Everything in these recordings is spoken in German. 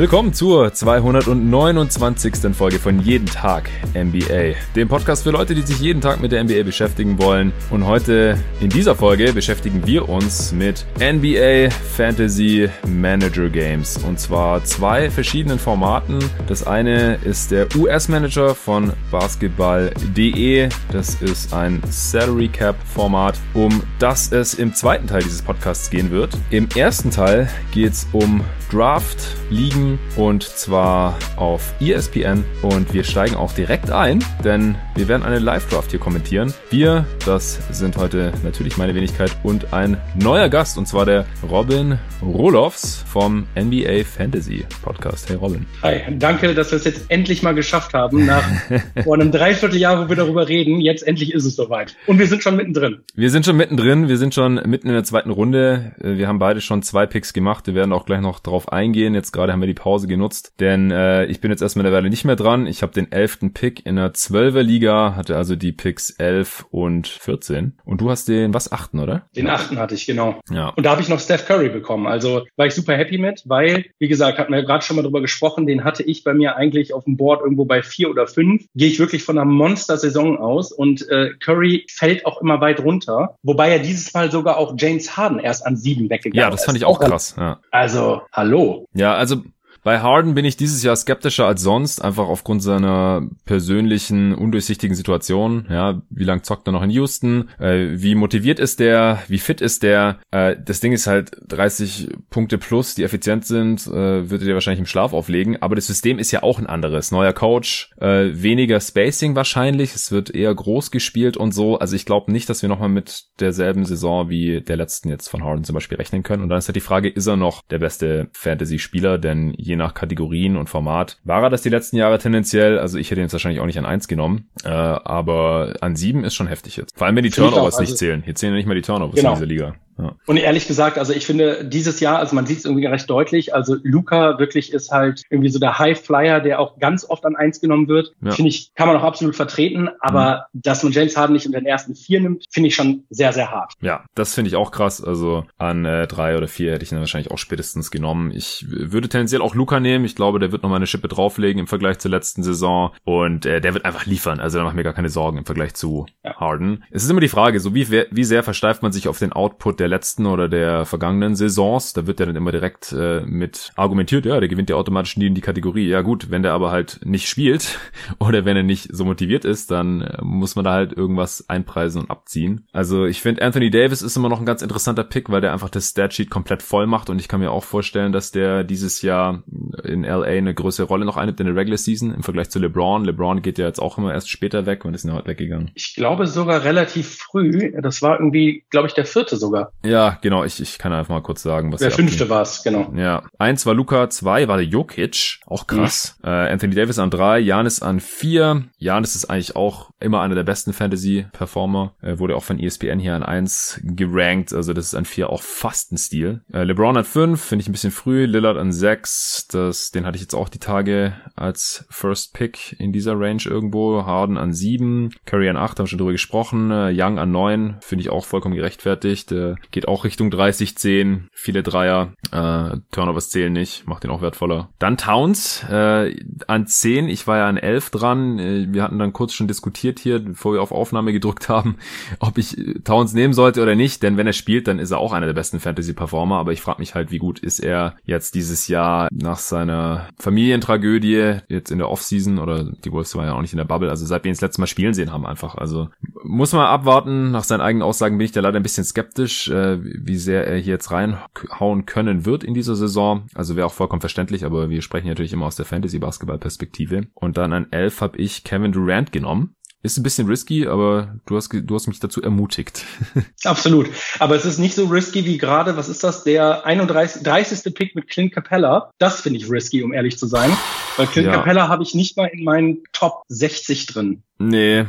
Willkommen zur 229. Folge von Jeden Tag NBA, dem Podcast für Leute, die sich jeden Tag mit der NBA beschäftigen wollen. Und heute in dieser Folge beschäftigen wir uns mit NBA Fantasy Manager Games. Und zwar zwei verschiedenen Formaten. Das eine ist der US-Manager von basketball.de. Das ist ein Salary Cap Format, um das es im zweiten Teil dieses Podcasts gehen wird. Im ersten Teil geht es um Draft, Ligen und zwar auf ESPN und wir steigen auch direkt ein, denn wir werden eine Live-Draft hier kommentieren. Wir, das sind heute natürlich meine Wenigkeit und ein neuer Gast und zwar der Robin Roloffs vom NBA Fantasy Podcast. Hey Robin. Hi, danke, dass wir es jetzt endlich mal geschafft haben, nach vor einem Dreivierteljahr, wo wir darüber reden. Jetzt endlich ist es soweit. Und wir sind schon mittendrin. Wir sind schon mittendrin, wir sind schon mitten in der zweiten Runde. Wir haben beide schon zwei Picks gemacht. Wir werden auch gleich noch drauf drauf eingehen. Jetzt gerade haben wir die Pause genutzt, denn äh, ich bin jetzt erstmal eine Weile nicht mehr dran. Ich habe den elften Pick in der 12er Liga, hatte also die Picks 11 und 14. Und du hast den, was, achten, oder? Den achten hatte ich, genau. Ja. Und da habe ich noch Steph Curry bekommen. Also war ich super happy mit, weil, wie gesagt, hatten wir gerade schon mal drüber gesprochen, den hatte ich bei mir eigentlich auf dem Board irgendwo bei vier oder fünf. Gehe ich wirklich von einer Monster-Saison aus und äh, Curry fällt auch immer weit runter. Wobei er dieses Mal sogar auch James Harden erst an sieben weggegangen ist. Ja, das fand ich auch krass. Ja. Also, hallo hallo. Ja, also bei Harden bin ich dieses Jahr skeptischer als sonst, einfach aufgrund seiner persönlichen, undurchsichtigen Situation. Ja, wie lang zockt er noch in Houston? Äh, wie motiviert ist der? Wie fit ist der? Äh, das Ding ist halt 30 Punkte plus, die effizient sind, äh, würde der wahrscheinlich im Schlaf auflegen. Aber das System ist ja auch ein anderes. Neuer Coach, äh, weniger Spacing wahrscheinlich. Es wird eher groß gespielt und so. Also ich glaube nicht, dass wir nochmal mit derselben Saison wie der letzten jetzt von Harden zum Beispiel rechnen können. Und dann ist halt die Frage, ist er noch der beste Fantasy-Spieler? Denn je nach Kategorien und Format. War er das die letzten Jahre tendenziell? Also ich hätte ihn jetzt wahrscheinlich auch nicht an eins genommen, äh, aber an sieben ist schon heftig jetzt. Vor allem, wenn die Turnovers also, nicht zählen. Hier zählen ja nicht mal die Turnovers genau. in dieser Liga. Ja. Und ehrlich gesagt, also ich finde dieses Jahr, also man sieht es irgendwie recht deutlich, also Luca wirklich ist halt irgendwie so der High Flyer, der auch ganz oft an eins genommen wird. Ja. Finde ich, kann man auch absolut vertreten, aber mhm. dass man James Harden nicht in den ersten vier nimmt, finde ich schon sehr, sehr hart. Ja, das finde ich auch krass. Also an äh, drei oder vier hätte ich ihn wahrscheinlich auch spätestens genommen. Ich würde tendenziell auch Luca nehmen. Ich glaube, der wird noch mal eine Schippe drauflegen im Vergleich zur letzten Saison und äh, der wird einfach liefern. Also da mache ich mir gar keine Sorgen im Vergleich zu ja. Harden. Es ist immer die Frage, so wie, wie sehr versteift man sich auf den Output der letzten oder der vergangenen Saisons. Da wird ja dann immer direkt äh, mit argumentiert, ja, der gewinnt ja automatisch nie in die Kategorie. Ja gut, wenn der aber halt nicht spielt oder wenn er nicht so motiviert ist, dann äh, muss man da halt irgendwas einpreisen und abziehen. Also ich finde Anthony Davis ist immer noch ein ganz interessanter Pick, weil der einfach das Statsheet komplett voll macht und ich kann mir auch vorstellen, dass der dieses Jahr in LA eine größere Rolle noch einnimmt in der Regular Season im Vergleich zu LeBron. LeBron geht ja jetzt auch immer erst später weg und ist ja heute weggegangen. Ich glaube sogar relativ früh. Das war irgendwie, glaube ich, der vierte sogar. Ja, genau, ich, ich kann einfach mal kurz sagen, was Der fünfte war es, genau. Ja. Eins war Luca, zwei war der Jokic, auch krass. Mhm. Äh, Anthony Davis an drei, Janis an vier. Janis ist eigentlich auch immer einer der besten Fantasy-Performer. Äh, wurde auch von ESPN hier an eins gerankt, also das ist an vier auch fast ein Stil. Äh, LeBron an fünf, finde ich ein bisschen früh. Lillard an sechs, das, den hatte ich jetzt auch die Tage als First Pick in dieser Range irgendwo. Harden an sieben, Curry an acht, haben wir schon drüber gesprochen. Äh, Young an neun, finde ich auch vollkommen gerechtfertigt. Äh, geht auch Richtung 30 30, 10, viele Dreier, äh, Turnovers zählen nicht, macht ihn auch wertvoller. Dann Towns. Äh, an 10, ich war ja an 11 dran, äh, wir hatten dann kurz schon diskutiert hier, bevor wir auf Aufnahme gedrückt haben, ob ich äh, Towns nehmen sollte oder nicht, denn wenn er spielt, dann ist er auch einer der besten Fantasy-Performer, aber ich frage mich halt, wie gut ist er jetzt dieses Jahr nach seiner Familientragödie, jetzt in der Offseason? Oder die Wolves waren ja auch nicht in der Bubble, also seit wir ihn das letzte Mal spielen sehen haben einfach, also muss man abwarten, nach seinen eigenen Aussagen bin ich da leider ein bisschen skeptisch, äh, wie sehr er hier jetzt reinhauen können wird in dieser Saison. Also wäre auch vollkommen verständlich, aber wir sprechen natürlich immer aus der Fantasy-Basketball-Perspektive. Und dann an 11 habe ich Kevin Durant genommen. Ist ein bisschen risky, aber du hast, du hast mich dazu ermutigt. Absolut. Aber es ist nicht so risky wie gerade, was ist das, der 31. 30. Pick mit Clint Capella. Das finde ich risky, um ehrlich zu sein. Weil Clint ja. Capella habe ich nicht mal in meinen Top 60 drin. Nee,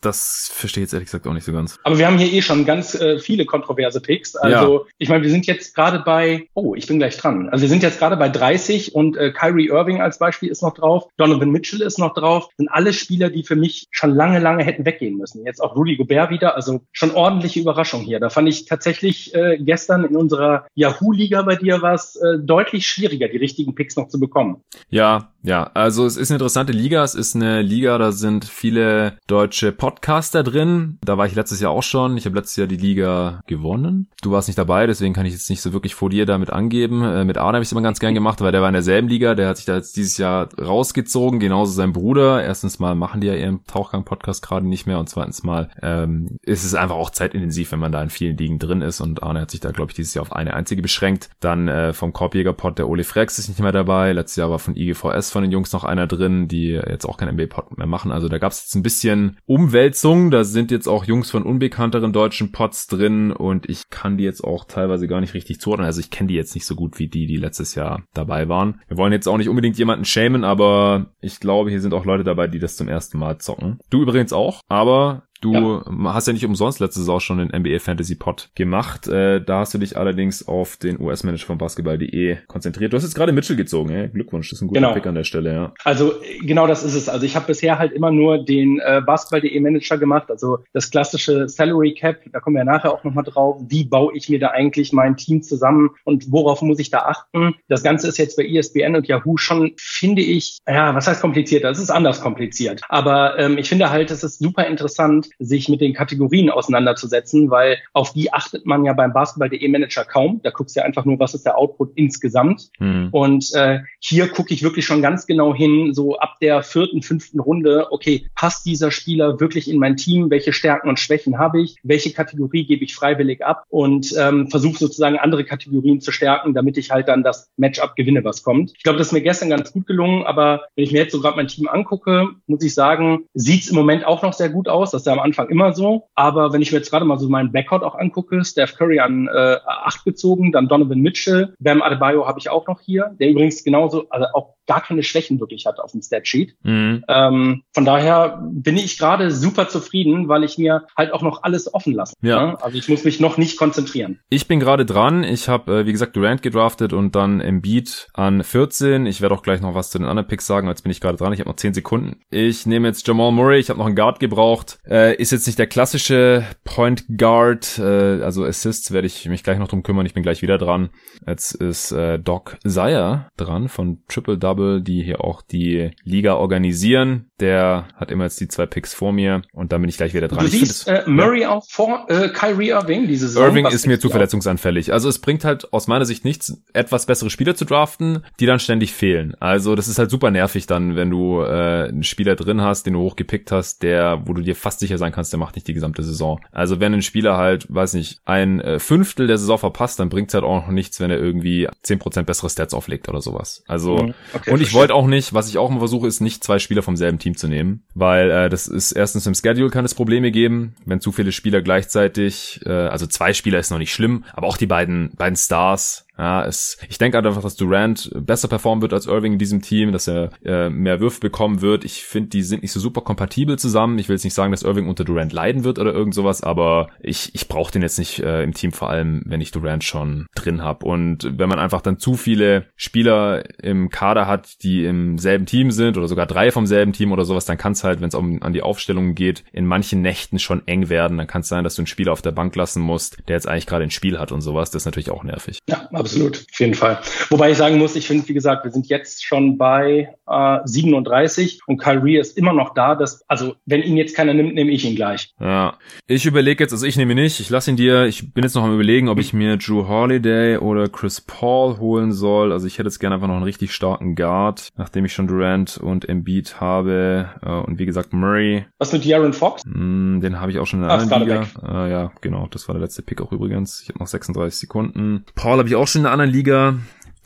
das verstehe ich jetzt ehrlich gesagt auch nicht so ganz. Aber wir haben hier eh schon ganz äh, viele kontroverse Picks. Also ja. ich meine, wir sind jetzt gerade bei, oh, ich bin gleich dran. Also wir sind jetzt gerade bei 30 und äh, Kyrie Irving als Beispiel ist noch drauf, Donovan Mitchell ist noch drauf. Sind alle Spieler, die für mich schon lange, lange hätten weggehen müssen. Jetzt auch Rudy Gobert wieder. Also schon ordentliche Überraschung hier. Da fand ich tatsächlich äh, gestern in unserer Yahoo-Liga bei dir was äh, deutlich schwieriger, die richtigen Picks noch zu bekommen. Ja, ja. Also es ist eine interessante Liga. Es ist eine Liga, da sind viele deutsche Podcaster drin. Da war ich letztes Jahr auch schon. Ich habe letztes Jahr die Liga gewonnen. Du warst nicht dabei, deswegen kann ich jetzt nicht so wirklich vor dir damit angeben. Äh, mit Arne habe ich es immer ganz gern gemacht, weil der war in derselben Liga. Der hat sich da jetzt dieses Jahr rausgezogen, genauso sein Bruder. Erstens mal machen die ja ihren Tauchgang-Podcast gerade nicht mehr und zweitens mal ähm, ist es einfach auch zeitintensiv, wenn man da in vielen Ligen drin ist und Arne hat sich da, glaube ich, dieses Jahr auf eine einzige beschränkt. Dann äh, vom Korbjäger-Pod der Ole Frex ist nicht mehr dabei. Letztes Jahr war von IGVS von den Jungs noch einer drin, die jetzt auch kein NBA-Pod mehr machen. Also da gab es jetzt ein bisschen Umwälzung. Da sind jetzt auch Jungs von unbekannteren deutschen Pots drin und ich kann die jetzt auch teilweise gar nicht richtig zuordnen. Also ich kenne die jetzt nicht so gut wie die, die letztes Jahr dabei waren. Wir wollen jetzt auch nicht unbedingt jemanden schämen, aber ich glaube, hier sind auch Leute dabei, die das zum ersten Mal zocken. Du übrigens auch, aber Du ja. hast ja nicht umsonst letzte Saison schon den NBA Fantasy Pod gemacht. Äh, da hast du dich allerdings auf den US-Manager von Basketball.de konzentriert. Du hast jetzt gerade Mitchell gezogen, ey. Glückwunsch, das ist ein guter genau. Pick an der Stelle, ja. Also genau das ist es. Also ich habe bisher halt immer nur den äh, Basketball.de Manager gemacht, also das klassische Salary Cap, da kommen wir nachher auch nochmal drauf. Wie baue ich mir da eigentlich mein Team zusammen und worauf muss ich da achten? Das Ganze ist jetzt bei ESPN und Yahoo schon, finde ich, ja, was heißt kompliziert? Das ist anders kompliziert. Aber ähm, ich finde halt, es ist super interessant, sich mit den Kategorien auseinanderzusetzen, weil auf die achtet man ja beim Basketball.de Manager kaum. Da guckst du ja einfach nur, was ist der Output insgesamt. Mhm. Und äh, hier gucke ich wirklich schon ganz genau hin, so ab der vierten, fünften Runde, okay, passt dieser Spieler wirklich in mein Team? Welche Stärken und Schwächen habe ich? Welche Kategorie gebe ich freiwillig ab? Und ähm, versuche sozusagen andere Kategorien zu stärken, damit ich halt dann das Matchup gewinne, was kommt. Ich glaube, das ist mir gestern ganz gut gelungen, aber wenn ich mir jetzt so gerade mein Team angucke, muss ich sagen, sieht's im Moment auch noch sehr gut aus. Das ist ja am Anfang immer so. Aber wenn ich mir jetzt gerade mal so meinen Backcourt auch angucke, Steph Curry an äh, 8 gezogen, dann Donovan Mitchell, Bam Adebayo habe ich auch noch hier, der übrigens genauso, also auch gar keine Schwächen wirklich hat auf dem Statsheet. Mhm. Ähm, von daher bin ich gerade super zufrieden, weil ich mir halt auch noch alles offen lasse. Ja. Ne? Also ich muss mich noch nicht konzentrieren. Ich bin gerade dran. Ich habe, äh, wie gesagt, Durant gedraftet und dann Embiid an 14. Ich werde auch gleich noch was zu den anderen Picks sagen. Jetzt bin ich gerade dran. Ich habe noch 10 Sekunden. Ich nehme jetzt Jamal Murray. Ich habe noch einen Guard gebraucht. Äh, ist jetzt nicht der klassische Point Guard. Äh, also Assists werde ich mich gleich noch drum kümmern. Ich bin gleich wieder dran. Jetzt ist äh, Doc Sire dran von Triple Double die hier auch die Liga organisieren. Der hat immer jetzt die zwei Picks vor mir und dann bin ich gleich wieder dran. Du siehst äh, Murray ja. auch vor äh, Kyrie Irving diese Saison. Irving ist mir zu verletzungsanfällig. Also es bringt halt aus meiner Sicht nichts, etwas bessere Spieler zu draften, die dann ständig fehlen. Also das ist halt super nervig dann, wenn du äh, einen Spieler drin hast, den du hochgepickt hast, der, wo du dir fast sicher sein kannst, der macht nicht die gesamte Saison. Also wenn ein Spieler halt, weiß nicht, ein äh, Fünftel der Saison verpasst, dann bringt es halt auch noch nichts, wenn er irgendwie zehn Prozent bessere Stats auflegt oder sowas. Also mhm. okay. Okay, und ich wollte auch nicht, was ich auch immer versuche, ist nicht zwei Spieler vom selben Team zu nehmen, weil äh, das ist erstens im Schedule kann es Probleme geben, wenn zu viele Spieler gleichzeitig, äh, also zwei Spieler ist noch nicht schlimm, aber auch die beiden beiden Stars ja, es, ich denke halt einfach, dass Durant besser performen wird als Irving in diesem Team, dass er äh, mehr Würfe bekommen wird. Ich finde, die sind nicht so super kompatibel zusammen. Ich will jetzt nicht sagen, dass Irving unter Durant leiden wird oder irgend sowas, aber ich, ich brauche den jetzt nicht äh, im Team, vor allem wenn ich Durant schon drin habe. Und wenn man einfach dann zu viele Spieler im Kader hat, die im selben Team sind oder sogar drei vom selben Team oder sowas, dann kann es halt, wenn es um, an die Aufstellungen geht, in manchen Nächten schon eng werden. Dann kann es sein, dass du einen Spieler auf der Bank lassen musst, der jetzt eigentlich gerade ein Spiel hat und sowas. Das ist natürlich auch nervig. Ja, absolut, auf jeden Fall. Wobei ich sagen muss, ich finde, wie gesagt, wir sind jetzt schon bei äh, 37 und Kyrie ist immer noch da. Dass, also wenn ihn jetzt keiner nimmt, nehme ich ihn gleich. Ja, ich überlege jetzt, also ich nehme ihn nicht, ich lasse ihn dir. Ich bin jetzt noch am überlegen, ob ich mir Drew Holiday oder Chris Paul holen soll. Also ich hätte jetzt gerne einfach noch einen richtig starken Guard, nachdem ich schon Durant und Embiid habe äh, und wie gesagt Murray. Was mit Jaron Fox? Mm, den habe ich auch schon in der anderen Liga. Äh, ja, genau, das war der letzte Pick auch übrigens. Ich habe noch 36 Sekunden. Paul habe ich auch schon in einer anderen Liga.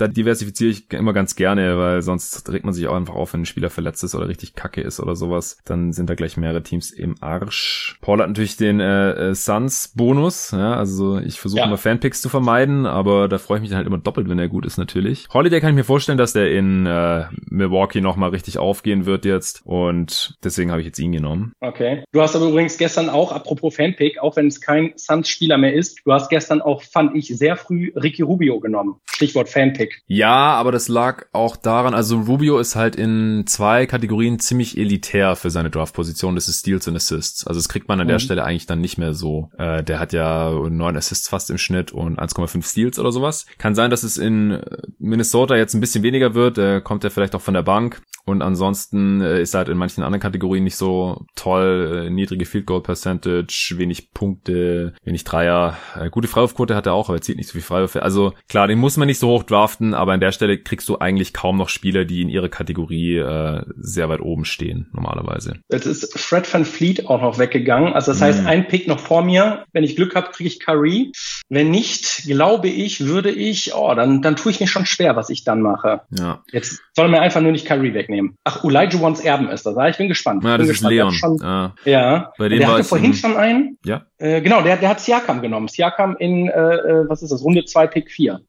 Da diversifiziere ich immer ganz gerne, weil sonst regt man sich auch einfach auf, wenn ein Spieler verletzt ist oder richtig kacke ist oder sowas. Dann sind da gleich mehrere Teams im Arsch. Paul hat natürlich den äh, äh Suns-Bonus, ja, also ich versuche ja. immer Fanpicks zu vermeiden, aber da freue ich mich dann halt immer doppelt, wenn er gut ist natürlich. Holiday kann ich mir vorstellen, dass der in äh, Milwaukee nochmal richtig aufgehen wird jetzt und deswegen habe ich jetzt ihn genommen. Okay. Du hast aber übrigens gestern auch, apropos Fanpick, auch wenn es kein Suns-Spieler mehr ist, du hast gestern auch, fand ich, sehr früh Ricky Rubio genommen. Stichwort Fanpick. Ja, aber das lag auch daran, also Rubio ist halt in zwei Kategorien ziemlich elitär für seine Draft-Position. Das ist Steals und Assists. Also das kriegt man an der mhm. Stelle eigentlich dann nicht mehr so. Äh, der hat ja neun Assists fast im Schnitt und 1,5 Steals oder sowas. Kann sein, dass es in Minnesota jetzt ein bisschen weniger wird. Äh, kommt er vielleicht auch von der Bank. Und ansonsten äh, ist er halt in manchen anderen Kategorien nicht so toll. Äh, niedrige Field Goal Percentage, wenig Punkte, wenig Dreier. Äh, gute Freiwurfquote hat er auch, aber er zieht nicht so viel Freiwürfe. Also klar, den muss man nicht so hoch draften, aber an der Stelle kriegst du eigentlich kaum noch Spieler, die in ihrer Kategorie äh, sehr weit oben stehen, normalerweise. Jetzt ist Fred van Fleet auch noch weggegangen. Also das mm. heißt, ein Pick noch vor mir. Wenn ich Glück habe, kriege ich Curry. Wenn nicht, glaube ich, würde ich, oh, dann, dann tue ich mir schon schwer, was ich dann mache. Ja. Jetzt soll mir einfach nur nicht Curry wegnehmen wegnehmen. Ach, Elijah Ones Erben ist das. Ich bin gespannt. Ja, das bin ist gespannt. Leon. Schon, ja. ja. Bei dem der hatte vorhin schon einen. Ja. Äh, genau, der, der hat Siakam genommen. Siakam in, äh, äh was ist das, Runde 2, Pick 4.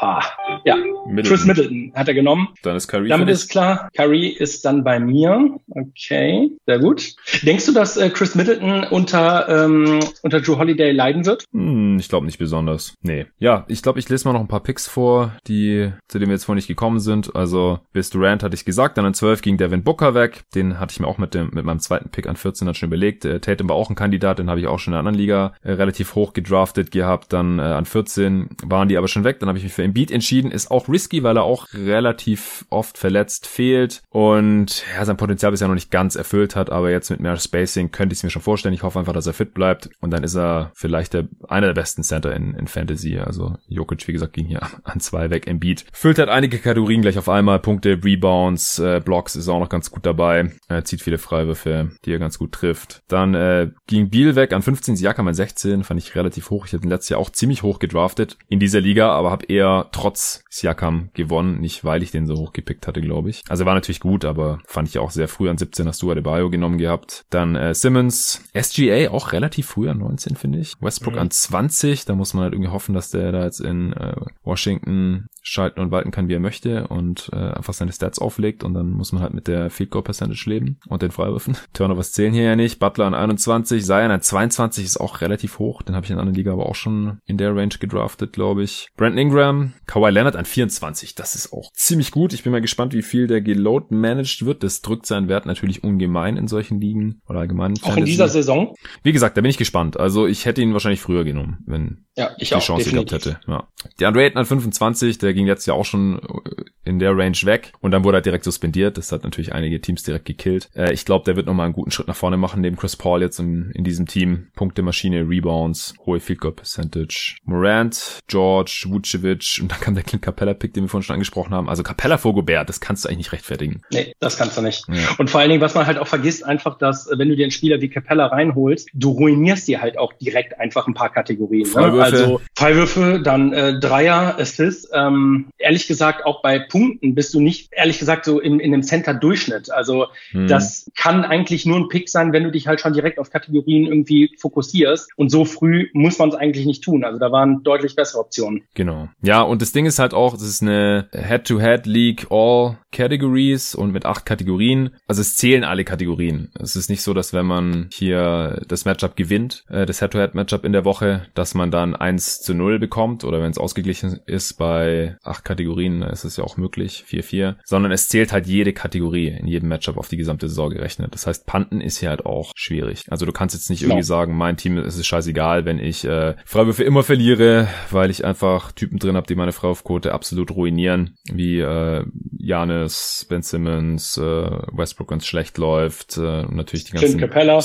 Ah, ja. Middleton. Chris Middleton hat er genommen. Dann ist Curry. Damit ist klar, Curry ist dann bei mir. Okay, sehr gut. Denkst du, dass äh, Chris Middleton unter, ähm, unter Drew Holiday leiden wird? Hm, ich glaube nicht besonders. Nee. Ja, ich glaube, ich lese mal noch ein paar Picks vor, die, zu denen wir jetzt vorhin nicht gekommen sind. Also, bis Durant hatte ich gesagt, dann an 12 ging Devin Booker weg. Den hatte ich mir auch mit dem, mit meinem zweiten Pick an 14 dann schon überlegt. Äh, Tatum war auch ein Kandidat, den habe ich auch schon in der anderen Liga äh, relativ hoch gedraftet gehabt. Dann äh, an 14 waren die aber schon weg. Dann habe ich mich für Embiid entschieden, ist auch risky, weil er auch relativ oft verletzt fehlt und ja, sein Potenzial bisher noch nicht ganz erfüllt hat, aber jetzt mit mehr Spacing könnte ich es mir schon vorstellen. Ich hoffe einfach, dass er fit bleibt und dann ist er vielleicht der, einer der besten Center in, in Fantasy. Also Jokic, wie gesagt, ging hier an zwei weg. Embiid füllt halt einige Kategorien gleich auf einmal. Punkte, Rebounds, äh, Blocks ist auch noch ganz gut dabei. Er zieht viele Freiwürfe, die er ganz gut trifft. Dann äh, ging Beal weg an 15, Siakam an 16, fand ich relativ hoch. Ich hätte ihn letztes Jahr auch ziemlich hoch gedraftet in dieser Liga, aber habe eher trotz Siakam gewonnen, nicht weil ich den so hochgepickt hatte, glaube ich. Also war natürlich gut, aber fand ich auch sehr früh an 17 hast du Adebayo genommen gehabt. Dann äh, Simmons, SGA auch relativ früh an 19, finde ich. Westbrook mhm. an 20, da muss man halt irgendwie hoffen, dass der da jetzt in äh, Washington schalten und walten kann, wie er möchte und äh, einfach seine Stats auflegt und dann muss man halt mit der Field Goal Percentage leben und den Freiwürfen. Turnovers zählen hier ja nicht. Butler an 21, Zion an 22 ist auch relativ hoch. Den habe ich in einer anderen Liga aber auch schon in der Range gedraftet, glaube ich. Brandon Ingram, Kawhi Leonard an 24. Das ist auch ziemlich gut. Ich bin mal gespannt, wie viel der geload managed wird. Das drückt seinen Wert natürlich ungemein in solchen Ligen oder allgemein. Auch in dieser Saison? Wie gesagt, da bin ich gespannt. Also ich hätte ihn wahrscheinlich früher genommen, wenn ja, ich die auch, Chance definitiv. gehabt hätte. Ja. Der Andre Ayton an 25, der ging jetzt ja auch schon in der Range weg und dann wurde er direkt suspendiert. Das hat natürlich einige Teams direkt gekillt. Äh, ich glaube, der wird nochmal einen guten Schritt nach vorne machen, neben Chris Paul jetzt in, in diesem Team. Punktemaschine, Rebounds, hohe Field Goal Percentage. Morant, George, Vucevic und dann kam der Clint Capella Pick, den wir vorhin schon angesprochen haben. Also Capella vor Gobert, das kannst du eigentlich nicht rechtfertigen. Nee, das kannst du nicht. Ja. Und vor allen Dingen, was man halt auch vergisst, einfach, dass wenn du dir einen Spieler wie Capella reinholst, du ruinierst dir halt auch direkt einfach ein paar Kategorien. Ne? Also Fallwürfe, dann äh, Dreier, Assists. Ähm, ehrlich gesagt, auch bei Punkten bist du nicht, ehrlich gesagt, so in, in einem Center-Durchschnitt. Also hm. das kann eigentlich nur ein Pick sein, wenn du dich halt schon direkt auf Kategorien irgendwie fokussierst. Und so früh muss man es eigentlich nicht tun. Also da waren deutlich bessere Optionen. Genau. Ja, und das Ding ist halt auch, das ist eine Head-to-Head-League All Categories und mit acht Kategorien. Also es zählen alle Kategorien. Es ist nicht so, dass wenn man hier das Matchup gewinnt, äh, das Head-to-Head-Matchup in der Woche, dass man dann eins zu null bekommt oder wenn es ausgeglichen ist bei acht Kategorien, ist es ja auch möglich, 4-4, sondern es zählt halt jede Kategorie in jedem Matchup auf die gesamte Saison gerechnet. Das heißt, Panten ist hier halt auch schwierig. Also du kannst jetzt nicht irgendwie sagen, mein Team ist es scheißegal, wenn ich äh, Freiwürfe immer verliere, weil ich einfach Typen drin habe, die meine Freiwurfquote absolut ruinieren, wie äh, Janis, Ben Simmons, äh, Westbrook, wenn es schlecht läuft, äh, und natürlich die ganzen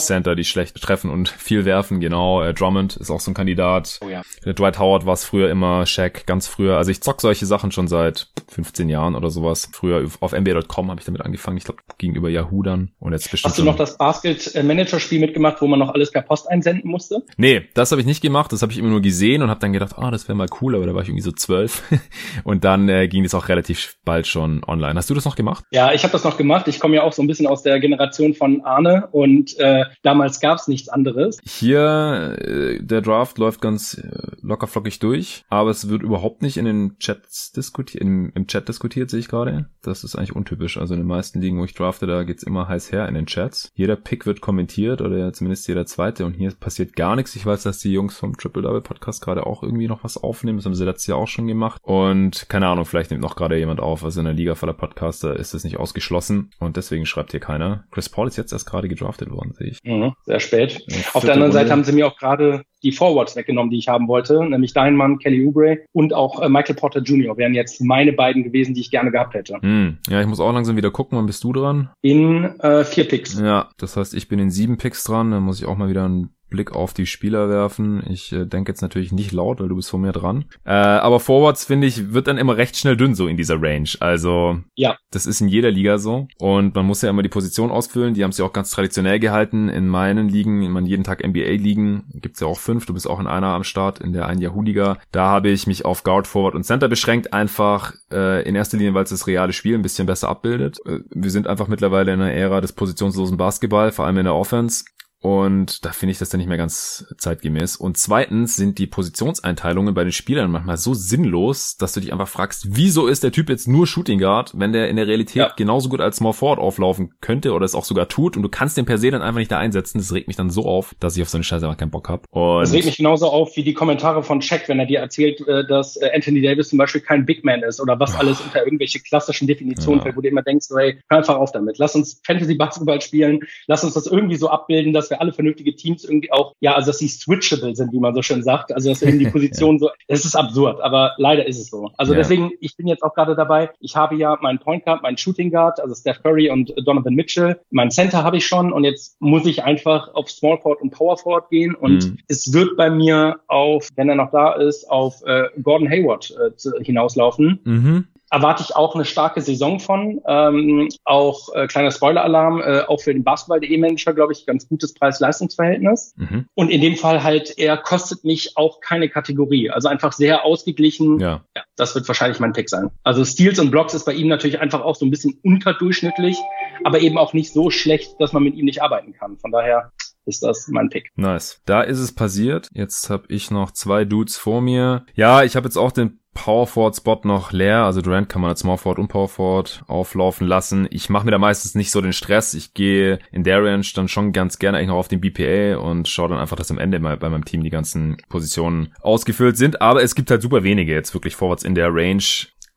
Center, die schlecht treffen und viel werfen, genau. Äh, Drummond ist auch so ein Kandidat. Oh ja. Der Dwight Howard war es früher immer, Shaq ganz früher. Also ich zock solche Sachen schon seit 15 Jahren oder sowas. Früher auf NBA.com habe ich damit angefangen, ich glaube gegenüber Yahoo dann. Und jetzt bestimmt Hast du noch das Basket-Manager-Spiel mitgemacht, wo man noch alles per Post einsenden musste? Nee, das habe ich nicht gemacht. Das habe ich immer nur gesehen und habe dann gedacht, ah, oh, das wäre mal cool, aber da war ich irgendwie so zwölf 12 und dann äh, ging es auch relativ bald schon online. Hast du das noch gemacht? Ja, ich habe das noch gemacht. Ich komme ja auch so ein bisschen aus der Generation von Arne und äh, damals gab es nichts anderes. Hier, äh, der Draft läuft ganz äh, locker flockig durch, aber es wird überhaupt nicht in den Chats diskutiert, im, im Chat diskutiert, sehe ich gerade. Das ist eigentlich untypisch. Also in den meisten Ligen, wo ich drafte, da geht's immer heiß her in den Chats. Jeder Pick wird kommentiert oder zumindest jeder zweite und hier passiert gar nichts. Ich weiß, dass die Jungs vom Triple Double Podcast gerade auch irgendwie noch was aufnehmen. Das haben sie letztes Jahr auch schon gemacht. Und keine Ahnung, vielleicht nimmt noch gerade jemand auf. Also in der Liga voller Podcaster ist das nicht ausgeschlossen und deswegen schreibt hier keiner. Chris Paul ist jetzt erst gerade gedraftet worden, sehe ich. Mhm, sehr spät. Auf der anderen Runde. Seite haben sie mir auch gerade die Forwards weggenommen, die ich haben wollte, nämlich dein Mann Kelly Oubre und auch äh, Michael Porter Jr. wären jetzt meine beiden gewesen, die ich gerne gehabt hätte. Hm. Ja, ich muss auch langsam wieder gucken, wann bist du dran? In äh, vier Picks. Ja, das heißt, ich bin in sieben Picks dran, dann muss ich auch mal wieder ein Blick auf die Spieler werfen. Ich äh, denke jetzt natürlich nicht laut, weil du bist vor mir dran. Äh, aber Forwards, finde ich, wird dann immer recht schnell dünn so in dieser Range. Also ja. das ist in jeder Liga so. Und man muss ja immer die Position ausfüllen. Die haben ja auch ganz traditionell gehalten. In meinen Ligen, in meinen jeden Tag NBA-Ligen, gibt's ja auch fünf. Du bist auch in einer am Start, in der einen Yahoo-Liga. Da habe ich mich auf Guard, Forward und Center beschränkt. Einfach äh, in erster Linie, weil es das reale Spiel ein bisschen besser abbildet. Äh, wir sind einfach mittlerweile in einer Ära des positionslosen Basketball, vor allem in der Offense. Und da finde ich das dann nicht mehr ganz zeitgemäß. Und zweitens sind die Positionseinteilungen bei den Spielern manchmal so sinnlos, dass du dich einfach fragst, wieso ist der Typ jetzt nur Shooting Guard, wenn der in der Realität ja. genauso gut als Small Forward auflaufen könnte oder es auch sogar tut und du kannst den per se dann einfach nicht da einsetzen. Das regt mich dann so auf, dass ich auf so eine Scheiße einfach keinen Bock habe. Das regt mich genauso auf wie die Kommentare von Check, wenn er dir erzählt, äh, dass äh, Anthony Davis zum Beispiel kein Big Man ist oder was oh. alles unter irgendwelche klassischen Definitionen ja. fällt, wo du immer denkst, hey, hör einfach auf damit. Lass uns Fantasy Basketball spielen, lass uns das irgendwie so abbilden, dass wir alle vernünftige Teams irgendwie auch, ja, also dass sie switchable sind, wie man so schön sagt. Also dass irgendwie die Position so, es ist absurd, aber leider ist es so. Also ja. deswegen, ich bin jetzt auch gerade dabei, ich habe ja meinen Point Guard, meinen Shooting Guard, also Steph Curry und Donovan Mitchell. Mein Center habe ich schon und jetzt muss ich einfach auf Small Forward und Power Forward gehen und mhm. es wird bei mir auf, wenn er noch da ist, auf äh, Gordon Hayward äh, hinauslaufen. Mhm erwarte ich auch eine starke Saison von. Ähm, auch äh, kleiner Spoiler-Alarm, äh, auch für den Basketball.de-Manager, glaube ich, ganz gutes Preis-Leistungs-Verhältnis. Mhm. Und in dem Fall halt, er kostet mich auch keine Kategorie. Also einfach sehr ausgeglichen. Ja. ja. Das wird wahrscheinlich mein Pick sein. Also Steals und Blocks ist bei ihm natürlich einfach auch so ein bisschen unterdurchschnittlich, aber eben auch nicht so schlecht, dass man mit ihm nicht arbeiten kann. Von daher ist das mein Pick. Nice. Da ist es passiert. Jetzt habe ich noch zwei Dudes vor mir. Ja, ich habe jetzt auch den Power Forward Spot noch leer, also Durant kann man als Small Forward und Power Forward auflaufen lassen. Ich mache mir da meistens nicht so den Stress. Ich gehe in der Range dann schon ganz gerne eigentlich noch auf den BPA und schaue dann einfach, dass am Ende mal bei meinem Team die ganzen Positionen ausgefüllt sind. Aber es gibt halt super wenige jetzt wirklich Forwards in der Range.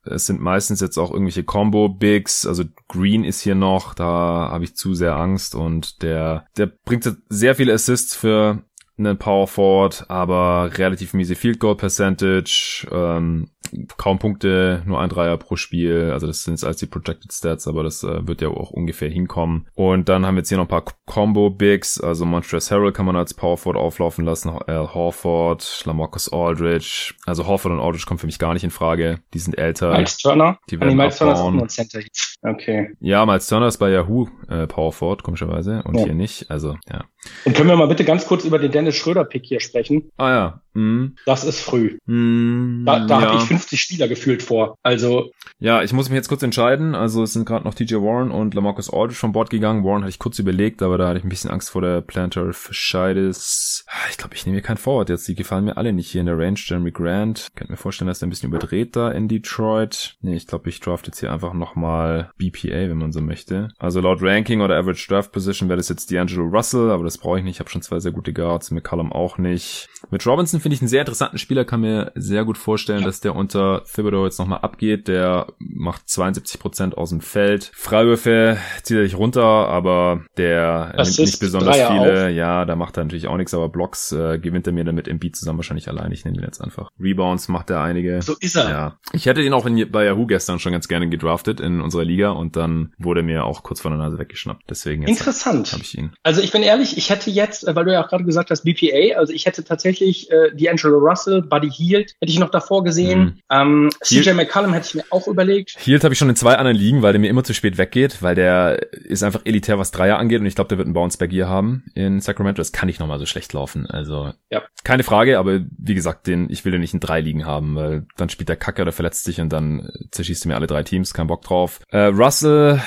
Es sind meistens jetzt auch irgendwelche Combo-Bigs, also Green ist hier noch, da habe ich zu sehr Angst und der, der bringt sehr viele Assists für einen Power Forward, aber relativ miese Field Goal Percentage, ähm, kaum Punkte, nur ein Dreier pro Spiel. Also das sind jetzt als die Projected Stats, aber das äh, wird ja auch ungefähr hinkommen. Und dann haben wir jetzt hier noch ein paar Combo Bigs, also Montrezl Harrell kann man als Power Forward auflaufen lassen, Al Horford, Lamarcus Aldridge. Also Horford und Aldridge kommen für mich gar nicht in Frage. Die sind älter. Miles Turner? Die werden Miles Turner ist Center. Okay. Ja, Miles Turner ist bei Yahoo äh, Power Forward, komischerweise, und ja. hier nicht. Also, ja. Und können wir mal bitte ganz kurz über den Dennis Schröder-Pick hier sprechen? Ah ja. Mhm. Das ist früh. Mhm, da da ja. habe ich 50 Spieler gefühlt vor. Also. Ja, ich muss mich jetzt kurz entscheiden. Also es sind gerade noch TJ Warren und Lamarcus Aldridge von Bord gegangen. Warren hatte ich kurz überlegt, aber da hatte ich ein bisschen Angst vor der Planter Fischeides. Ich glaube, ich nehme hier kein Forward jetzt. Die gefallen mir alle nicht hier in der Range. Jeremy Grant. Könnt mir vorstellen, dass er ein bisschen überdreht da in Detroit. Nee, ich glaube, ich draft jetzt hier einfach nochmal BPA, wenn man so möchte. Also laut Ranking oder Average Draft Position wäre das jetzt D'Angelo Russell, aber das brauche ich nicht. Ich habe schon zwei sehr gute Guards. McCallum auch nicht. Mit Robinson finde ich einen sehr interessanten Spieler. Kann mir sehr gut vorstellen, dass der unter Thibodeau jetzt nochmal abgeht. Der macht 72 Prozent aus dem Feld. Freiwürfe zieht er sich runter, aber der nimmt nicht besonders Dreier viele. Auf. Ja, da macht er natürlich auch nichts, aber Blocks äh, gewinnt er mir dann mit Embiid zusammen wahrscheinlich allein. Ich nehme ihn jetzt einfach. Rebounds macht er einige. So ist er. Ja. Ich hätte ihn auch in, bei Yahoo gestern schon ganz gerne gedraftet in unserer Liga Liga und dann wurde mir auch kurz vor der Nase weggeschnappt. Deswegen Interessant. habe ich ihn. Also ich bin ehrlich, ich hätte jetzt, äh, weil du ja auch gerade gesagt hast, BPA, also ich hätte tatsächlich äh, D'Angelo Russell, Buddy Hield, hätte ich noch davor gesehen. Mhm. Ähm, CJ McCallum hätte ich mir auch überlegt. Hield habe ich schon in zwei anderen Ligen, weil der mir immer zu spät weggeht, weil der ist einfach elitär, was Dreier angeht und ich glaube, der wird einen Bounceback hier haben in Sacramento. Das kann nicht nochmal so schlecht laufen. Also ja. keine Frage, aber wie gesagt, den, ich will den nicht in drei Ligen haben, weil dann spielt der Kacke oder verletzt sich und dann zerschießt er mir alle drei Teams, kein Bock drauf. Äh, Russell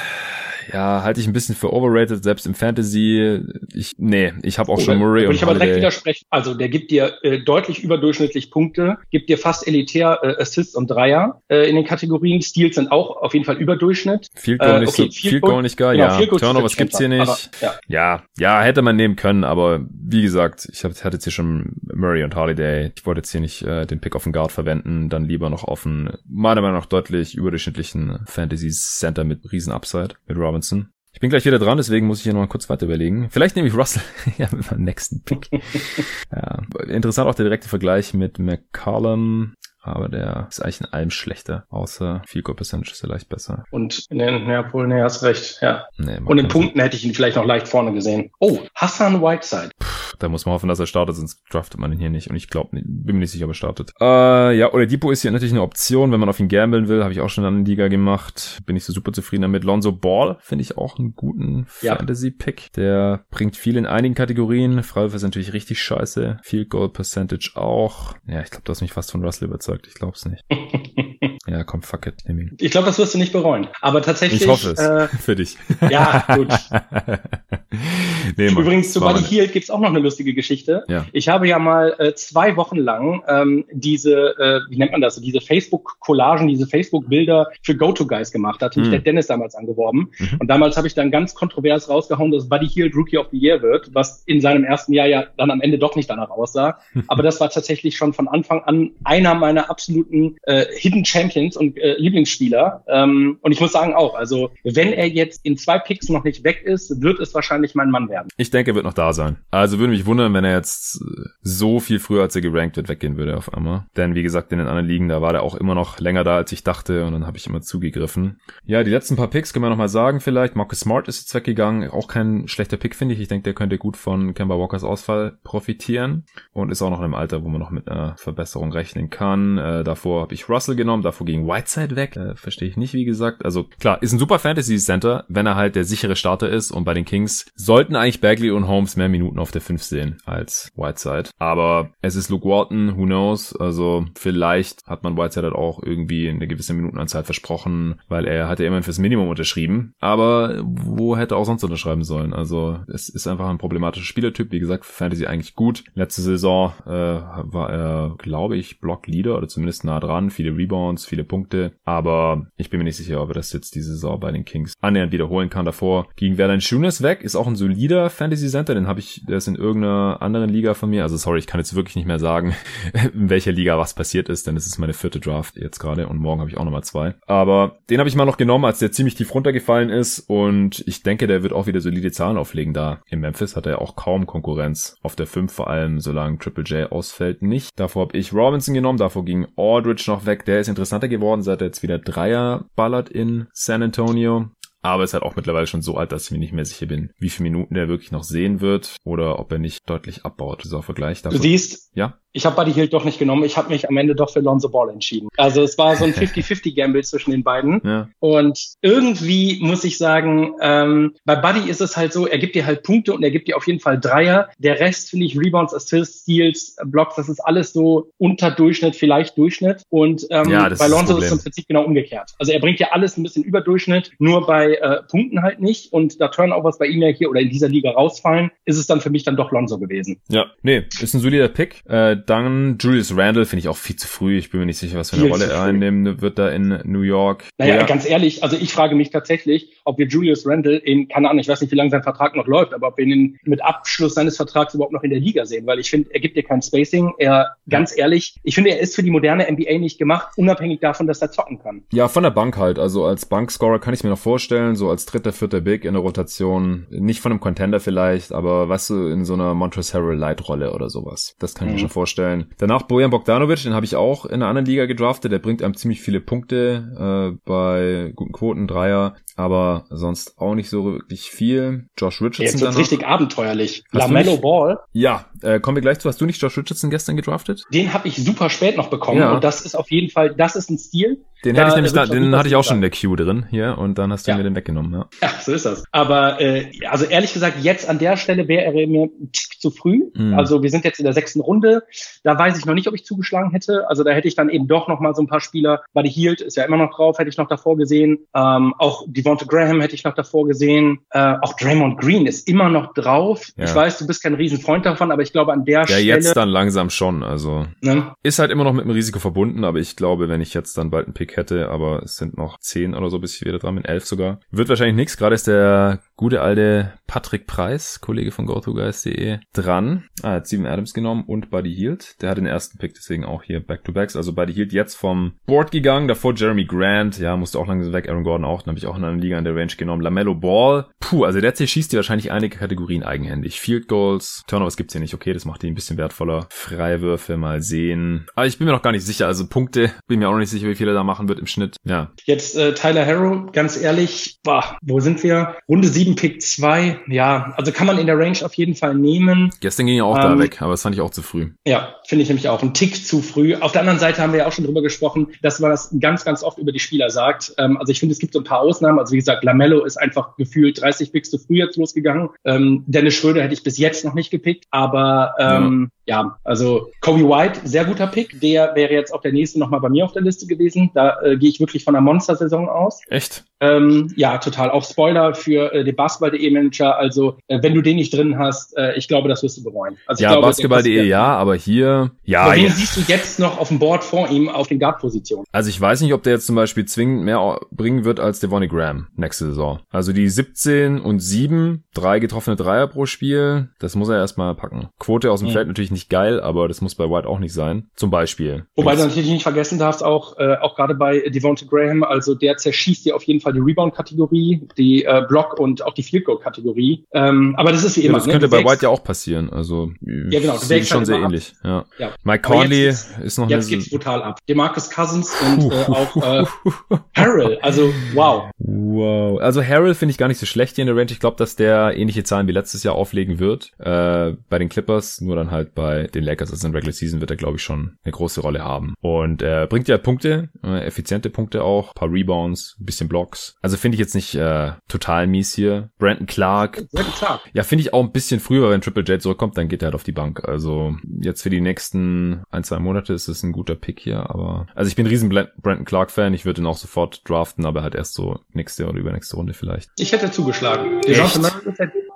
ja, halte ich ein bisschen für overrated, selbst im Fantasy. Ich, nee, ich habe auch oh, schon Murray und ich aber direkt widersprechen. Also der gibt dir äh, deutlich überdurchschnittlich Punkte, gibt dir fast elitär äh, Assists und Dreier äh, in den Kategorien. Steals sind auch auf jeden Fall Überdurchschnitt. Field Goal äh, nicht okay, so, Field Goal nicht geil, genau, ja. Turnovers gibt's hier nicht. Aber, ja. ja. ja, hätte man nehmen können, aber wie gesagt, ich hab, hatte jetzt hier schon Murray und Holiday. Ich wollte jetzt hier nicht äh, den Pick auf den Guard verwenden, dann lieber noch auf einen, meiner Meinung nach deutlich überdurchschnittlichen Fantasy Center mit riesen Upside mit Robin Robinson. Ich bin gleich wieder dran, deswegen muss ich hier noch mal kurz weiter überlegen. Vielleicht nehme ich Russell ja, mit meinem nächsten Pick. ja, interessant auch der direkte Vergleich mit McCollum aber der ist eigentlich in allem schlechter, außer Field Goal Percentage ist er leicht besser. Und in den, ja, nee, hast recht, ja. Nee, und in Punkten hätte ich ihn vielleicht noch leicht vorne gesehen. Oh, Hassan Whiteside. Puh, da muss man hoffen, dass er startet, sonst draftet man ihn hier nicht. Und ich glaube, bin mir nicht sicher, ob er startet. Äh, ja, oder Depot ist hier natürlich eine Option, wenn man auf ihn gambeln will. Habe ich auch schon in der Liga gemacht. Bin ich so super zufrieden damit. Lonzo Ball finde ich auch einen guten ja. Fantasy-Pick. Der bringt viel in einigen Kategorien. Freiwurf ist natürlich richtig scheiße. Field Goal Percentage auch. Ja, ich glaube, du hast mich fast von Russell überzeugt. Ich glaub's nicht. ja, komm, fuck it. Nimm ihn. Ich glaube, das wirst du nicht bereuen. Aber tatsächlich. Ich hoffe es. Äh, für dich. Ja, gut. nee, Übrigens, zu Buddy Hield gibt's auch noch eine lustige Geschichte. Ja. Ich habe ja mal äh, zwei Wochen lang ähm, diese, äh, wie nennt man das, diese Facebook-Collagen, diese Facebook-Bilder für Go-To-Guys gemacht. Da hat mich mhm. der Dennis damals angeworben. Mhm. Und damals habe ich dann ganz kontrovers rausgehauen, dass Buddy Hield Rookie of the Year wird, was in seinem ersten Jahr ja dann am Ende doch nicht danach aussah. Aber das war tatsächlich schon von Anfang an einer meiner absoluten äh, Hidden Champions und äh, Lieblingsspieler. Ähm, und ich muss sagen auch, also wenn er jetzt in zwei Picks noch nicht weg ist, wird es wahrscheinlich mein Mann werden. Ich denke, er wird noch da sein. Also würde mich wundern, wenn er jetzt so viel früher, als er gerankt wird, weggehen würde auf einmal. Denn wie gesagt, in den anderen Ligen, da war der auch immer noch länger da, als ich dachte und dann habe ich immer zugegriffen. Ja, die letzten paar Picks können wir nochmal sagen vielleicht. Marcus Smart ist jetzt weggegangen. Auch kein schlechter Pick, finde ich. Ich denke, der könnte gut von Kemba Walkers Ausfall profitieren und ist auch noch in einem Alter, wo man noch mit einer Verbesserung rechnen kann. Äh, davor habe ich Russell genommen, davor ging Whiteside weg. Äh, Verstehe ich nicht, wie gesagt. Also klar, ist ein super Fantasy Center, wenn er halt der sichere Starter ist und bei den Kings sollten eigentlich Bagley und Holmes mehr Minuten auf der 5 sehen als Whiteside. Aber es ist Luke Walton, who knows? Also vielleicht hat man Whiteside halt auch irgendwie eine gewisse Minutenanzahl versprochen, weil er hat ja immerhin fürs Minimum unterschrieben. Aber wo hätte er auch sonst unterschreiben sollen? Also es ist einfach ein problematischer Spielertyp. Wie gesagt, Fantasy eigentlich gut. Letzte Saison äh, war er, glaube ich, Block-Leader oder zumindest nah dran. Viele Rebounds, viele Punkte. Aber ich bin mir nicht sicher, ob er das jetzt diese Saison bei den Kings annähernd wiederholen kann. Davor ging Vernon Schunes weg, ist auch ein solider Fantasy Center. Den habe ich, der ist in irgendeiner anderen Liga von mir. Also sorry, ich kann jetzt wirklich nicht mehr sagen, in welcher Liga was passiert ist, denn es ist meine vierte Draft jetzt gerade und morgen habe ich auch nochmal zwei. Aber den habe ich mal noch genommen, als der ziemlich tief runtergefallen ist und ich denke, der wird auch wieder solide Zahlen auflegen da. In Memphis hat er auch kaum Konkurrenz auf der 5, vor allem solange Triple J ausfällt nicht. Davor habe ich Robinson genommen, davor ging Aldridge noch weg. Der ist interessanter geworden, seit er jetzt wieder Dreier ballert in San Antonio. Aber ist halt auch mittlerweile schon so alt, dass ich mir nicht mehr sicher bin, wie viele Minuten der wirklich noch sehen wird oder ob er nicht deutlich abbaut. Dieser Vergleich. Davon. Du siehst, ja? Ich habe Buddy Hield doch nicht genommen. Ich habe mich am Ende doch für Lonzo Ball entschieden. Also es war so ein 50-50-Gamble zwischen den beiden. Ja. Und irgendwie muss ich sagen, ähm, bei Buddy ist es halt so, er gibt dir halt Punkte und er gibt dir auf jeden Fall Dreier. Der Rest finde ich Rebounds, Assists, Steals, Blocks, das ist alles so unter Durchschnitt, vielleicht Durchschnitt. Und ähm, ja, bei Lonzo ist es im Prinzip genau umgekehrt. Also er bringt ja alles ein bisschen über Durchschnitt, nur bei äh, Punkten halt nicht. Und da Turnovers bei ihm ja hier oder in dieser Liga rausfallen, ist es dann für mich dann doch Lonzo gewesen. Ja, nee, ist ein solider Pick. Äh, dann Julius Randle finde ich auch viel zu früh. Ich bin mir nicht sicher, was für eine viel Rolle er einnehmen wird da in New York. Naja, ja. ganz ehrlich, also ich frage mich tatsächlich, ob wir Julius Randle in, keine Ahnung, ich weiß nicht, wie lange sein Vertrag noch läuft, aber ob wir ihn mit Abschluss seines Vertrags überhaupt noch in der Liga sehen, weil ich finde, er gibt dir kein Spacing. Er, ganz ehrlich, ich finde, er ist für die moderne NBA nicht gemacht, unabhängig davon, dass er zocken kann. Ja, von der Bank halt. Also als Bankscorer kann ich mir noch vorstellen, so als dritter, vierter Big in der Rotation. Nicht von einem Contender vielleicht, aber weißt du, in so einer Montrezl Harrell Light Rolle oder sowas. Das kann ich mhm. mir schon vorstellen vorstellen. Danach Bojan Bogdanovic, den habe ich auch in einer anderen Liga gedraftet. Der bringt einem ziemlich viele Punkte äh, bei guten Quoten, Dreier, aber sonst auch nicht so wirklich viel. Josh Richardson. Jetzt wird's richtig abenteuerlich. Lamello Ball. Ja, äh, kommen wir gleich zu. Hast du nicht Josh Richardson gestern gedraftet? Den habe ich super spät noch bekommen ja. und das ist auf jeden Fall, das ist ein Stil. Den hätte ich nämlich, da, den hatte ich auch schon in der Queue drin hier und dann hast du ja. mir den weggenommen. Ja. ja, so ist das. Aber äh, also ehrlich gesagt, jetzt an der Stelle wäre er mir ein Tick zu früh. Mhm. Also wir sind jetzt in der sechsten Runde. Da weiß ich noch nicht, ob ich zugeschlagen hätte. Also da hätte ich dann eben doch noch mal so ein paar Spieler. Buddy Hield ist ja immer noch drauf, hätte ich noch davor gesehen. Ähm, auch Devonta Graham hätte ich noch davor gesehen. Äh, auch Draymond Green ist immer noch drauf. Ja. Ich weiß, du bist kein Riesenfreund davon, aber ich glaube an der ja, Stelle. Ja, jetzt dann langsam schon. Also ne? ist halt immer noch mit einem Risiko verbunden, aber ich glaube, wenn ich jetzt dann bald einen Pick hätte, aber es sind noch zehn oder so, bis ich wieder dran bin, elf sogar, wird wahrscheinlich nichts. Gerade ist der gute alte Patrick Preis, Kollege von GoToGuys.de, dran. Ah, hat Steven Adams genommen und Buddy Hield. Der hat den ersten Pick, deswegen auch hier Back-to-Backs. Also Buddy Hield jetzt vom Board gegangen. Davor Jeremy Grant. Ja, musste auch langsam weg. Aaron Gordon auch. Dann habe ich auch in einer Liga in der Range genommen. LaMelo Ball. Puh, also der schießt dir wahrscheinlich einige Kategorien eigenhändig. Field Goals. Turnovers gibt's hier nicht. Okay, das macht ihn ein bisschen wertvoller. Freiwürfe mal sehen. Aber ich bin mir noch gar nicht sicher. Also Punkte, bin mir auch noch nicht sicher, wie viel er da machen wird im Schnitt. Ja. Jetzt äh, Tyler Harrow, ganz ehrlich, boah, wo sind wir? Runde 7, Pick 2. Ja, also kann man in der Range auf jeden Fall nehmen. Gestern ging ja auch ähm, da weg, aber das fand ich auch zu früh. Ja, finde ich nämlich auch. Ein Tick zu früh. Auf der anderen Seite haben wir ja auch schon drüber gesprochen, dass man das ganz, ganz oft über die Spieler sagt. Ähm, also ich finde, es gibt so ein paar Ausnahmen. Also wie gesagt, Lamello ist einfach gefühlt 30 Picks zu früh jetzt losgegangen. Ähm, Dennis Schröder hätte ich bis jetzt noch nicht gepickt. Aber ähm, ja. ja, also Kobe White, sehr guter Pick. Der wäre jetzt auch der nächste nochmal bei mir auf der Liste gewesen. Da äh, gehe ich wirklich von einer Monster-Saison aus. Echt? Ähm, ja, total. Auch Spoiler für äh, den Basketball.de-Manager. Also äh, wenn du den nicht drin hast, äh, ich glaube, das wirst du bereuen. Also, ja, Basketball.de ja, aber hier, ja. Aber wen ja. siehst du jetzt noch auf dem Board vor ihm auf den Guard-Positionen? Also ich weiß nicht, ob der jetzt zum Beispiel zwingend mehr bringen wird als Devonny Graham nächste Saison. Also die 17 und 7, drei getroffene Dreier pro Spiel, das muss er erstmal packen. Quote aus dem mhm. Feld natürlich nicht geil, aber das muss bei White auch nicht sein. Zum Beispiel. Wobei du natürlich nicht vergessen darfst, auch, äh, auch gerade bei Devonta Graham, also der zerschießt dir auf jeden Fall die Rebound-Kategorie, die äh, Block- und auch die Field Goal-Kategorie. Ähm, aber das ist wie immer. Ja, das ne? könnte bei White ja auch passieren. Also ja, genau, das ist schon halt sehr ähnlich. Ja. ja. Mike Conley ist noch Jetzt geht's brutal ab. Demarcus Cousins und äh, auch äh, Harrell. Also wow. Wow. Also Harrell finde ich gar nicht so schlecht hier in der Range. Ich glaube, dass der ähnliche Zahlen wie letztes Jahr auflegen wird. Äh, bei den Clippers, nur dann halt bei den Lakers. Also in Regular Season wird er, glaube ich, schon eine große Rolle haben. Und er äh, bringt ja Punkte, äh, effiziente Punkte auch, paar Rebounds, ein bisschen Blocks. Also finde ich jetzt nicht äh, total mies hier. Brandon Clark. Brandon Clark. Ja, finde ich auch ein bisschen früher, wenn Triple J zurückkommt, dann geht er halt auf die Bank. Also jetzt für die nächsten ein, zwei Monate ist es ein guter Pick hier, aber also ich bin ein riesen Brandon Clark Fan. Ich würde ihn auch sofort draften, aber halt erst so nächste oder übernächste Runde vielleicht. Ich hätte zugeschlagen.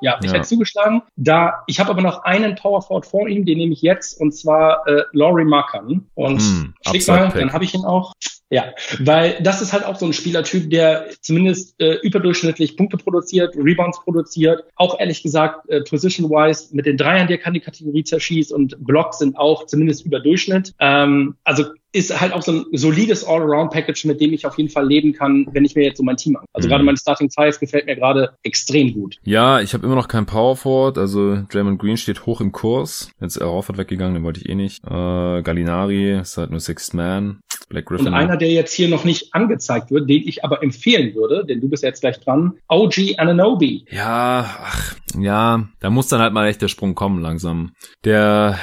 Ja, ich ja. hätte zugeschlagen. Da, ich habe aber noch einen Power Forward vor ihm, den nehme ich jetzt, und zwar äh, Laurie Markham. Und hm, schick mal, dann habe ich ihn auch. Ja, weil das ist halt auch so ein Spielertyp, der zumindest äh, überdurchschnittlich Punkte produziert, Rebounds produziert, auch ehrlich gesagt äh, position-wise mit den Dreiern, der kann die Kategorie zerschießt und Blocks sind auch zumindest Überdurchschnitt. Ähm, also ist halt auch so ein solides All-Around-Package, mit dem ich auf jeden Fall leben kann, wenn ich mir jetzt so mein Team an. Also mhm. gerade mein Starting Five gefällt mir gerade extrem gut. Ja, ich habe immer noch kein Power Forward, also Draymond Green steht hoch im Kurs. Jetzt er Horford weggegangen, den wollte ich eh nicht. Äh, Gallinari ist halt nur Sixth Man. Black Griffin. Und einer, der jetzt hier noch nicht angezeigt wird, den ich aber empfehlen würde, denn du bist jetzt gleich dran, OG Ananobi. Ja, ach, ja, da muss dann halt mal echt der Sprung kommen langsam. Der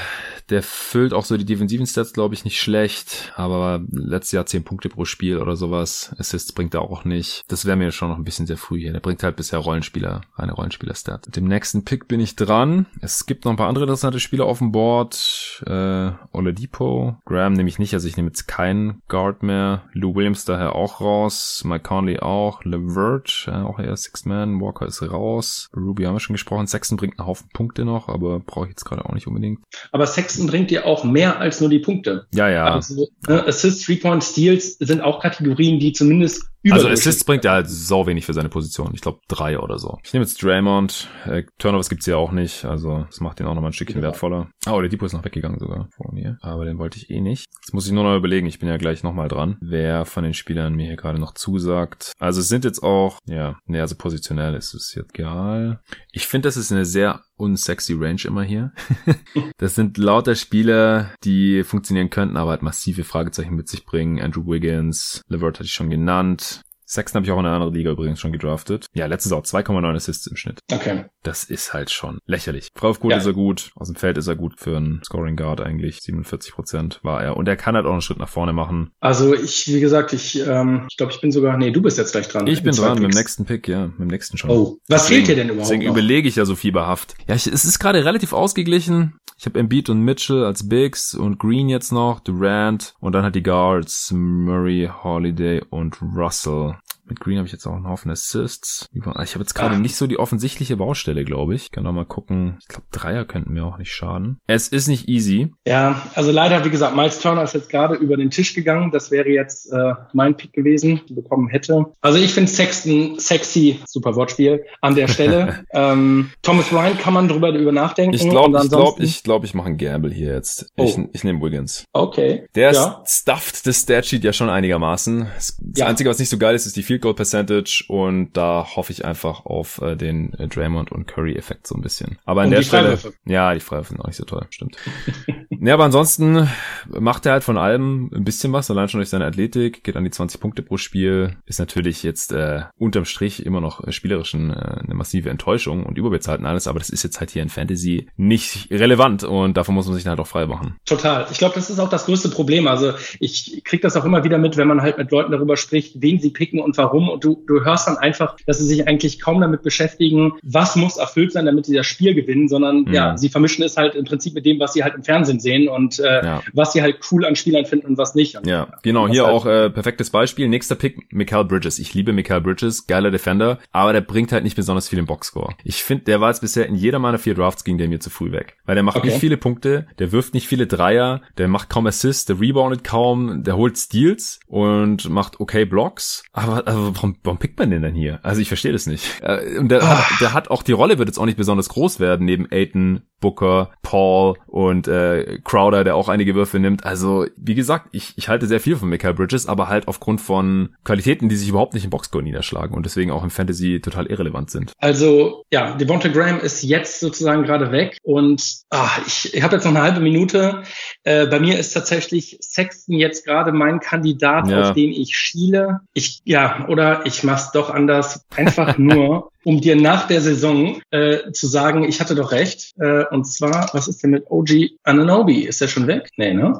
der füllt auch so die defensiven Stats, glaube ich, nicht schlecht. Aber letztes Jahr 10 Punkte pro Spiel oder sowas. Assists bringt er auch nicht. Das wäre mir schon noch ein bisschen sehr früh hier. Der bringt halt bisher Rollenspieler, eine Rollenspieler-Stat. Dem nächsten Pick bin ich dran. Es gibt noch ein paar andere interessante Spieler auf dem Board. Äh, Oladipo. Graham nehme ich nicht, also ich nehme jetzt keinen Guard mehr. Lou Williams daher auch raus. Mike Conley auch. LeVert, äh, auch eher Six Man. Walker ist raus. Ruby haben wir schon gesprochen. Sexton bringt einen Haufen Punkte noch, aber brauche ich jetzt gerade auch nicht unbedingt. Aber Sexton Sechsten bringt dir auch mehr als nur die Punkte. Ja, ja. Also, ne, Assists, Three-Point, Steals sind auch Kategorien, die zumindest Also Assists bringt er halt sau wenig für seine Position. Ich glaube drei oder so. Ich nehme jetzt Draymond. Äh, Turnovers gibt's ja auch nicht. Also das macht ihn auch nochmal ein Stückchen ja. wertvoller. Oh, der Depot ist noch weggegangen sogar vor mir. Aber den wollte ich eh nicht. Jetzt muss ich nur noch überlegen. Ich bin ja gleich nochmal dran. Wer von den Spielern mir hier gerade noch zusagt. Also es sind jetzt auch, ja, ne, also positionell ist es jetzt egal. Ich finde, das ist eine sehr unsexy Range immer hier. das sind lauter Spieler, die funktionieren könnten, aber halt massive Fragezeichen mit sich bringen. Andrew Wiggins, Levert hatte ich schon genannt. Sexton habe ich auch in einer anderen Liga übrigens schon gedraftet. Ja, letztes auch 2,9 Assists im Schnitt. Okay. Das ist halt schon lächerlich. Freiwurfquote ja. ist er gut. Aus dem Feld ist er gut für einen Scoring Guard eigentlich. 47 Prozent war er. Und er kann halt auch einen Schritt nach vorne machen. Also ich, wie gesagt, ich, ähm, ich glaube, ich bin sogar, nee, du bist jetzt gleich dran. Ich bin dran mit dem nächsten Pick, ja, mit dem nächsten schon. Oh, was deswegen, fehlt dir denn überhaupt Deswegen noch? überlege ich ja so fieberhaft. Ja, ich, es ist gerade relativ ausgeglichen. Ich habe Embiid und Mitchell als Bigs und Green jetzt noch, Durant und dann halt die Guards, Murray, Holiday und Russell. Mit Green habe ich jetzt auch einen Haufen Assists. Ich habe jetzt gerade nicht so die offensichtliche Baustelle, glaube ich. Kann noch mal gucken. Ich glaube, Dreier könnten mir auch nicht schaden. Es ist nicht easy. Ja, also leider, wie gesagt, Miles Turner ist jetzt gerade über den Tisch gegangen. Das wäre jetzt äh, mein Pick gewesen, die bekommen hätte. Also ich finde Sexton sexy, super Wortspiel an der Stelle. ähm, Thomas Ryan kann man drüber über nachdenken. Ich glaube, ich glaube, ich glaube, ich mache einen Gamble hier jetzt. Oh. Ich, ich nehme Wiggins. Okay. Der ja. stufft das Statsheet ja schon einigermaßen. Das ja. Einzige, was nicht so geil ist, ist die Field Goal Percentage und da hoffe ich einfach auf äh, den äh, Draymond und Curry Effekt so ein bisschen. Aber an und der Stelle, ja, die Freiwürfe sind auch nicht so toll, stimmt. ja, aber ansonsten macht er halt von allem ein bisschen was, allein schon durch seine Athletik, geht an die 20 Punkte pro Spiel, ist natürlich jetzt äh, unterm Strich immer noch äh, spielerischen äh, eine massive Enttäuschung und überbezahlt und alles, aber das ist jetzt halt hier in Fantasy nicht relevant und davon muss man sich dann halt auch frei machen. Total. Ich glaube, das ist auch das größte Problem. Also ich kriege das auch immer wieder mit, wenn man halt mit Leuten darüber spricht, wen sie picken und warum und du, du hörst dann einfach, dass sie sich eigentlich kaum damit beschäftigen, was muss erfüllt sein, damit sie das Spiel gewinnen, sondern mhm. ja, sie vermischen es halt im Prinzip mit dem, was sie halt im Fernsehen sehen und äh, ja. was sie halt cool an Spielern finden und was nicht. Und, ja, genau, hier halt auch äh, perfektes Beispiel. Nächster Pick, Mikael Bridges. Ich liebe Mikael Bridges, geiler Defender, aber der bringt halt nicht besonders viel im Boxscore. Ich finde, der war jetzt bisher in jeder meiner vier Drafts ging der mir zu früh weg. Weil der macht okay. nicht viele Punkte, der wirft nicht viele Dreier, der macht kaum Assists, der reboundet kaum, der holt Steals und macht okay Blocks. Aber, aber warum, warum pickt man den denn hier? Also ich verstehe das nicht. Äh, und der, hat, der hat auch, die Rolle wird jetzt auch nicht besonders groß werden, neben Aiton, Booker, Paul und äh, Crowder, der auch einige Würfe nimmt. Also, wie gesagt, ich, ich halte sehr viel von Michael Bridges, aber halt aufgrund von Qualitäten, die sich überhaupt nicht im Boxscore niederschlagen und deswegen auch im Fantasy total irrelevant sind. Also, ja, Devonta Graham ist jetzt sozusagen gerade weg und ah, ich, ich habe jetzt noch eine halbe Minute. Äh, bei mir ist tatsächlich Sexton jetzt gerade mein Kandidat, ja. auf den ich schiele. Ich, ja, oder ich mach's doch anders. Einfach nur, um dir nach der Saison äh, zu sagen, ich hatte doch recht. Äh, und zwar, was ist denn mit OG Ananobi? Ist der schon weg? Nee, ne?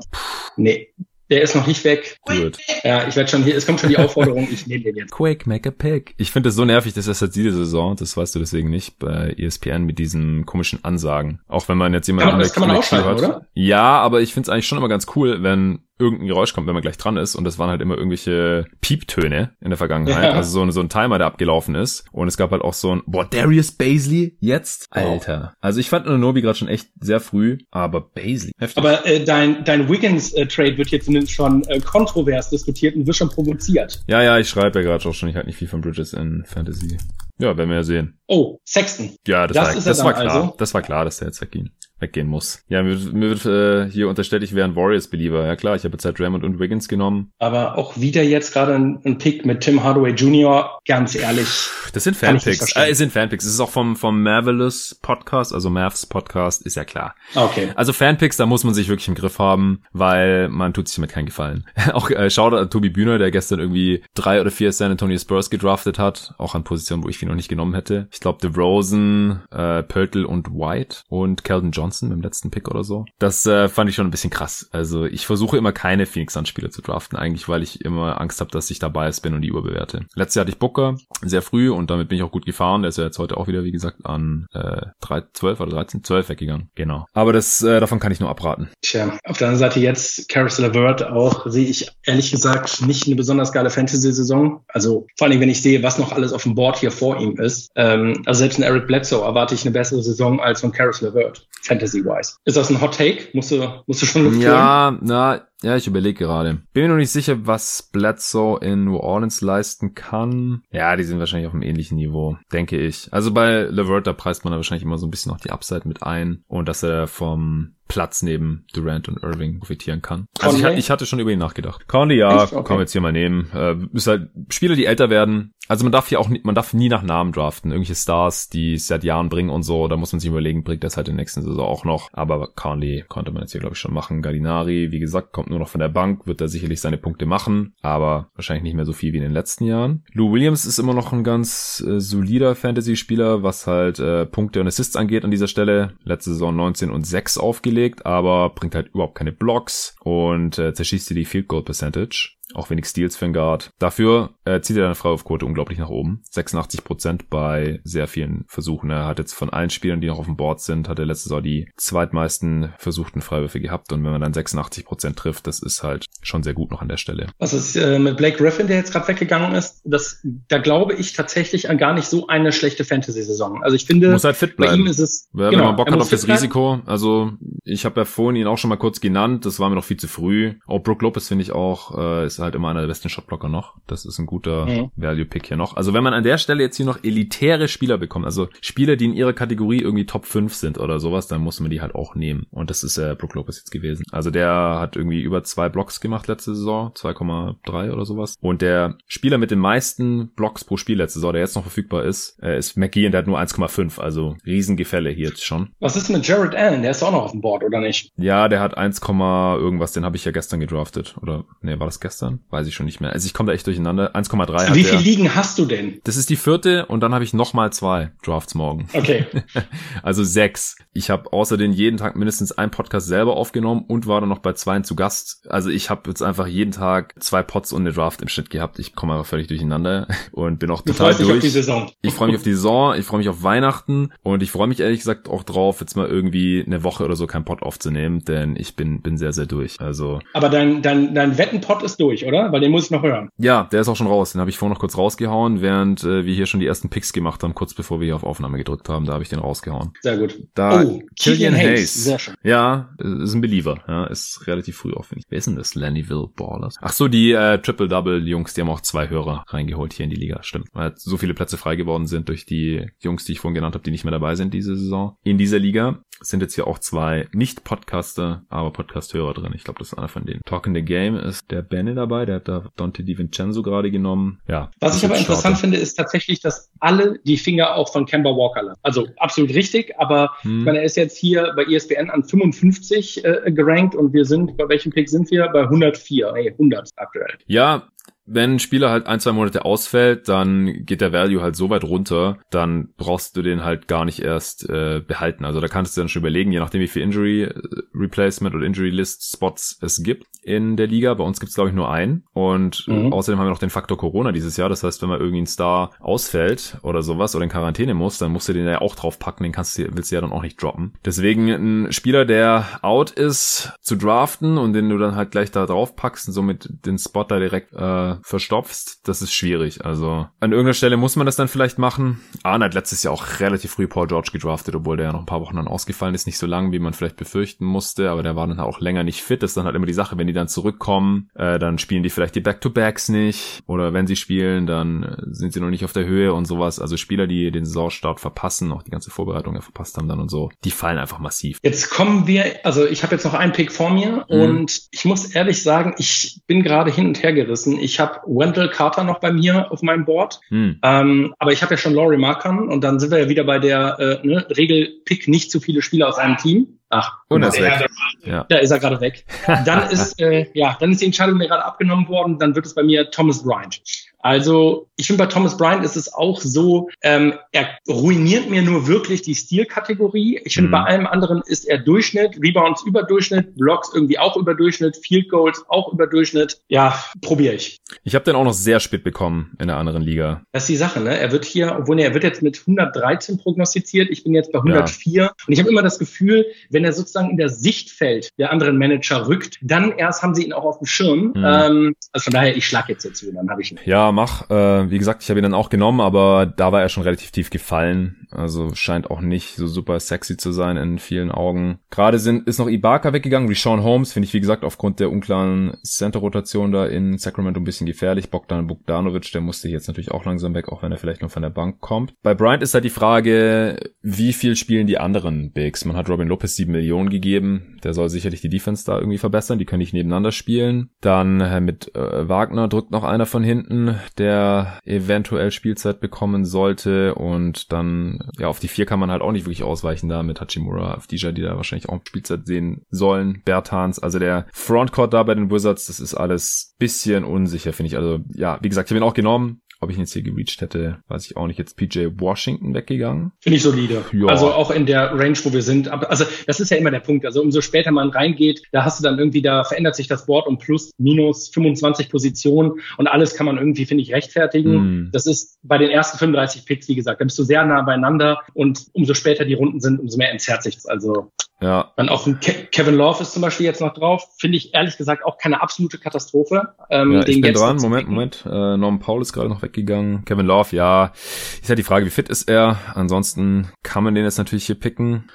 Nee. Der ist noch nicht weg. Gut. Ja, ich werde schon hier, es kommt schon die Aufforderung, ich nehme den jetzt. Quick, make a pick. Ich finde es so nervig, dass das jetzt diese Saison, das weißt du deswegen nicht, bei ESPN mit diesen komischen Ansagen. Auch wenn man jetzt jemanden ja, das kann man auch hat. oder? Ja, aber ich finde es eigentlich schon immer ganz cool, wenn irgendein Geräusch kommt, wenn man gleich dran ist. Und das waren halt immer irgendwelche Pieptöne in der Vergangenheit. Ja. Also so, ein, so ein Timer, der abgelaufen ist. Und es gab halt auch so ein, boah, Darius Baisley jetzt? Alter. Also ich fand Nobi gerade schon echt sehr früh, aber Baisley. Heftig. Aber äh, dein, dein Wiggins-Trade wird jetzt zumindest schon äh, kontrovers diskutiert und wird schon provoziert. Ja, ja, ich schreibe ja gerade auch schon, ich halt nicht viel von Bridges in Fantasy. Ja, werden wir ja sehen. Oh, Sexton. Ja, das, das war, das war klar. Also? Das war klar, dass der jetzt wegging weggehen muss. Ja, mir, mir wird äh, hier unterstellt, ich wäre ein Warriors-Believer. Ja klar, ich habe jetzt halt und Wiggins genommen. Aber auch wieder jetzt gerade ein, ein, Pick mit Tim Hardaway Jr., ganz ehrlich. Das sind Fanpicks. Äh, es sind Fanpicks. Es ist auch vom, vom Marvelous Podcast, also Mavs Podcast, ist ja klar. Okay. Also Fanpicks, da muss man sich wirklich im Griff haben, weil man tut sich damit keinen Gefallen. auch äh, schaut an Tobi Bühner, der gestern irgendwie drei oder vier San Antonio Spurs gedraftet hat, auch an Positionen, wo ich ihn noch nicht genommen hätte. Ich glaube, DeRozan, äh, Pöltl und White und Keldon Johnson Johnson beim letzten Pick oder so. Das äh, fand ich schon ein bisschen krass. Also ich versuche immer keine Phoenix Suns Spieler zu draften, eigentlich, weil ich immer Angst habe, dass ich dabei bin und die überbewerte. Letztes Jahr hatte ich Booker sehr früh und damit bin ich auch gut gefahren. Der ist ja jetzt heute auch wieder, wie gesagt, an äh, 3, 12 oder 13, 12 weggegangen. Genau. Aber das äh, davon kann ich nur abraten. Tja, auf der anderen Seite jetzt Caris LeVert auch sehe ich ehrlich gesagt nicht eine besonders geile Fantasy-Saison. Also vor allem, wenn ich sehe, was noch alles auf dem Board hier vor ihm ist. Ähm, also selbst in Eric Bledsoe erwarte ich eine bessere Saison als von Caris LeVert. Fantasy-wise. Ist das ein Hot Take? Musst du, musst du schon Ja, na, Ja, ich überlege gerade. Bin mir noch nicht sicher, was Bledsoe in New Orleans leisten kann. Ja, die sind wahrscheinlich auf einem ähnlichen Niveau, denke ich. Also bei LeVert, da preist man da wahrscheinlich immer so ein bisschen noch die Upside mit ein und dass er vom Platz neben Durant und Irving profitieren kann. Also ich, ich, hatte schon über ihn nachgedacht. Conley, ja, okay. kann jetzt hier mal nehmen. Äh, ist halt Spieler, die älter werden. Also man darf hier auch nie, man darf nie nach Namen draften. Irgendwelche Stars, die es seit Jahren bringen und so, da muss man sich überlegen, bringt das halt in der nächsten Saison auch noch. Aber Conley konnte man jetzt hier, glaube ich, schon machen. Gallinari, wie gesagt, kommt nur noch von der Bank, wird da sicherlich seine Punkte machen, aber wahrscheinlich nicht mehr so viel wie in den letzten Jahren. Lou Williams ist immer noch ein ganz äh, solider Fantasy-Spieler, was halt äh, Punkte und Assists angeht an dieser Stelle. Letzte Saison 19 und 6 aufgelegt aber bringt halt überhaupt keine Blocks und äh, zerschießt dir die Field Goal Percentage auch wenig Steals für einen Guard. Dafür äh, zieht er seine Quote unglaublich nach oben. 86 Prozent bei sehr vielen Versuchen. Er hat jetzt von allen Spielern, die noch auf dem Board sind, hat er letzte Saison die zweitmeisten versuchten Freiwürfe gehabt. Und wenn man dann 86 Prozent trifft, das ist halt schon sehr gut noch an der Stelle. Was ist äh, mit Blake Griffin, der jetzt gerade weggegangen ist? Das, da glaube ich tatsächlich an gar nicht so eine schlechte Fantasy-Saison. Also ich finde, muss halt fit bleiben. bei ihm ist es, wenn genau, man Bock hat auf das bleiben. Risiko. Also ich habe ja vorhin ihn auch schon mal kurz genannt. Das war mir noch viel zu früh. Auch Brook Lopez finde ich auch, äh, ist halt immer einer der besten Shotblocker noch. Das ist ein guter mhm. Value-Pick hier noch. Also wenn man an der Stelle jetzt hier noch elitäre Spieler bekommt, also Spieler, die in ihrer Kategorie irgendwie Top 5 sind oder sowas, dann muss man die halt auch nehmen. Und das ist äh, Brook Lopez jetzt gewesen. Also der hat irgendwie über zwei Blocks gemacht letzte Saison, 2,3 oder sowas. Und der Spieler mit den meisten Blocks pro Spiel letzte Saison, der jetzt noch verfügbar ist, äh, ist McGee und der hat nur 1,5. Also Riesengefälle hier jetzt schon. Was ist mit Jared Allen? Der ist auch noch auf dem Board, oder nicht? Ja, der hat 1, irgendwas. Den habe ich ja gestern gedraftet. Oder, nee, war das gestern? Weiß ich schon nicht mehr. Also ich komme da echt durcheinander. 1,3 Wie viele Ligen hast du denn? Das ist die vierte und dann habe ich nochmal zwei Drafts morgen. Okay. also sechs. Ich habe außerdem jeden Tag mindestens einen Podcast selber aufgenommen und war dann noch bei zweien zu Gast. Also ich habe jetzt einfach jeden Tag zwei Pots und eine Draft im Schnitt gehabt. Ich komme einfach völlig durcheinander und bin auch total du durch. Auf die Saison. Ich freue mich auf die Saison, ich freue mich auf Weihnachten und ich freue mich ehrlich gesagt auch drauf, jetzt mal irgendwie eine Woche oder so kein Pot aufzunehmen, denn ich bin bin sehr sehr durch. Also. Aber dein dein dein Wettenpot ist durch, oder? Weil den muss ich noch hören. Ja, der ist auch schon raus. Den habe ich vorhin noch kurz rausgehauen, während äh, wir hier schon die ersten Picks gemacht haben, kurz bevor wir hier auf Aufnahme gedrückt haben. Da habe ich den rausgehauen. Sehr gut. Da oh, Killian Hayes. Hayes. Sehr schön. Ja, ist ein Believer. Ja, ist relativ früh aufwendig. Wer ist denn das? Lannyville Ballers. Ach so, die äh, Triple-Double-Jungs, die haben auch zwei Hörer reingeholt hier in die Liga. Stimmt. Weil so viele Plätze frei geworden sind durch die Jungs, die ich vorhin genannt habe, die nicht mehr dabei sind diese Saison. In dieser Liga sind jetzt hier auch zwei Nicht-Podcaster, aber Podcast-Hörer drin. Ich glaube, das ist einer von denen. Talking the Game ist der Benne dabei, der hat da Dante DiVincenzo gerade genommen. Ja. Was ich aber interessant finde, ist tatsächlich, dass alle die Finger auch von Kemba Walker lassen. Also absolut richtig, aber hm. ich meine, er ist jetzt hier bei ESPN an 55 äh, gerankt und wir sind, bei welchem Pick sind wir? Bei 104, nee, 100 aktuell. Ja, wenn ein Spieler halt ein, zwei Monate ausfällt, dann geht der Value halt so weit runter, dann brauchst du den halt gar nicht erst äh, behalten. Also da kannst du dann schon überlegen, je nachdem wie viel Injury äh, Replacement oder Injury List Spots es gibt in der Liga. Bei uns gibt es glaube ich nur einen. Und mhm. außerdem haben wir noch den Faktor Corona dieses Jahr. Das heißt, wenn mal irgendwie ein Star ausfällt oder sowas oder in Quarantäne muss, dann musst du den ja auch drauf packen. Den kannst du, willst du ja dann auch nicht droppen. Deswegen ein Spieler, der out ist, zu draften und den du dann halt gleich da drauf packst und somit den Spot da direkt äh, verstopfst, das ist schwierig. Also an irgendeiner Stelle muss man das dann vielleicht machen. Arne hat letztes Jahr auch relativ früh Paul George gedraftet, obwohl der ja noch ein paar Wochen dann ausgefallen ist. Nicht so lang, wie man vielleicht befürchten musste, aber der war dann auch länger nicht fit. Das ist dann halt immer die Sache, wenn die dann zurückkommen, äh, dann spielen die vielleicht die Back-to-Backs nicht. Oder wenn sie spielen, dann äh, sind sie noch nicht auf der Höhe und sowas. Also Spieler, die den Saisonstart verpassen, auch die ganze Vorbereitung ja verpasst haben dann und so, die fallen einfach massiv. Jetzt kommen wir, also ich habe jetzt noch einen Pick vor mir mhm. und ich muss ehrlich sagen, ich bin gerade hin und her gerissen. Ich habe Wendell Carter noch bei mir auf meinem Board. Hm. Ähm, aber ich habe ja schon Laurie Markham und dann sind wir ja wieder bei der äh, ne, Regel Pick nicht zu viele Spieler aus einem Team. Ach, und er ist weg. Ja. Da ist er gerade weg. Dann ist, äh, ja, dann ist die Entscheidung mir gerade abgenommen worden. Dann wird es bei mir Thomas Bryant. Also ich finde, bei Thomas Bryant ist es auch so, ähm, er ruiniert mir nur wirklich die Stilkategorie. Ich finde, mhm. bei allem anderen ist er Durchschnitt, Rebounds über Durchschnitt, Blocks irgendwie auch über Durchschnitt, Field Goals auch über Durchschnitt. Ja, probiere ich. Ich habe den auch noch sehr spät bekommen in der anderen Liga. Das ist die Sache, ne? Er wird hier, obwohl er wird jetzt mit 113 prognostiziert, ich bin jetzt bei 104 ja. und ich habe immer das Gefühl, wenn er sozusagen in der Sichtfeld der anderen Manager rückt, dann erst haben sie ihn auch auf dem Schirm. Mhm. Ähm, also von daher, ich schlag jetzt dazu, dann habe ich ihn. Ja, mach. Äh, wie gesagt, ich habe ihn dann auch genommen, aber da war er schon relativ tief gefallen. Also scheint auch nicht so super sexy zu sein in vielen Augen. Gerade sind ist noch Ibaka weggegangen. Rishon Holmes finde ich, wie gesagt, aufgrund der unklaren Center-Rotation da in Sacramento ein bisschen gefährlich. Bogdan Bogdanovic, der musste jetzt natürlich auch langsam weg, auch wenn er vielleicht noch von der Bank kommt. Bei Bryant ist halt die Frage, wie viel spielen die anderen Bigs? Man hat Robin Lopez sieben Millionen gegeben. Der soll sicherlich die Defense da irgendwie verbessern. Die können nicht nebeneinander spielen. Dann äh, mit äh, Wagner drückt noch einer von hinten, der eventuell Spielzeit bekommen sollte. Und dann, ja, auf die vier kann man halt auch nicht wirklich ausweichen da mit Hachimura, Afdija, die da wahrscheinlich auch Spielzeit sehen sollen. Bertans, also der Frontcourt da bei den Wizards, das ist alles bisschen unsicher, finde ich. Also, ja, wie gesagt, ich habe ihn auch genommen. Ob ich ihn jetzt hier gereached hätte, weiß ich auch nicht. Jetzt PJ Washington weggegangen. Finde ich solide. Ja. Also auch in der Range, wo wir sind. Also das ist ja immer der Punkt. Also umso später man reingeht, da hast du dann irgendwie, da verändert sich das Board um plus, minus 25 Positionen und alles kann man irgendwie, finde ich, rechtfertigen. Mm. Das ist bei den ersten 35 Picks, wie gesagt, da bist du sehr nah beieinander und umso später die Runden sind, umso mehr entzerrt sich Also ja. Dann auch ein Ke Kevin Love ist zum Beispiel jetzt noch drauf. Finde ich ehrlich gesagt auch keine absolute Katastrophe. Ähm, ja, ich bin dran. Moment, Moment. Äh, Norman Paul ist gerade noch weggegangen. Kevin Love, ja. Ist ja die Frage, wie fit ist er? Ansonsten kann man den jetzt natürlich hier picken.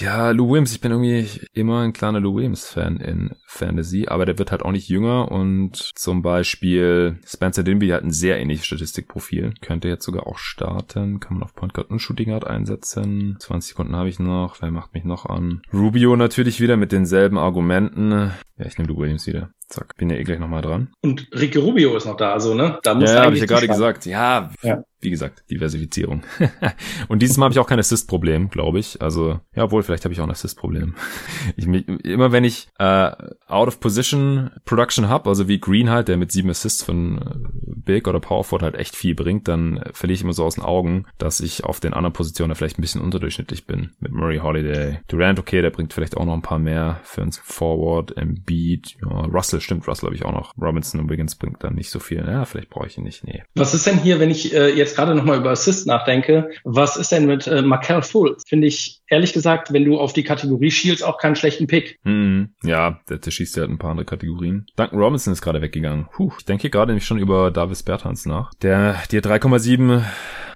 Ja, Lou Williams. Ich bin irgendwie immer ein kleiner Lou Williams-Fan in Fantasy, aber der wird halt auch nicht jünger und zum Beispiel Spencer Dinby hat ein sehr ähnliches Statistikprofil. Könnte jetzt sogar auch starten. Kann man auf Point Guard und Shooting Guard einsetzen. 20 Sekunden habe ich noch. Wer macht mich noch an? Rubio natürlich wieder mit denselben Argumenten. Ja, ich nehme du Williams wieder. Zack, bin ja eh gleich nochmal dran. Und Ricky Rubio ist noch da, also, ne? Da muss ja, habe ich ja gerade gesagt. Ja, ja, wie gesagt, Diversifizierung. und dieses Mal habe ich auch kein Assist-Problem, glaube ich. Also, ja, obwohl, vielleicht habe ich auch ein Assist-Problem. ich, immer wenn ich äh, Out-of-Position Production habe, also wie Green halt, der mit sieben Assists von äh, Big oder Powerford halt echt viel bringt, dann verliere ich immer so aus den Augen, dass ich auf den anderen Positionen vielleicht ein bisschen unterdurchschnittlich bin. Mit Murray Holiday. Durant, okay, der bringt vielleicht auch noch ein paar mehr für uns Forward, Embiid, ja, Russell, stimmt, Russell habe ich auch noch. Robinson und Wiggins bringt dann nicht so viel. Ja, vielleicht brauche ich ihn nicht, nee. Was ist denn hier, wenn ich äh, jetzt gerade nochmal über Assist nachdenke, was ist denn mit äh, Markel Fultz? Finde ich, ehrlich gesagt, wenn du auf die Kategorie schielst, auch keinen schlechten Pick. Hm, ja, der, der schießt ja halt ein paar andere Kategorien. Duncan Robinson ist gerade weggegangen. Puh, ich denke gerade nämlich schon über Davis Bertans nach. Der dir 3,7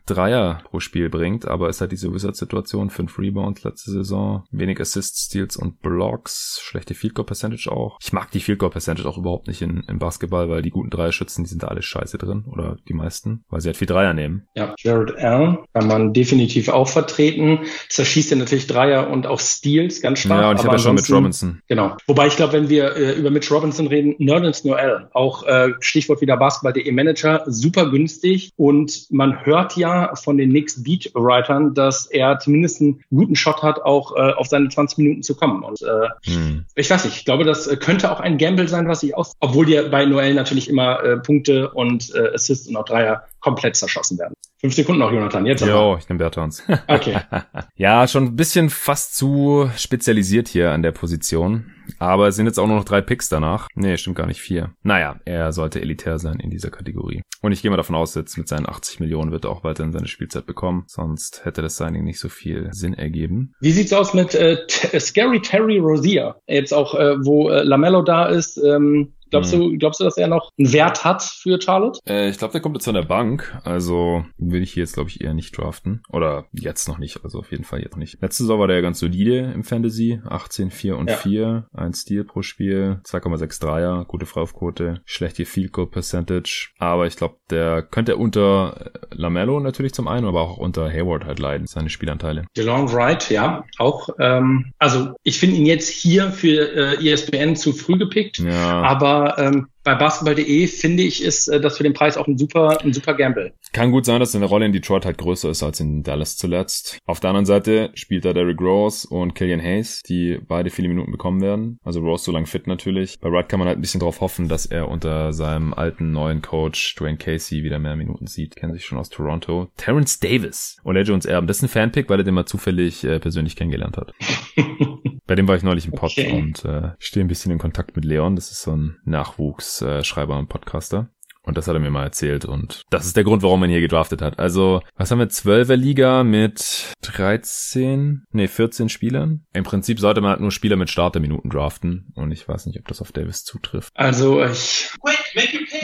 Dreier pro Spiel bringt, aber ist halt diese Wizard-Situation. Fünf Rebounds letzte Saison, wenig Assists, Steals und Blocks, schlechte Field Goal Percentage auch. Ich mag die Field Goal Percentage auch überhaupt nicht in, in Basketball, weil die guten Dreierschützen, die sind da alle scheiße drin oder die meisten, weil sie halt viel Dreier nehmen. Ja, Jared Allen kann man definitiv auch vertreten. Zerschießt ja natürlich Dreier und auch Steals ganz stark. Ja, und ich habe ja schon mit Robinson. Genau. Wobei ich glaube, wenn wir äh, über Mitch Robinson reden, Nerdens Noel, auch äh, Stichwort wieder Basketball.de Manager, super günstig und man hört ja von den Knicks Beatwritern, dass er zumindest einen guten Shot hat, auch äh, auf seine 20 Minuten zu kommen. Und äh, hm. ich weiß nicht, ich glaube, das äh, könnte auch ein Gamble sein, was ich aus, obwohl dir bei Noel natürlich immer äh, Punkte und äh, Assists und auch Dreier komplett zerschossen werden. Fünf Sekunden noch, Jonathan. Jetzt Jo, ich nehme Bertons. Okay. ja, schon ein bisschen fast zu spezialisiert hier an der Position. Aber es sind jetzt auch nur noch drei Picks danach. Nee, stimmt gar nicht vier. Naja, er sollte elitär sein in dieser Kategorie. Und ich gehe mal davon aus, jetzt mit seinen 80 Millionen wird er auch weiterhin seine Spielzeit bekommen. Sonst hätte das Signing nicht so viel Sinn ergeben. Wie sieht's aus mit äh, Scary Terry Rozier? Jetzt auch, äh, wo äh, Lamello da ist. Ähm Glaubst du, hm. glaubst du, dass er noch einen Wert hat für Charlotte? Äh, ich glaube, der kommt jetzt von der Bank. Also will ich hier jetzt, glaube ich, eher nicht draften. Oder jetzt noch nicht. Also auf jeden Fall jetzt noch nicht. Letzte Saison war der ja ganz solide im Fantasy. 18, 4 und ja. 4. Ein Steal pro Spiel. 2,6 Dreier. Gute Freiwurfquote. Schlechte Field Goal Percentage. Aber ich glaube, der könnte unter Lamello natürlich zum einen, aber auch unter Hayward halt leiden. Seine Spielanteile. DeLong Wright, ja. Auch, ähm, also ich finde ihn jetzt hier für äh, ESPN zu früh gepickt. Ja. Aber ähm, bei basketball.de finde ich, ist äh, das für den Preis auch ein super, ein super Gamble. Kann gut sein, dass seine Rolle in Detroit halt größer ist als in Dallas zuletzt. Auf der anderen Seite spielt da Derrick Rose und Killian Hayes, die beide viele Minuten bekommen werden. Also Rose so lang fit natürlich. Bei Wright kann man halt ein bisschen darauf hoffen, dass er unter seinem alten neuen Coach Dwayne Casey wieder mehr Minuten sieht. Kennen sich schon aus Toronto. Terrence Davis. Ole Jones Erben. Das ist ein Fanpick, weil er den mal zufällig äh, persönlich kennengelernt hat. Bei dem war ich neulich im Pod okay. und äh, stehe ein bisschen in Kontakt mit Leon. Das ist so ein Nachwuchsschreiber und Podcaster. Und das hat er mir mal erzählt. Und das ist der Grund, warum man hier gedraftet hat. Also, was haben wir? 12er Liga mit 13, nee, 14 Spielern. Im Prinzip sollte man halt nur Spieler mit Starterminuten draften. Und ich weiß nicht, ob das auf Davis zutrifft. Also, ich.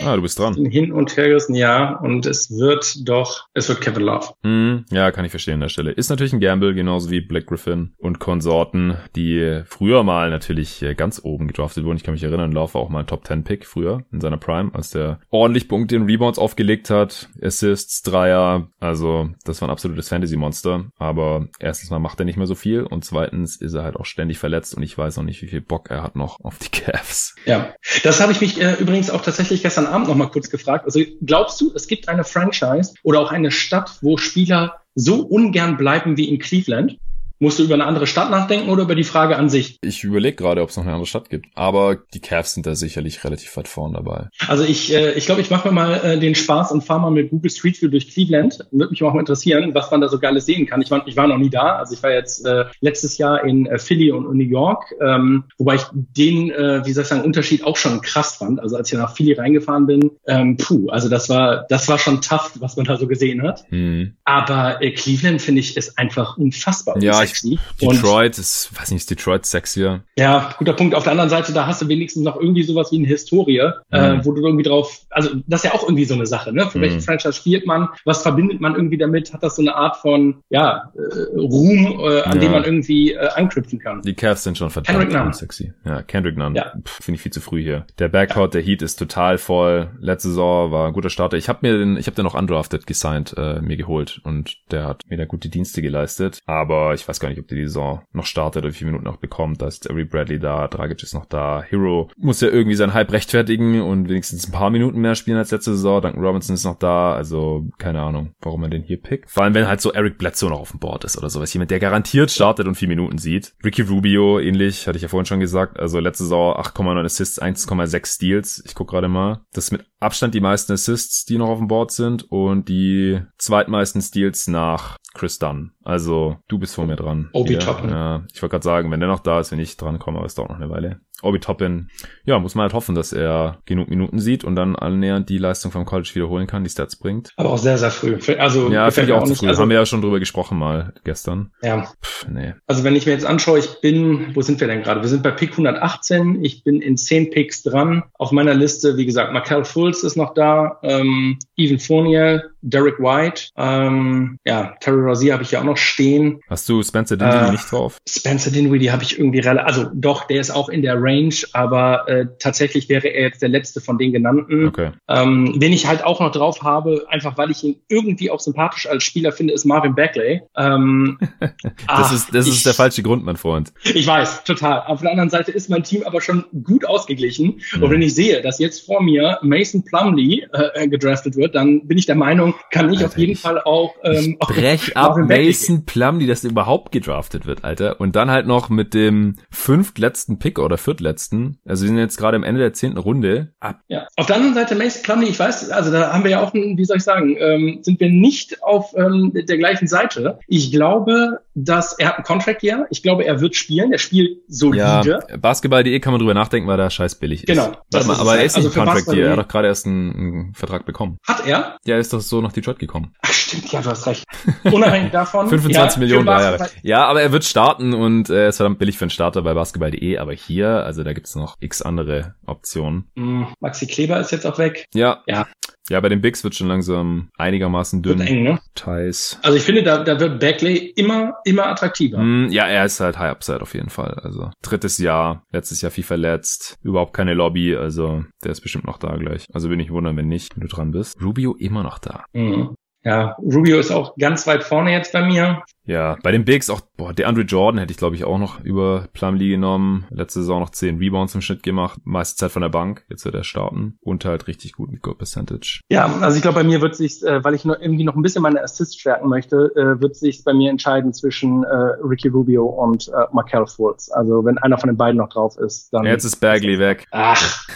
Ah, du bist dran. Hin und her gerissen, ja. Und es wird doch, es wird Kevin Love. Mm, ja, kann ich verstehen an der Stelle. Ist natürlich ein Gamble, genauso wie Black Griffin und Konsorten, die früher mal natürlich ganz oben gedraftet wurden. Ich kann mich erinnern, Love war auch mal ein Top 10 Pick früher in seiner Prime, als der ordentlich Punkte in Rebounds aufgelegt hat. Assists, Dreier. Also, das war ein absolutes Fantasy-Monster. Aber erstens mal macht er nicht mehr so viel und zweitens ist er halt auch ständig verletzt und ich weiß auch nicht, wie viel Bock er hat noch auf die Cavs. Ja, das habe ich mich äh, übrigens auch tatsächlich gestern Abend noch mal kurz gefragt. Also glaubst du, es gibt eine Franchise oder auch eine Stadt, wo Spieler so ungern bleiben wie in Cleveland? Musst du über eine andere Stadt nachdenken oder über die Frage an sich? Ich überlege gerade, ob es noch eine andere Stadt gibt. Aber die Cavs sind da sicherlich relativ weit vorn dabei. Also ich äh, ich, glaube, ich mache mir mal äh, den Spaß und fahre mal mit Google Street View durch Cleveland. Würde mich auch mal interessieren, was man da so Geiles sehen kann. Ich war, ich war noch nie da. Also ich war jetzt äh, letztes Jahr in äh, Philly und, und New York, ähm, wobei ich den, äh, wie soll ich sagen, Unterschied auch schon krass fand. Also als ich nach Philly reingefahren bin, ähm, puh, also das war, das war schon tough, was man da so gesehen hat. Mhm. Aber äh, Cleveland, finde ich, ist einfach unfassbar ja, sexy. Detroit ist, weiß nicht, ist Detroit sexier? Ja, guter Punkt. Auf der anderen Seite, da hast du wenigstens noch irgendwie sowas wie eine Historie, äh, mhm. äh, wo du irgendwie drauf, also das ist ja auch irgendwie so eine Sache, ne? Für mhm. welchen Franchise spielt man? Was verbindet man irgendwie damit? Hat das so eine Art von, ja, äh, Ruhm, äh, an ja. dem man irgendwie äh, anknüpfen kann? Die Cavs sind schon verdammt sexy. Ja, Kendrick Nunn. Ja. Finde ich viel zu früh hier. Der Backcourt, ja. der Heat ist total voll. Letzte Saison war ein guter Starter. Ich habe mir den, ich habe den noch undrafted gesigned, äh, mir geholt und der hat mir da gute Dienste geleistet. Aber ich weiß gar nicht, ob die Saison noch startet oder wie viele Minuten noch bekommt. Da ist Avery Bradley da, Dragic ist noch da. Hero muss ja irgendwie seinen Hype rechtfertigen und wenigstens ein paar Minuten mehr spielen als letzte Saison. Duncan Robinson ist noch da. Also keine Ahnung, warum er den hier pickt. Vor allem, wenn halt so Eric Bledsoe noch auf dem Board ist oder sowas. Jemand, der garantiert startet und vier Minuten sieht. Ricky Rubio, ähnlich, hatte ich ja vorhin schon gesagt. Also letzte Saison 8,9 Assists, 1,6 Steals. Ich guck gerade mal. Das ist mit Abstand die meisten Assists, die noch auf dem Board sind und die zweitmeisten Steals nach Chris Dunn. Also du bist vor mir dran. Obi Toppin. Ja, ich wollte gerade sagen, wenn der noch da ist, wenn ich dran komme, aber es dauert noch eine Weile. Obi Toppin, ja, muss man halt hoffen, dass er genug Minuten sieht und dann annähernd die Leistung vom College wiederholen kann, die Stats bringt. Aber auch sehr, sehr früh. Also ja, finde ich auch, auch nicht. Früh. Also, haben wir ja schon drüber gesprochen mal gestern. Ja. Pff, nee. Also wenn ich mir jetzt anschaue, ich bin, wo sind wir denn gerade? Wir sind bei Pick 118. Ich bin in 10 Picks dran. Auf meiner Liste, wie gesagt, Markel Fultz ist noch da, ähm, Even Fournier, Derek White, ähm, ja, Terry Rozier habe ich ja auch noch stehen. Hast du Spencer Dinwiddie äh, nicht drauf? Spencer Dinwiddie habe ich irgendwie relativ, also doch, der ist auch in der Range, aber äh, tatsächlich wäre er jetzt der letzte von den genannten. Okay. Ähm, wen ich halt auch noch drauf habe, einfach weil ich ihn irgendwie auch sympathisch als Spieler finde, ist Marvin Bagley. Ähm, das ach, ist, das ich, ist der falsche Grund, mein Freund. Ich weiß, total. Auf der anderen Seite ist mein Team aber schon gut ausgeglichen. Mhm. Und wenn ich sehe, dass jetzt vor mir Mason Plumley äh, gedraftet wird, dann bin ich der Meinung, kann ich Alter, auf jeden ich, Fall auch ähm, ich brech ab Mason Plumley, dass der überhaupt gedraftet wird, Alter. Und dann halt noch mit dem fünftletzten Pick oder viertletzten. Also wir sind jetzt gerade am Ende der zehnten Runde. Ab. Ja. Auf der anderen Seite Mason Plumley, ich weiß, also da haben wir ja auch, wie soll ich sagen, ähm, sind wir nicht auf ähm, der gleichen Seite. Ich glaube, dass er hat ein Contract Year. Ich glaube, er wird spielen. Er spielt solide. Ja, Basketball.de kann man drüber nachdenken, weil der scheiß billig ist. Genau. Mal, aber er ist also nicht Contract Year. Er hat doch gerade erst einen, einen, Vertrag bekommen. Hat er? Ja, er ist doch so nach Detroit gekommen. Ach, stimmt. Ja, du hast recht. Unabhängig davon. 25 ja, Millionen drei Jahre. Ja, aber er wird starten und er ist verdammt billig für einen Starter bei Basketball.de. Aber hier, also da gibt's noch x andere Optionen. Mm, Maxi Kleber ist jetzt auch weg. Ja. Ja. Ja, bei den Bigs wird schon langsam einigermaßen dünn. Wird eng, ne? Thais. Also ich finde, da, da wird Bagley immer, immer attraktiver. Mm, ja, er ist halt High Upside auf jeden Fall. Also drittes Jahr, letztes Jahr viel verletzt, überhaupt keine Lobby, also der ist bestimmt noch da gleich. Also bin ich wundern, wenn nicht, wenn du dran bist. Rubio immer noch da. Mhm. Ja, Rubio ist auch ganz weit vorne jetzt bei mir. Ja, bei den Bigs auch, boah, der Andre Jordan hätte ich glaube ich auch noch über Plumlee genommen. Letzte Saison noch 10 Rebounds im Schnitt gemacht. Meiste Zeit von der Bank. Jetzt wird er starten. Und halt richtig gut mit Goal Percentage. Ja, also ich glaube bei mir wird sich, äh, weil ich noch irgendwie noch ein bisschen meine Assists stärken möchte, äh, wird sich bei mir entscheiden zwischen äh, Ricky Rubio und äh, Markel Fultz. Also wenn einer von den beiden noch drauf ist, dann. Jetzt ist Bagley weg. Ach.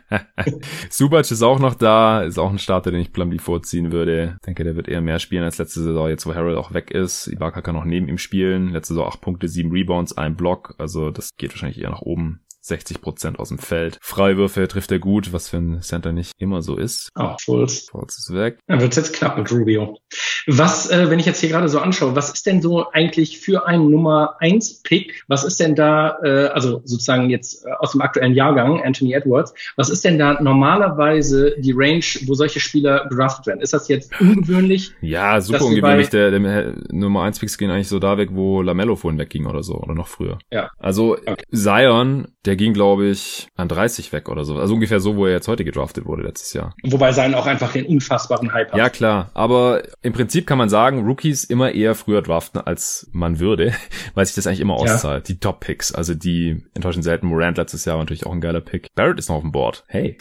Subac ist auch noch da. Ist auch ein Starter, den ich Plumlee vorziehen würde. Ich denke, der wird eher mehr spielen als letzte Saison, jetzt wo Harold auch weg ist. Ibaka kann noch neben ihm spielen. Letzte Saison acht Punkte, sieben Rebounds, ein Block. Also das geht wahrscheinlich eher nach oben 60% aus dem Feld. Freiwürfe trifft er gut, was für ein Center nicht immer so ist. Oh, Fultz. Fultz ist weg. Dann wird's jetzt knapp mit Rubio. Was, äh, wenn ich jetzt hier gerade so anschaue, was ist denn so eigentlich für einen Nummer 1 Pick? Was ist denn da, äh, also sozusagen jetzt äh, aus dem aktuellen Jahrgang, Anthony Edwards, was ist denn da normalerweise die Range, wo solche Spieler draftet werden? Ist das jetzt ungewöhnlich? Ja, super ungewöhnlich. Der, der Nummer 1 Picks gehen eigentlich so da weg, wo Lamello vorhin wegging oder so, oder noch früher. Ja. Also okay. Zion, der ging, glaube ich, an 30 weg oder so. Also ungefähr so, wo er jetzt heute gedraftet wurde letztes Jahr. Wobei Zion auch einfach den unfassbaren Hype hat. Ja, klar. Aber im Prinzip kann man sagen, Rookies immer eher früher draften, als man würde, weil sich das eigentlich immer auszahlt. Ja. Die Top-Picks, also die enttäuschend selten. Morant letztes Jahr war natürlich auch ein geiler Pick. Barrett ist noch auf dem Board. Hey.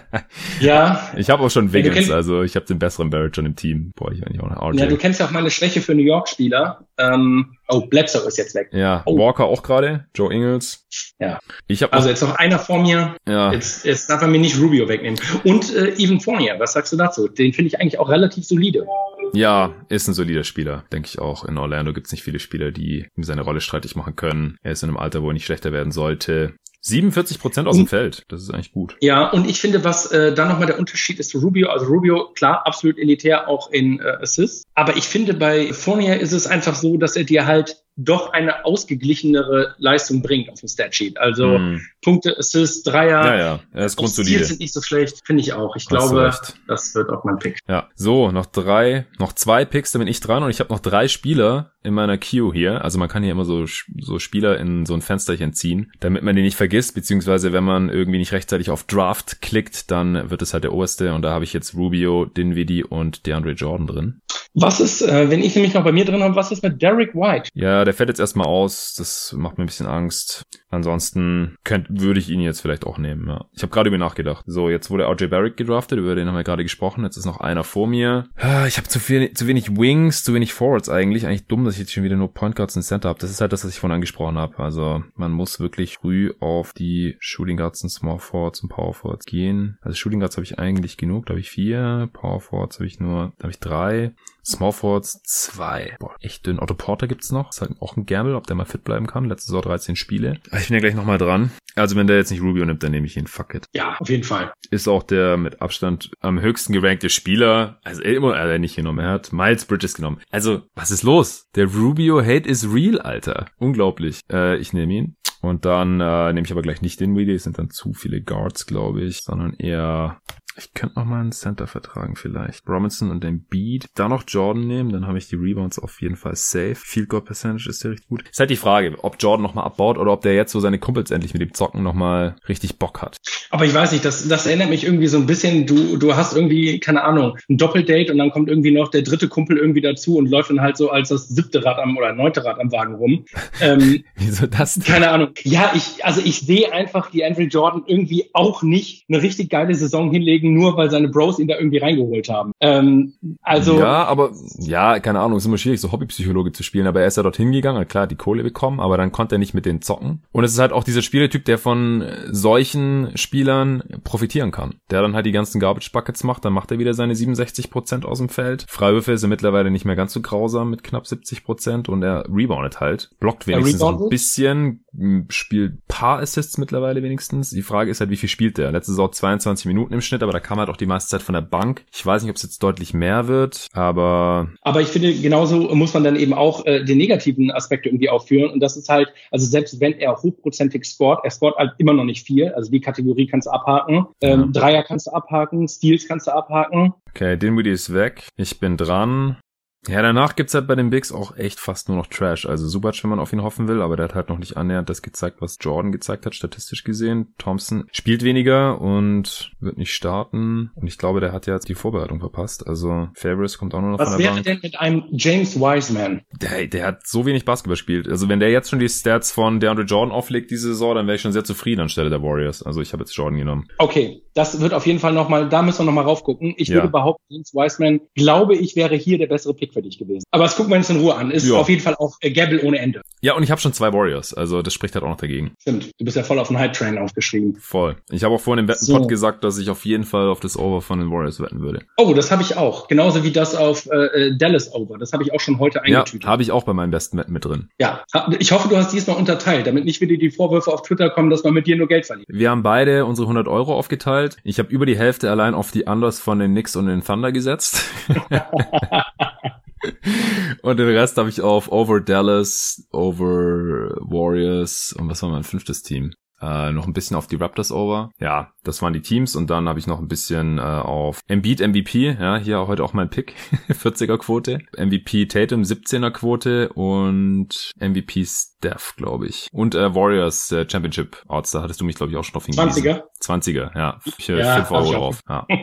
ja. Ich habe auch schon Wiggins, also ich habe den besseren Barrett schon im Team. Boah, ich eigentlich auch RJ. Ja, du kennst ja auch meine Schwäche für New York-Spieler. Ähm, oh, Bledsoe ist jetzt weg. Ja, oh. Walker auch gerade. Joe Ingles. Ja. Ich hab also jetzt noch einer vor mir. Ja. Jetzt, jetzt darf er mir nicht Rubio wegnehmen. Und äh, Even Fournier, was sagst du dazu? Den finde ich eigentlich auch relativ solide. Ja, ist ein solider Spieler, denke ich auch. In Orlando gibt's nicht viele Spieler, die ihm seine Rolle streitig machen können. Er ist in einem Alter, wo er nicht schlechter werden sollte. 47 Prozent aus dem Feld, das ist eigentlich gut. Ja, und ich finde, was äh, dann nochmal der Unterschied ist zu Rubio, also Rubio, klar, absolut elitär auch in äh, Assists, aber ich finde, bei Fournier ist es einfach so, dass er dir halt doch eine ausgeglichenere Leistung bringt auf dem Statsheet. Also mm. Punkte, Assists, Dreier. Ja, ja, er ist grundsolide. sind nicht so schlecht, finde ich auch. Ich glaube, das wird auch mein Pick. Ja, so, noch drei, noch zwei Picks, da bin ich dran und ich habe noch drei Spieler in meiner Queue hier. Also man kann hier immer so, so Spieler in so ein Fensterchen ziehen, damit man die nicht vergisst, beziehungsweise wenn man irgendwie nicht rechtzeitig auf Draft klickt, dann wird es halt der oberste und da habe ich jetzt Rubio, Dinwiddie und DeAndre Jordan drin. Was ist, äh, wenn ich nämlich noch bei mir drin habe, was ist mit Derek White? Ja, der fällt jetzt erstmal aus. Das macht mir ein bisschen Angst. Ansonsten könnt, würde ich ihn jetzt vielleicht auch nehmen, ja. Ich habe gerade über nachgedacht. So, jetzt wurde RJ Barrett gedraftet, über den haben wir gerade gesprochen. Jetzt ist noch einer vor mir. Ah, ich habe zu viel, zu wenig Wings, zu wenig Forwards eigentlich. Eigentlich dumm, dass ich jetzt schon wieder nur Point Guards und Center habe. Das ist halt das, was ich vorhin angesprochen habe. Also man muss wirklich früh auf die Shooting Guards und Small Forwards und Power Forwards gehen. Also Shooting Guards habe ich eigentlich genug, da habe ich vier. Power Forwards habe ich nur, da habe ich drei. Small Forwards 2. Boah, echt dünn. Otto Porter gibt's noch. Ist halt auch ein Gamble, ob der mal fit bleiben kann. Letzte Saison 13 Spiele. Ich bin ja gleich nochmal dran. Also wenn der jetzt nicht Rubio nimmt, dann nehme ich ihn. Fuck it. Ja, auf jeden Fall. Ist auch der mit Abstand am höchsten gerankte Spieler. Also immer, er hat nicht genommen. Er hat Miles Bridges genommen. Also, was ist los? Der Rubio Hate is real, Alter. Unglaublich. Äh, ich nehme ihn. Und dann äh, nehme ich aber gleich nicht den Weedy. Es sind dann zu viele Guards, glaube ich. Sondern eher ich könnte noch mal einen Center vertragen vielleicht. Robinson und den Beat. Da noch Jordan nehmen, dann habe ich die Rebounds auf jeden Fall safe. Field Goal Percentage ist ja recht gut. Ist halt die Frage, ob Jordan noch mal abbaut oder ob der jetzt so seine Kumpels endlich mit dem Zocken noch mal richtig Bock hat. Aber ich weiß nicht, das, das erinnert mich irgendwie so ein bisschen, du, du hast irgendwie, keine Ahnung, ein Doppeldate und dann kommt irgendwie noch der dritte Kumpel irgendwie dazu und läuft dann halt so als das siebte Rad am oder neunte Rad am Wagen rum. Ähm, Wieso das? Denn? Keine Ahnung. Ja, ich, also ich sehe einfach die Andrew Jordan irgendwie auch nicht eine richtig geile Saison hinlegen, nur weil seine Bros ihn da irgendwie reingeholt haben. Ähm, also. Ja, aber, ja, keine Ahnung, ist immer schwierig, so Hobbypsychologe zu spielen, aber er ist ja dorthin gegangen, klar, die Kohle bekommen, aber dann konnte er nicht mit denen zocken. Und es ist halt auch dieser Spieletyp, der von solchen Spielern profitieren kann. Der dann halt die ganzen Garbage Buckets macht, dann macht er wieder seine 67 Prozent aus dem Feld. Freiwürfe er mittlerweile nicht mehr ganz so grausam mit knapp 70 Prozent und er reboundet halt. Blockt wenigstens ein bisschen, spielt paar Assists mittlerweile wenigstens. Die Frage ist halt, wie viel spielt der? Letzte Saison 22 Minuten im Schnitt, aber da kam halt auch die meiste Zeit von der Bank. Ich weiß nicht, ob es jetzt deutlich mehr wird, aber. Aber ich finde, genauso muss man dann eben auch äh, den negativen Aspekt irgendwie aufführen. Und das ist halt, also selbst wenn er hochprozentig scoret, er scoret halt immer noch nicht viel. Also die Kategorie kannst du abhaken. Ähm, ja. Dreier kannst du abhaken, Steals kannst du abhaken. Okay, Dinwiddie ist weg. Ich bin dran. Ja, danach gibt's halt bei den Bigs auch echt fast nur noch Trash. Also Subac, wenn man auf ihn hoffen will, aber der hat halt noch nicht annähernd das gezeigt, was Jordan gezeigt hat, statistisch gesehen. Thompson spielt weniger und wird nicht starten. Und ich glaube, der hat ja die Vorbereitung verpasst. Also Favors kommt auch nur noch was von der Bank. Was wäre denn mit einem James Wiseman? Der, der hat so wenig Basketball gespielt. Also wenn der jetzt schon die Stats von DeAndre Jordan auflegt diese Saison, dann wäre ich schon sehr zufrieden anstelle der Warriors. Also ich habe jetzt Jordan genommen. Okay, das wird auf jeden Fall nochmal, da müssen wir nochmal raufgucken. Ich ja. würde behaupten, James Wiseman, glaube ich, wäre hier der bessere Pick für dich gewesen. Aber das gucken wir uns in Ruhe an. Ist ja. auf jeden Fall auch äh, Gabble ohne Ende. Ja, und ich habe schon zwei Warriors, also das spricht halt auch noch dagegen. Stimmt, du bist ja voll auf den Hype-Train aufgeschrieben. Voll. Ich habe auch vorhin im Wettenpot so. gesagt, dass ich auf jeden Fall auf das Over von den Warriors wetten würde. Oh, das habe ich auch. Genauso wie das auf äh, äh Dallas Over. Das habe ich auch schon heute eingetütet. Ja, habe ich auch bei meinem besten Wetten mit drin. Ja, ich hoffe, du hast diesmal unterteilt, damit nicht wieder die Vorwürfe auf Twitter kommen, dass man mit dir nur Geld verliert. Wir haben beide unsere 100 Euro aufgeteilt. Ich habe über die Hälfte allein auf die Unders von den Knicks und den Thunder gesetzt. und den Rest habe ich auf Over Dallas, Over Warriors und was war mein fünftes Team? Äh, noch ein bisschen auf die Raptors over. Ja, das waren die Teams und dann habe ich noch ein bisschen äh, auf Embiid MVP, ja, hier heute auch mein Pick, 40er Quote, MVP Tatum 17er Quote und MVP Steph, glaube ich. Und äh, Warriors äh, Championship Odds, da hattest du mich glaube ich auch schon auf hingewiesen. 20er? 20er, ja. Ich, äh, ja 5 Euro drauf. Ja.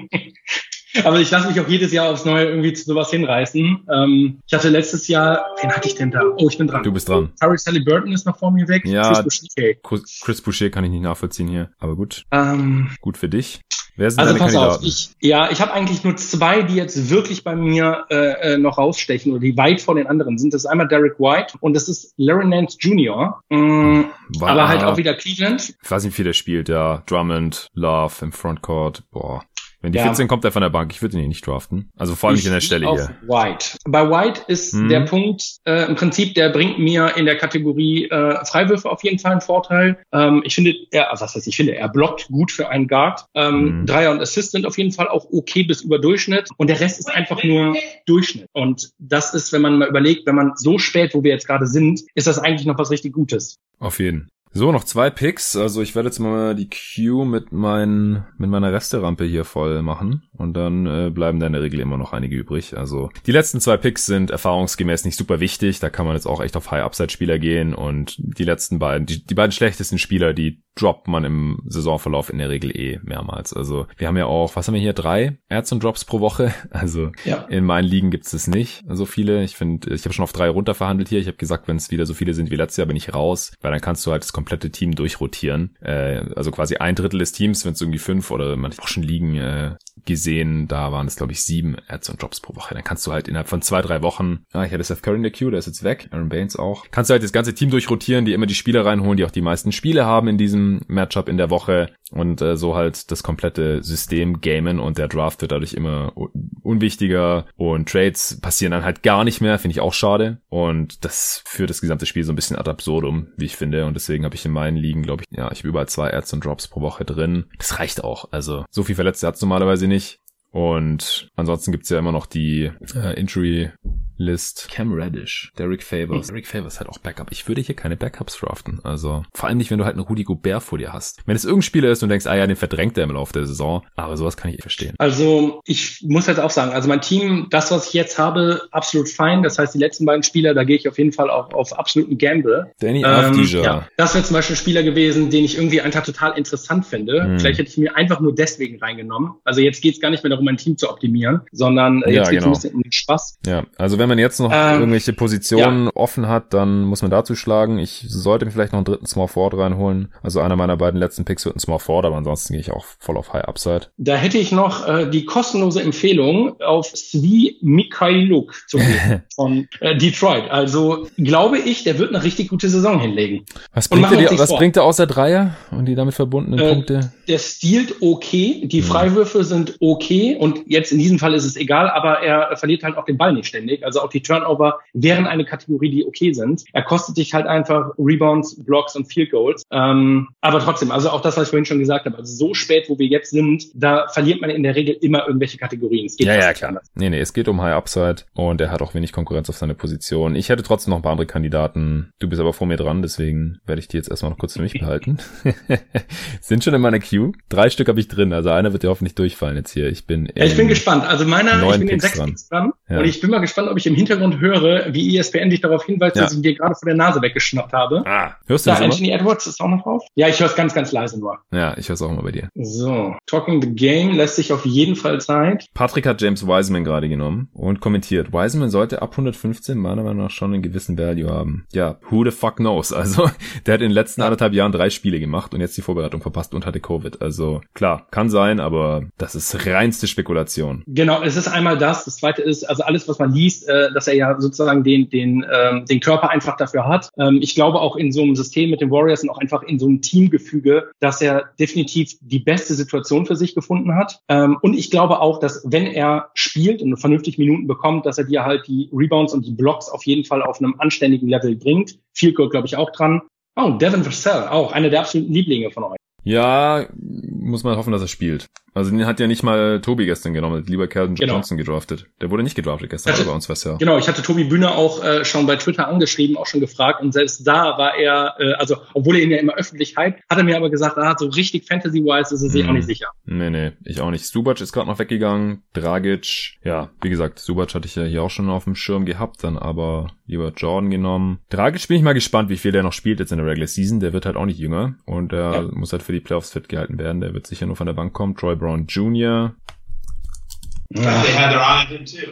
Aber ich lasse mich auch jedes Jahr aufs Neue irgendwie zu sowas hinreißen. Ähm, ich hatte letztes Jahr, wen hatte ich denn da? Oh, ich bin dran. Du bist dran. Harry Sally Burton ist noch vor mir weg. Ja, Chris Boucher. Chris Boucher kann ich nicht nachvollziehen hier. Aber gut. Ähm, gut für dich. Wer sind also deine pass Kandidaten? auf, ich, ja, ich habe eigentlich nur zwei, die jetzt wirklich bei mir äh, äh, noch rausstechen oder die weit vor den anderen sind. Das ist einmal Derek White und das ist Larry Nance Jr. Mm, aber halt auch wieder Cleveland. Ich weiß nicht, wie der spielt, ja. Drummond, Love im Frontcourt, boah. Wenn die ja. 14 kommt er von der Bank, ich würde ihn nicht draften. Also vor allem nicht in der Stelle hier. White. Bei White ist hm. der Punkt äh, im Prinzip, der bringt mir in der Kategorie äh, Freiwürfe auf jeden Fall einen Vorteil. Ähm, ich finde, er, also was heißt, ich finde, er blockt gut für einen Guard. Ähm, hm. Dreier und Assistant auf jeden Fall auch okay bis über Durchschnitt. Und der Rest ist einfach nur Durchschnitt. Und das ist, wenn man mal überlegt, wenn man so spät, wo wir jetzt gerade sind, ist das eigentlich noch was richtig Gutes. Auf jeden. So, noch zwei Picks. Also ich werde jetzt mal die Queue mit, mein, mit meiner Resterampe hier voll machen. Und dann äh, bleiben da in der Regel immer noch einige übrig. Also die letzten zwei Picks sind erfahrungsgemäß nicht super wichtig. Da kann man jetzt auch echt auf High-Upside-Spieler gehen. Und die letzten beiden, die, die beiden schlechtesten Spieler, die droppt man im Saisonverlauf in der Regel eh mehrmals. Also wir haben ja auch, was haben wir hier, drei Ads und Drops pro Woche. Also ja. in meinen Ligen gibt's es nicht so viele. Ich finde, ich habe schon auf drei runter verhandelt hier. Ich habe gesagt, wenn es wieder so viele sind wie letztes Jahr, bin ich raus, weil dann kannst du halt das komplette Team durchrotieren. Äh, also quasi ein Drittel des Teams, wenn es irgendwie fünf oder manchmal auch schon Ligen äh, gesehen, da waren es glaube ich sieben Ads und Drops pro Woche. Dann kannst du halt innerhalb von zwei, drei Wochen, ah, ich hatte Seth Curry in der Queue, der ist jetzt weg, Aaron Baines auch, kannst du halt das ganze Team durchrotieren, die immer die Spieler reinholen, die auch die meisten Spiele haben in diesem Matchup in der Woche und äh, so halt das komplette System gamen und der Draft wird dadurch immer unwichtiger und Trades passieren dann halt gar nicht mehr, finde ich auch schade und das führt das gesamte Spiel so ein bisschen ad absurdum, wie ich finde und deswegen habe ich in meinen Ligen, glaube ich, ja, ich habe überall zwei Ads und Drops pro Woche drin. Das reicht auch, also so viel Verletzte hat's normalerweise nicht und ansonsten gibt's ja immer noch die äh, Injury List. Cam Reddish, Derek Favors. Derek Favors hat auch Backup. Ich würde hier keine Backups draften. Also vor allem nicht, wenn du halt einen Rudy Gobert vor dir hast. Wenn es irgendein Spieler ist und denkst, ah ja, den verdrängt er im Laufe der Saison. Aber sowas kann ich verstehen. Also ich muss jetzt auch sagen, also mein Team, das, was ich jetzt habe, absolut fein. Das heißt, die letzten beiden Spieler, da gehe ich auf jeden Fall auch auf absoluten Gamble. Danny ähm, ja, Das wäre zum Beispiel ein Spieler gewesen, den ich irgendwie einfach total interessant finde. Hm. Vielleicht hätte ich mir einfach nur deswegen reingenommen. Also jetzt geht es gar nicht mehr darum, mein Team zu optimieren, sondern jetzt ja, geht es genau. ein bisschen um den Spaß. Ja, also wenn man jetzt noch ähm, irgendwelche Positionen ja. offen hat, dann muss man dazu schlagen. Ich sollte mir vielleicht noch einen dritten Small Forward reinholen. Also einer meiner beiden letzten Picks wird ein Small Forward, aber ansonsten gehe ich auch voll auf High Upside. Da hätte ich noch äh, die kostenlose Empfehlung auf Svi Mikhailuk zu gehen von äh, Detroit. Also glaube ich, der wird eine richtig gute Saison hinlegen. Was bringt, er, die, was bringt er außer Dreier und die damit verbundenen äh, Punkte? Der stiehlt okay, die hm. Freiwürfe sind okay und jetzt in diesem Fall ist es egal, aber er verliert halt auch den Ball nicht ständig. Also auch die Turnover wären eine Kategorie, die okay sind. Er kostet dich halt einfach Rebounds, Blocks und Field Goals. Ähm, aber trotzdem, also auch das, was ich vorhin schon gesagt habe, also so spät, wo wir jetzt sind, da verliert man in der Regel immer irgendwelche Kategorien. Es geht ja, ja, klar. Anders. Nee, nee, es geht um High Upside und er hat auch wenig Konkurrenz auf seine Position. Ich hätte trotzdem noch ein paar andere Kandidaten. Du bist aber vor mir dran, deswegen werde ich die jetzt erstmal noch kurz für mich behalten. sind schon in meiner Queue. Drei Stück habe ich drin, also einer wird dir hoffentlich durchfallen jetzt hier. Ich bin ich bin gespannt. Also meiner, ich bin in sechs dran. dran. Ja. Und ich bin mal gespannt, ob ich im Hintergrund höre, wie ESPN dich darauf hinweist, ja. dass ich dir gerade vor der Nase weggeschnappt habe. Ah, hörst du da, das Anthony immer? Edwards ist auch noch drauf? Ja, ich höre es ganz, ganz leise nur. Ja, ich höre es auch immer bei dir. So, Talking the Game lässt sich auf jeden Fall Zeit. Patrick hat James Wiseman gerade genommen und kommentiert. Wiseman sollte ab 115 meiner Meinung nach schon einen gewissen Value haben. Ja, who the fuck knows? Also, der hat in den letzten anderthalb Jahren drei Spiele gemacht und jetzt die Vorbereitung verpasst und hatte Covid. Also, klar, kann sein, aber das ist reinste Spekulation. Genau, es ist einmal das. Das zweite ist, also alles, was man liest, äh, dass er ja sozusagen den, den, ähm, den Körper einfach dafür hat. Ähm, ich glaube auch in so einem System mit den Warriors und auch einfach in so einem Teamgefüge, dass er definitiv die beste Situation für sich gefunden hat. Ähm, und ich glaube auch, dass wenn er spielt und vernünftig Minuten bekommt, dass er dir halt die Rebounds und die Blocks auf jeden Fall auf einem anständigen Level bringt. Viel Gold, glaube ich, auch dran. Oh, Devin Vassell, auch einer der absoluten Lieblinge von euch. Ja, muss man hoffen, dass er spielt. Also den hat ja nicht mal Tobi gestern genommen, lieber Calvin genau. Johnson gedraftet. Der wurde nicht gedraftet gestern, hatte, aber bei uns was ja. Genau, ich hatte Tobi Bühne auch äh, schon bei Twitter angeschrieben, auch schon gefragt und selbst da war er, äh, also obwohl er ihn ja immer öffentlich hype, hat er mir aber gesagt, ah, so richtig Fantasy-wise ist er sich mm. auch nicht sicher. Nee, nee, ich auch nicht. Subac ist gerade noch weggegangen, Dragic, ja, wie gesagt, Subac hatte ich ja hier auch schon auf dem Schirm gehabt, dann aber lieber Jordan genommen. Dragic bin ich mal gespannt, wie viel der noch spielt jetzt in der Regular Season, der wird halt auch nicht jünger und er ja. muss halt für die Playoffs fit gehalten werden, der wird sicher nur von der Bank kommen. Troy Brown Jr.,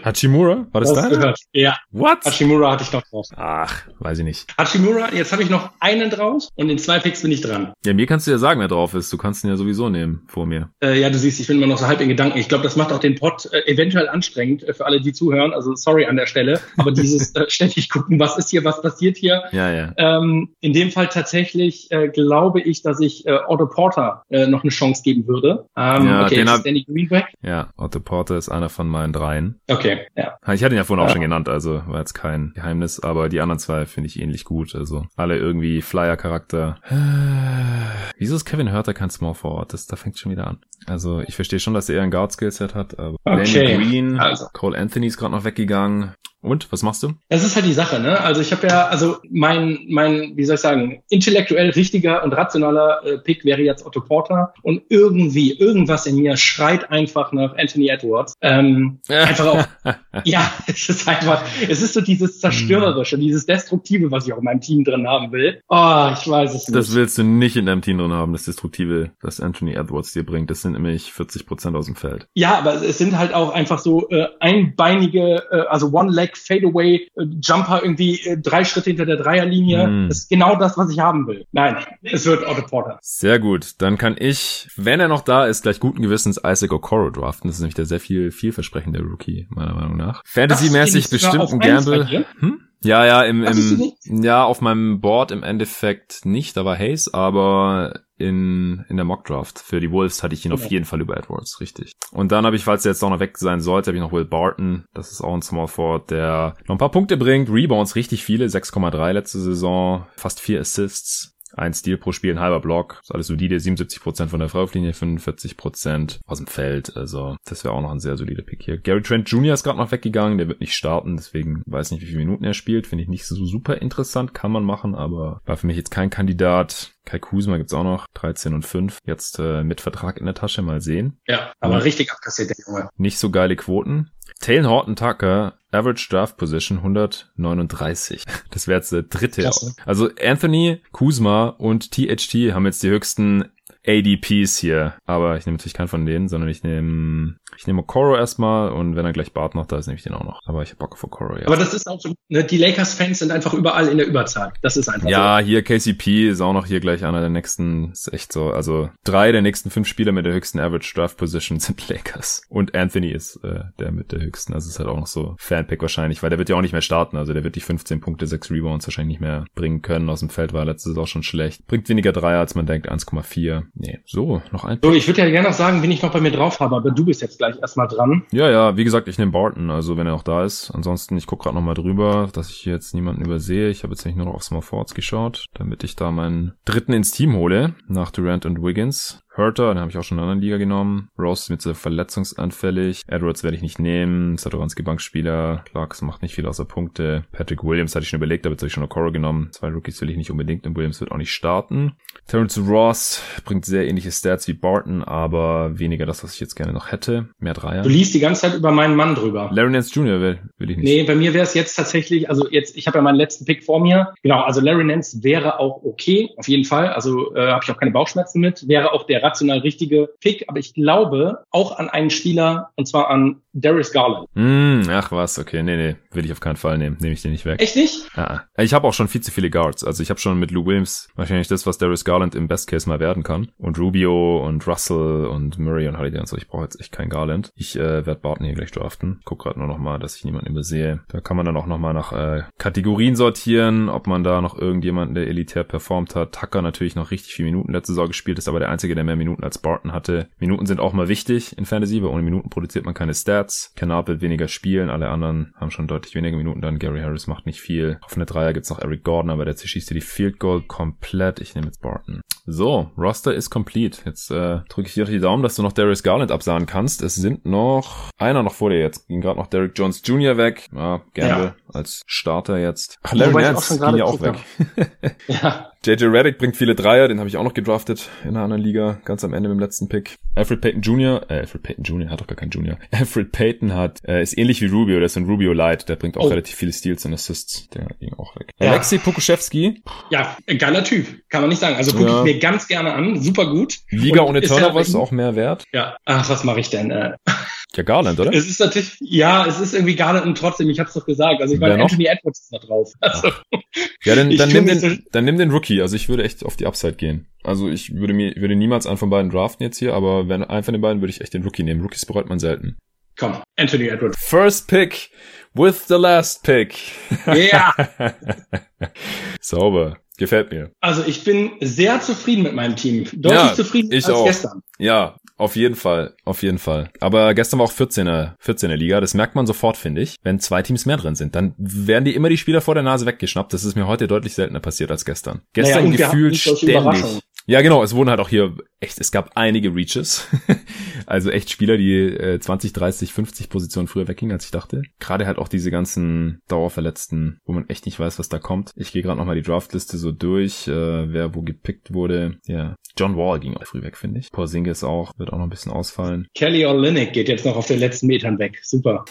Hachimura? War das, das da? Ja. What? Hachimura hatte ich noch drauf. Ach, weiß ich nicht. Hachimura, jetzt habe ich noch einen drauf und in zwei Picks bin ich dran. Ja, mir kannst du ja sagen, wer drauf ist. Du kannst ihn ja sowieso nehmen vor mir. Äh, ja, du siehst, ich bin immer noch so halb in Gedanken. Ich glaube, das macht auch den Pod äh, eventuell anstrengend äh, für alle, die zuhören. Also sorry an der Stelle. Aber dieses äh, ständig gucken, was ist hier, was passiert hier. Ja, ja. Ähm, in dem Fall tatsächlich äh, glaube ich, dass ich äh, Otto Porter äh, noch eine Chance geben würde. Ähm, ja, okay, den hab, Danny Greenback. Ja, Otto Porter ist einer von meinen drei rein. Okay, ja. Ich hatte ihn ja vorhin ja. auch schon genannt, also war jetzt kein Geheimnis, aber die anderen zwei finde ich ähnlich gut. Also alle irgendwie Flyer-Charakter. Wieso ist Kevin Hörter kein Small Forward? Das, da fängt schon wieder an. Also ich verstehe schon, dass er ein Guard-Skillset hat, aber okay. Danny Green, also. Cole Anthony ist gerade noch weggegangen. Und was machst du? Das ist halt die Sache, ne? Also ich habe ja, also mein, mein, wie soll ich sagen, intellektuell richtiger und rationaler äh, Pick wäre jetzt Otto Porter und irgendwie irgendwas in mir schreit einfach nach Anthony Edwards. Ähm, einfach auch. ja, es ist einfach, es ist so dieses zerstörerische, dieses destruktive, was ich auch in meinem Team drin haben will. Oh, ich weiß es nicht. Das willst du nicht in deinem Team drin haben, das destruktive, das Anthony Edwards dir bringt. Das sind nämlich 40 Prozent aus dem Feld. Ja, aber es sind halt auch einfach so äh, einbeinige, äh, also One-Leg Fadeaway äh, Jumper irgendwie äh, drei Schritte hinter der Dreierlinie. Mm. Das ist genau das, was ich haben will. Nein, es wird Otto Porter. Sehr gut. Dann kann ich, wenn er noch da ist, gleich guten Gewissens Isaac Okoro draften. Das ist nämlich der sehr viel vielversprechende Rookie, meiner Meinung nach. Fantasy-mäßig bestimmt ein Gamble. Hm? Ja, ja, im, im ja, auf meinem Board im Endeffekt nicht, da war Hayes, aber in, in der Mockdraft für die Wolves hatte ich ihn ja. auf jeden Fall über Edwards, richtig. Und dann habe ich, falls er jetzt auch noch weg sein sollte, habe ich noch Will Barton. Das ist auch ein Small Forward, der noch ein paar Punkte bringt. Rebounds richtig viele, 6,3 letzte Saison, fast vier Assists. Ein Stil pro Spiel, ein halber Block. Ist alles solide. 77% von der Freiwurflinie, 45% aus dem Feld. Also, das wäre auch noch ein sehr solider Pick hier. Gary Trent Jr. ist gerade noch weggegangen. Der wird nicht starten. Deswegen weiß nicht, wie viele Minuten er spielt. Finde ich nicht so super interessant. Kann man machen, aber war für mich jetzt kein Kandidat. Kai Kusma gibt's auch noch, 13 und 5. Jetzt äh, mit Vertrag in der Tasche, mal sehen. Ja, aber ja. richtig abkassiert, der Junge. Nicht so geile Quoten. Taylor Horton Tucker, Average Draft Position 139. Das wäre jetzt der dritte. Klasse. Also Anthony, Kuzma und THT haben jetzt die höchsten ADPs hier. Aber ich nehme natürlich keinen von denen, sondern ich nehme ich nehme Okoro erstmal und wenn er gleich Bart noch da ist, nehme ich den auch noch. Aber ich habe Bock auf Okoro, ja. Aber das ist auch so, ne, die Lakers-Fans sind einfach überall in der Überzahl. Das ist einfach Ja, so. hier KCP ist auch noch hier gleich einer der nächsten, ist echt so. Also drei der nächsten fünf Spieler mit der höchsten Average Draft Position sind Lakers. Und Anthony ist äh, der mit der höchsten. Also ist halt auch noch so Fanpick wahrscheinlich, weil der wird ja auch nicht mehr starten. Also der wird die 15 Punkte, 6 Rebounds wahrscheinlich nicht mehr bringen können. Aus dem Feld war letztes auch schon schlecht. Bringt weniger Dreier, als man denkt, 1,4. Nee, so, noch ein. So, ich würde ja gerne noch sagen, wen ich noch bei mir drauf habe, aber du bist jetzt gleich erstmal dran. Ja, ja, wie gesagt, ich nehme Barton, also wenn er auch da ist. Ansonsten, ich gucke gerade nochmal drüber, dass ich hier jetzt niemanden übersehe. Ich habe jetzt nicht nur noch auf Small Forwards geschaut, damit ich da meinen dritten ins Team hole, nach Durant und Wiggins. Hurter, den habe ich auch schon in einer anderen Liga genommen. Rose ist mir zu verletzungsanfällig. Edwards werde ich nicht nehmen. Satoranski Bankspieler. Clarks macht nicht viel außer Punkte. Patrick Williams hatte ich schon überlegt, aber jetzt habe ich schon Okoro genommen. Zwei Rookies will ich nicht unbedingt und Williams wird auch nicht starten. Terrence Ross bringt sehr ähnliche Stats wie Barton, aber weniger das, was ich jetzt gerne noch hätte. Mehr Dreier. Du liest die ganze Zeit über meinen Mann drüber. Larry Nance Jr. will, will ich nicht. Nee, bei mir wäre es jetzt tatsächlich, also jetzt, ich habe ja meinen letzten Pick vor mir. Genau, also Larry Nance wäre auch okay, auf jeden Fall. Also äh, habe ich auch keine Bauchschmerzen mit. Wäre auch der rational richtige Pick, aber ich glaube auch an einen Spieler, und zwar an Darius Garland. Mm, ach was, okay, nee, nee, will ich auf keinen Fall nehmen. Nehme ich den nicht weg. Echt nicht? Ah, ich habe auch schon viel zu viele Guards. Also ich habe schon mit Lou Williams wahrscheinlich das, was Darius Garland im Best Case mal werden kann. Und Rubio und Russell und Murray und Holiday und so. Ich brauche jetzt echt keinen Garland. Ich äh, werde Barton hier gleich draften. Guck gerade nur noch mal, dass ich niemanden übersehe. Da kann man dann auch noch mal nach äh, Kategorien sortieren, ob man da noch irgendjemanden, der elitär performt hat. Tucker natürlich noch richtig viele Minuten letzte Saison gespielt, ist aber der einzige, der mehr Minuten als Barton hatte. Minuten sind auch mal wichtig in Fantasy, weil ohne Minuten produziert man keine Stats. Kennard wird weniger spielen, alle anderen haben schon deutlich weniger Minuten dann. Gary Harris macht nicht viel. Auf eine Dreier gibt's noch Eric Gordon, aber der zerschießt dir die Field Goal komplett. Ich nehme jetzt Barton. So, Roster ist complete. Jetzt äh, drücke ich dir die Daumen, dass du noch Darius Garland absahen kannst. Es sind noch einer noch vor dir jetzt. Ging gerade noch Derrick Jones Jr. weg. Ja, Gamble ja. als Starter jetzt. Ach, Larry Nance ging ja auch weg. ja. JJ Reddick bringt viele Dreier, den habe ich auch noch gedraftet in einer anderen Liga, ganz am Ende mit dem letzten Pick. Alfred Payton Jr., äh, Alfred Payton Jr. hat doch gar keinen Junior. Alfred Payton hat, äh, ist ähnlich wie Rubio, der ist ein Rubio Light, der bringt auch oh. relativ viele Steals und Assists, der ging auch weg. Ja. Alexei Pokuschewski. Ja, geiler Typ, kann man nicht sagen. Also gucke ja. ich mir ganz gerne an, super gut. Liga und ohne Turnover ist auch mehr wert. Ja, ach, was mache ich denn? Äh? Ja, Garland, oder? Es ist natürlich, ja, es ist irgendwie Garland und trotzdem, ich hab's doch gesagt. Also ich meine, Anthony Edwards ist da drauf. Also, ja, dann, dann nimm den, so dann nimm den Rookie. Also ich würde echt auf die Upside gehen. Also ich würde mir, würde niemals einen von beiden draften jetzt hier, aber wenn einen von den beiden würde ich echt den Rookie nehmen. Rookies bereut man selten. Komm, Anthony Edwards. First pick with the last pick. Ja. Yeah. Sauber. Gefällt mir. Also ich bin sehr zufrieden mit meinem Team. Deutlich ja, zufrieden ich als auch. gestern. Ja, auf jeden Fall, auf jeden Fall. Aber gestern war auch 14er, 14er Liga. Das merkt man sofort, finde ich. Wenn zwei Teams mehr drin sind, dann werden die immer die Spieler vor der Nase weggeschnappt. Das ist mir heute deutlich seltener passiert als gestern. Gestern naja, gefühlt ständig. Ja, genau. Es wurden halt auch hier echt, es gab einige Reaches. also echt Spieler, die äh, 20, 30, 50 Positionen früher weggingen, als ich dachte. Gerade halt auch diese ganzen Dauerverletzten, wo man echt nicht weiß, was da kommt. Ich gehe gerade nochmal die Draftliste so durch, äh, wer wo gepickt wurde. Ja, John Wall ging auch früh weg, finde ich. Porzingis auch, wird auch noch ein bisschen ausfallen. Kelly Olynyk geht jetzt noch auf den letzten Metern weg. Super.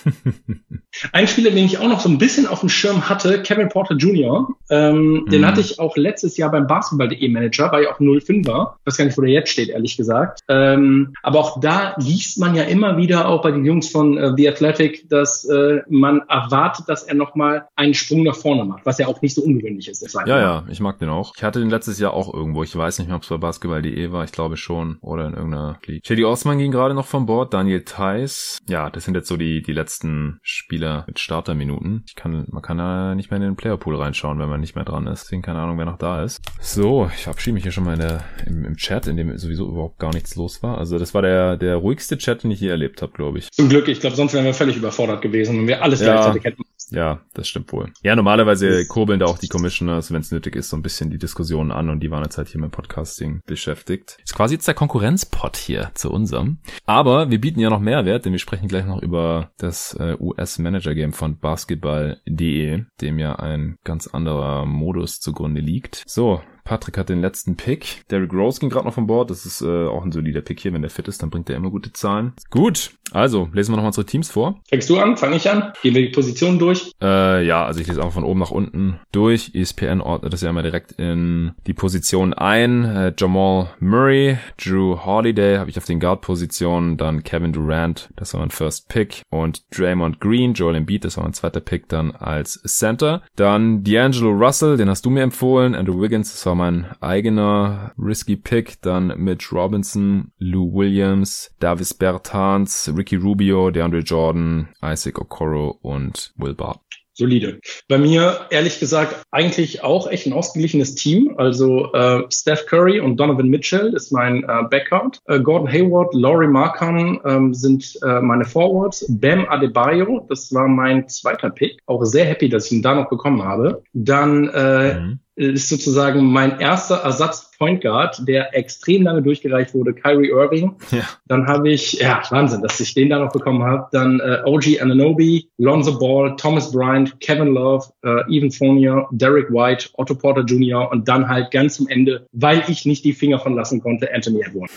ein Spieler, den ich auch noch so ein bisschen auf dem Schirm hatte, Kevin Porter Jr., ähm, mm. den mhm. hatte ich auch letztes Jahr beim Basketball.de Manager, war ja auch 05er. Ich weiß gar nicht, wo der jetzt steht, ehrlich gesagt. Ähm, aber auch da liest man ja immer wieder auch bei den Jungs von äh, The Athletic, dass äh, man erwartet, dass er nochmal einen Sprung nach vorne macht, was ja auch nicht so ungewöhnlich ist. Ja, ja, ich mag den auch. Ich hatte den letztes Jahr auch irgendwo. Ich weiß nicht mehr, ob es bei Basketball.de war. Ich glaube schon. Oder in irgendeiner League. Shady Osman ging gerade noch von Bord. Daniel Theiss. Ja, das sind jetzt so die, die letzten Spieler mit Starterminuten. Ich kann, man kann da nicht mehr in den Playerpool reinschauen, wenn man nicht mehr dran ist. Deswegen keine Ahnung, wer noch da ist. So, ich verabschiede mich hier schon mal in der, im, im Chat, in dem sowieso überhaupt gar nichts los war. Also das war der, der ruhigste Chat, den ich je erlebt habe, glaube ich. Zum Glück. Ich glaube, sonst wären wir völlig überfordert gewesen, wenn wir alles ja, gleichzeitig hätten. Ja, das stimmt wohl. Ja, normalerweise kurbeln da auch die Commissioners, wenn es nötig ist, so ein bisschen die Diskussionen an und die waren jetzt halt hier mit Podcasting beschäftigt. Ist quasi jetzt der Konkurrenzpot hier zu unserem. Aber wir bieten ja noch Mehrwert, denn wir sprechen gleich noch über das äh, US-Manager-Game von basketball.de, dem ja ein ganz anderer Modus zugrunde liegt. So, Patrick hat den letzten Pick. Derrick Rose ging gerade noch von Bord. Das ist äh, auch ein solider Pick hier. Wenn der fit ist, dann bringt er immer gute Zahlen. Gut, also lesen wir nochmal unsere Teams vor. Fängst du an? Fange ich an? Gehen wir die Positionen durch? Äh, ja, also ich lese einfach von oben nach unten durch. ESPN ordnet das ja immer direkt in die Position ein. Äh, Jamal Murray, Drew Holiday habe ich auf den Guard-Positionen. Dann Kevin Durant, das war mein First Pick. Und Draymond Green, Joel Embiid, das war mein zweiter Pick dann als Center. Dann D'Angelo Russell, den hast du mir empfohlen. Andrew Wiggins, das war mein eigener risky Pick. Dann Mitch Robinson, Lou Williams, Davis Bertans, Ricky Rubio, DeAndre Jordan, Isaac Okoro und Will Barton solide. Bei mir, ehrlich gesagt, eigentlich auch echt ein ausgeglichenes Team. Also äh, Steph Curry und Donovan Mitchell ist mein äh, Backcourt. Äh, Gordon Hayward, Laurie Markham ähm, sind äh, meine Forwards. Bam Adebayo, das war mein zweiter Pick. Auch sehr happy, dass ich ihn da noch bekommen habe. Dann äh, mhm. Ist sozusagen mein erster Ersatz Point Guard, der extrem lange durchgereicht wurde, Kyrie Irving. Ja. Dann habe ich, ja, Wahnsinn, dass ich den da noch bekommen habe. Dann äh, OG Ananobi, Lonzo Ball, Thomas Bryant, Kevin Love, äh, Evan Fournier, Derek White, Otto Porter Jr. und dann halt ganz zum Ende, weil ich nicht die Finger von lassen konnte, Anthony Edwards.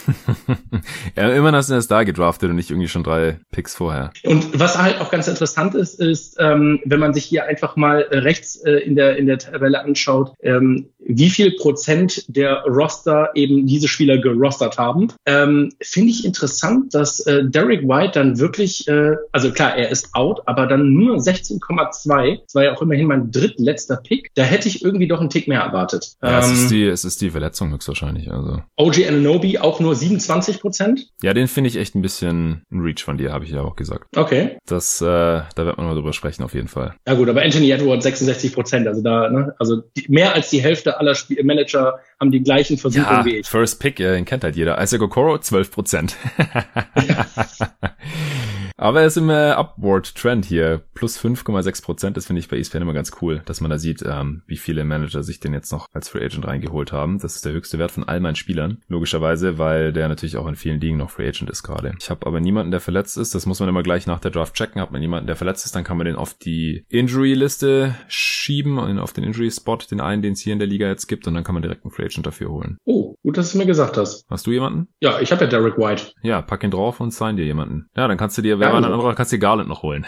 ja, immerhin hast du erst da gedraftet und nicht irgendwie schon drei Picks vorher. Und was halt auch ganz interessant ist, ist, ähm, wenn man sich hier einfach mal rechts äh, in der in der Tabelle anschaut, ähm, wie viel Prozent der Roster eben diese Spieler gerostert haben. Ähm, Finde ich interessant, dass äh, Derek White dann wirklich, äh, also klar, er ist out, aber dann nur 16,2. Das war ja auch immerhin mein drittletzter Pick. Da hätte ich irgendwie doch einen Tick mehr erwartet. Ja, ähm, es, ist ähm, die, es ist die Verletzung höchstwahrscheinlich. Also. OG Ananobi auch nur 27 Prozent. Ja, den finde ich echt ein bisschen ein Reach von dir, habe ich ja auch gesagt. Okay. Das, äh, da wird man mal drüber sprechen auf jeden Fall. Ja gut, aber Anthony Edwards 66 Prozent, also da, ne, also die, mehr als die Hälfte aller Spiel Manager haben die gleichen Versuche ja, wie ich. First Pick, den kennt halt jeder. Isaac Okoro, 12 Prozent. Aber er ist im äh, Upward Trend hier. Plus 5,6 Prozent. Das finde ich bei ESPN immer ganz cool, dass man da sieht, ähm, wie viele Manager sich den jetzt noch als Free Agent reingeholt haben. Das ist der höchste Wert von all meinen Spielern. Logischerweise, weil der natürlich auch in vielen Ligen noch Free Agent ist gerade. Ich habe aber niemanden, der verletzt ist. Das muss man immer gleich nach der Draft checken. Hat man jemanden, der verletzt ist, dann kann man den auf die Injury-Liste schieben, auf den Injury-Spot, den einen, den es hier in der Liga jetzt gibt. Und dann kann man direkt einen Free Agent dafür holen. Oh, gut, dass du mir gesagt hast. Hast du jemanden? Ja, ich habe ja Derek White. Ja, pack ihn drauf und sign dir jemanden. Ja, dann kannst du dir, wer ein anderer, kannst du dir Garland noch holen.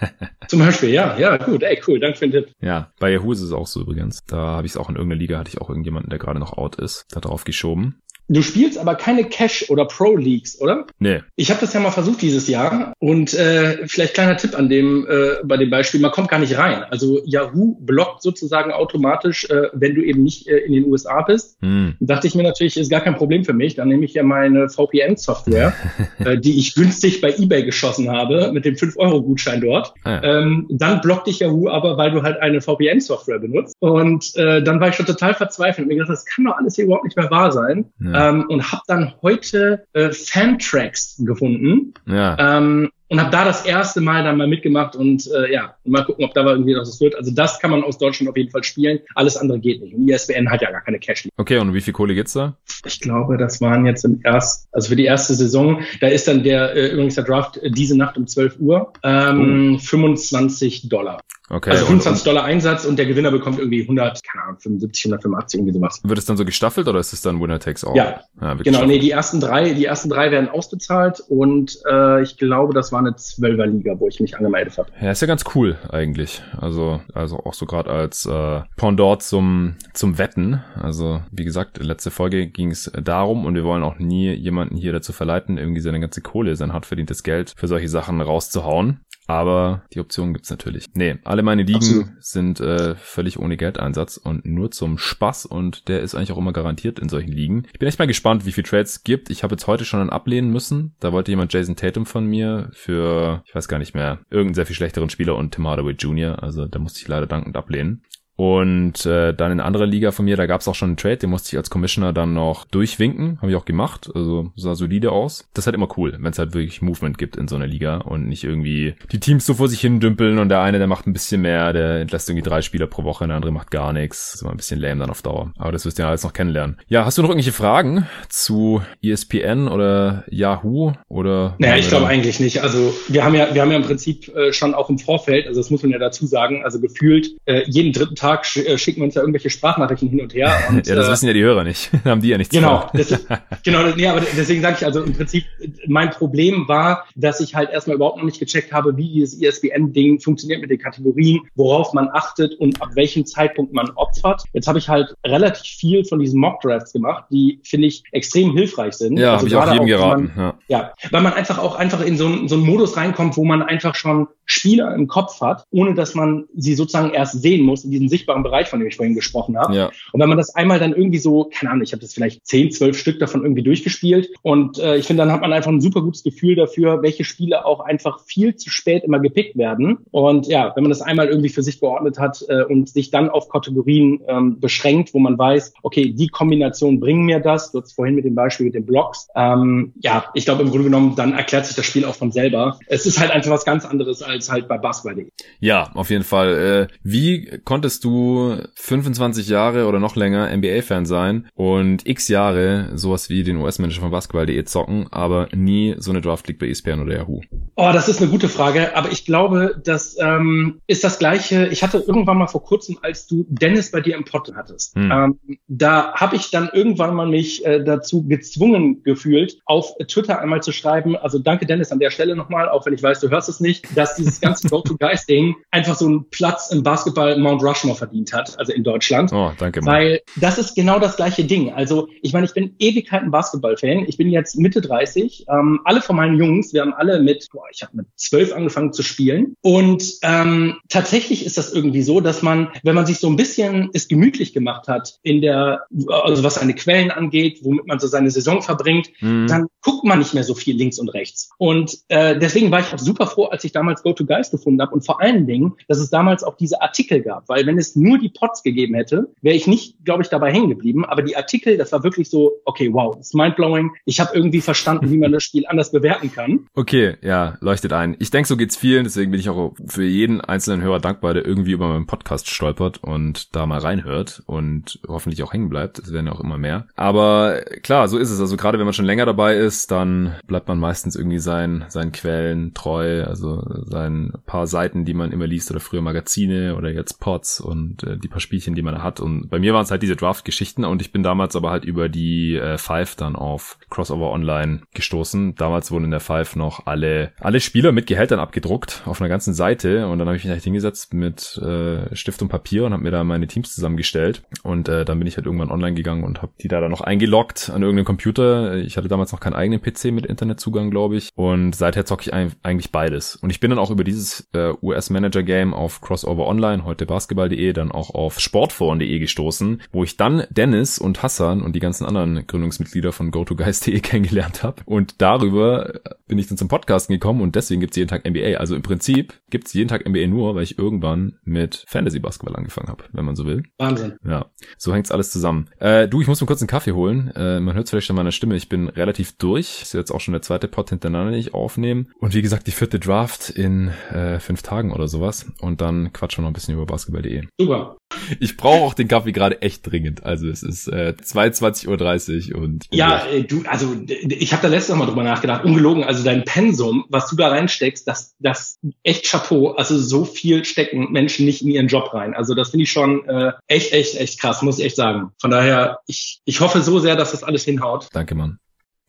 Zum Beispiel, ja, ja, gut, ey, cool, danke für den Tipp. Ja, bei Yahoo ist es auch so übrigens. Da habe ich es auch in irgendeiner Liga, hatte ich auch irgendjemanden, der gerade noch out ist, da drauf geschoben. Du spielst aber keine Cash- oder Pro-Leagues, oder? Nee. Ich habe das ja mal versucht dieses Jahr und äh, vielleicht kleiner Tipp an dem äh, bei dem Beispiel, man kommt gar nicht rein. Also Yahoo blockt sozusagen automatisch, äh, wenn du eben nicht äh, in den USA bist. Hm. Dachte ich mir natürlich, ist gar kein Problem für mich. Dann nehme ich ja meine VPN-Software, äh, die ich günstig bei eBay geschossen habe, mit dem 5-Euro-Gutschein dort. Ah, ja. ähm, dann blockt dich Yahoo aber, weil du halt eine VPN-Software benutzt. Und äh, dann war ich schon total verzweifelt und mir gedacht, das kann doch alles hier überhaupt nicht mehr wahr sein. Ja ähm, und habe dann heute äh, Fantracks gefunden. Ja. Ähm, und habe da das erste Mal dann mal mitgemacht und äh, ja, mal gucken, ob da irgendwie noch was wird. Also das kann man aus Deutschland auf jeden Fall spielen. Alles andere geht nicht. Und ISBN hat ja gar keine Cash. Okay, und wie viel Kohle geht's da? Ich glaube, das waren jetzt im ersten, also für die erste Saison, da ist dann der äh, übrigens der Draft äh, diese Nacht um 12 Uhr ähm, oh. 25 Dollar. Okay. Also 25 Dollar Einsatz und der Gewinner bekommt irgendwie 100, keine Ahnung, 75, 185, irgendwie sowas. Wird es dann so gestaffelt oder ist es dann Winner Takes All? Ja, ja genau. Nee, die ersten drei, die ersten drei werden ausbezahlt und äh, ich glaube, das war eine Zwölferliga, wo ich mich angemeldet habe. Ja, ist ja ganz cool eigentlich. Also, also auch so gerade als äh, Pendant zum, zum Wetten. Also, wie gesagt, letzte Folge ging es darum und wir wollen auch nie jemanden hier dazu verleiten, irgendwie seine ganze Kohle, sein hart verdientes Geld für solche Sachen rauszuhauen. Aber die Option gibt's natürlich. Nee, alle meine Ligen Absolut. sind äh, völlig ohne Geldeinsatz und nur zum Spaß und der ist eigentlich auch immer garantiert in solchen Ligen. Ich bin echt mal gespannt, wie viel Trades gibt. Ich habe jetzt heute schon einen ablehnen müssen. Da wollte jemand Jason Tatum von mir für, ich weiß gar nicht mehr, irgendeinen sehr viel schlechteren Spieler und Tim Hardaway Jr. Also da musste ich leider dankend ablehnen. Und äh, dann in anderer Liga von mir, da gab es auch schon einen Trade, den musste ich als Commissioner dann noch durchwinken. Habe ich auch gemacht. Also sah solide aus. Das ist halt immer cool, wenn es halt wirklich Movement gibt in so einer Liga und nicht irgendwie die Teams so vor sich hin dümpeln und der eine, der macht ein bisschen mehr, der entlässt irgendwie drei Spieler pro Woche, der andere macht gar nichts. Das ist immer ein bisschen lame dann auf Dauer. Aber das wirst du ja alles noch kennenlernen. Ja, hast du noch irgendwelche Fragen zu ESPN oder Yahoo oder? Naja, ich glaube eigentlich nicht. Also wir haben ja, wir haben ja im Prinzip äh, schon auch im Vorfeld, also das muss man ja dazu sagen, also gefühlt äh, jeden dritten Tag sch äh, schicken wir uns ja irgendwelche Sprachnachrichten hin und her. Und, ja, das äh, wissen ja die Hörer nicht. haben die ja nichts Genau, das, genau, nee, aber deswegen sage ich also im Prinzip, mein Problem war, dass ich halt erstmal überhaupt noch nicht gecheckt habe, wie dieses ESPN-Ding funktioniert mit den Kategorien, worauf man achtet und ab welchem Zeitpunkt man opfert. Jetzt habe ich halt relativ viel von diesen Mock-Drafts gemacht, die, finde ich, extrem hilfreich sind. Ja, also habe ich auch jedem geraten. Man, ja. ja, weil man einfach auch einfach in so, so einen Modus reinkommt, wo man einfach schon Spieler im Kopf hat, ohne dass man sie sozusagen erst sehen muss in diesem sichtbaren Bereich, von dem ich vorhin gesprochen habe. Ja. Und wenn man das einmal dann irgendwie so, keine Ahnung, ich habe das vielleicht zehn, zwölf Stück davon irgendwie durchgespielt und äh, ich finde, dann hat man einfach ein super gutes Gefühl dafür, welche Spiele auch einfach viel zu spät immer gepickt werden. Und ja, wenn man das einmal irgendwie für sich geordnet hat äh, und sich dann auf Kategorien ähm, beschränkt, wo man weiß, okay, die Kombination bringen mir das, du hast vorhin mit dem Beispiel mit den Blocks, ähm, ja, ich glaube im Grunde genommen, dann erklärt sich das Spiel auch von selber. Es ist halt einfach was ganz anderes als halt bei Basketball. Ja, auf jeden Fall. Äh, wie konntest könntest du 25 Jahre oder noch länger NBA-Fan sein und x Jahre sowas wie den US-Manager von Basketball.de zocken, aber nie so eine Draft League bei ESPN oder Yahoo? Oh, das ist eine gute Frage, aber ich glaube, das ähm, ist das Gleiche. Ich hatte irgendwann mal vor kurzem, als du Dennis bei dir im Pott hattest, hm. ähm, da habe ich dann irgendwann mal mich äh, dazu gezwungen gefühlt, auf Twitter einmal zu schreiben, also danke Dennis an der Stelle nochmal, auch wenn ich weiß, du hörst es nicht, dass dieses ganze Go-to-Guys-Ding einfach so einen Platz im Basketball Mount Rushmore verdient hat, also in Deutschland. Oh, danke. Mann. Weil das ist genau das gleiche Ding. Also ich meine, ich bin Ewigkeiten Basketball-Fan. Ich bin jetzt Mitte 30. Ähm, alle von meinen Jungs, wir haben alle mit, boah, ich habe mit zwölf angefangen zu spielen. Und ähm, tatsächlich ist das irgendwie so, dass man, wenn man sich so ein bisschen es gemütlich gemacht hat in der, also was seine Quellen angeht, womit man so seine Saison verbringt, mhm. dann guckt man nicht mehr so viel links und rechts. Und äh, deswegen war ich auch super froh, als ich damals Go to Guys gefunden habe und vor allen Dingen, dass es damals auch diese Artikel gab, weil wenn es nur die Pots gegeben hätte, wäre ich nicht, glaube ich, dabei hängen geblieben. Aber die Artikel, das war wirklich so, okay, wow, das ist mindblowing. Ich habe irgendwie verstanden, wie man das Spiel anders bewerten kann. Okay, ja, leuchtet ein. Ich denke, so geht's vielen, deswegen bin ich auch für jeden einzelnen Hörer dankbar, der irgendwie über meinen Podcast stolpert und da mal reinhört und hoffentlich auch hängen bleibt. Es werden ja auch immer mehr. Aber klar, so ist es. Also gerade wenn man schon länger dabei ist, dann bleibt man meistens irgendwie sein, seinen Quellen treu, also sein paar Seiten, die man immer liest oder früher Magazine oder jetzt Pods und äh, die paar Spielchen, die man hat. Und bei mir waren es halt diese Draft-Geschichten und ich bin damals aber halt über die äh, Five dann auf Crossover Online gestoßen. Damals wurden in der Five noch alle, alle Spieler mit Gehältern abgedruckt auf einer ganzen Seite und dann habe ich mich halt hingesetzt mit äh, Stift und Papier und habe mir da meine Teams zusammengestellt und äh, dann bin ich halt irgendwann online gegangen und habe die da dann noch eingeloggt an irgendeinem Computer. Ich hatte damals noch keinen eigenen PC mit Internetzugang, glaube ich und seither zocke ich eigentlich beides und ich bin dann auch über dieses äh, US-Manager-Game auf Crossover Online, heute basketball.de, dann auch auf sportforen.de gestoßen, wo ich dann Dennis und Hassan und die ganzen anderen Gründungsmitglieder von GoToGuys.de kennengelernt habe. Und darüber bin ich dann zum Podcasten gekommen und deswegen gibt's jeden Tag NBA. Also im Prinzip gibt's jeden Tag NBA nur, weil ich irgendwann mit Fantasy-Basketball angefangen habe, wenn man so will. Wahnsinn. Ja, so hängt's alles zusammen. Äh, du, ich muss mir kurz einen Kaffee holen. Äh, man hört vielleicht schon meiner Stimme, ich bin relativ durch. Ist jetzt auch schon der zweite Pod hintereinander, den ich aufnehme. Und wie gesagt, die vierte Draft in äh, fünf Tagen oder sowas. Und dann quatschen wir noch ein bisschen über basketball.de. Super. Ich brauche auch den Kaffee gerade echt dringend. Also es ist äh, 22.30 Uhr und... Ja, äh, du, also ich habe da letztes Mal drüber nachgedacht. Ungelogen, also dein Pensum, was du da reinsteckst, das, das echt Chapeau. Also so viel stecken Menschen nicht in ihren Job rein. Also das finde ich schon äh, echt, echt, echt krass, muss ich echt sagen. Von daher, ich, ich hoffe so sehr, dass das alles hinhaut. Danke, Mann.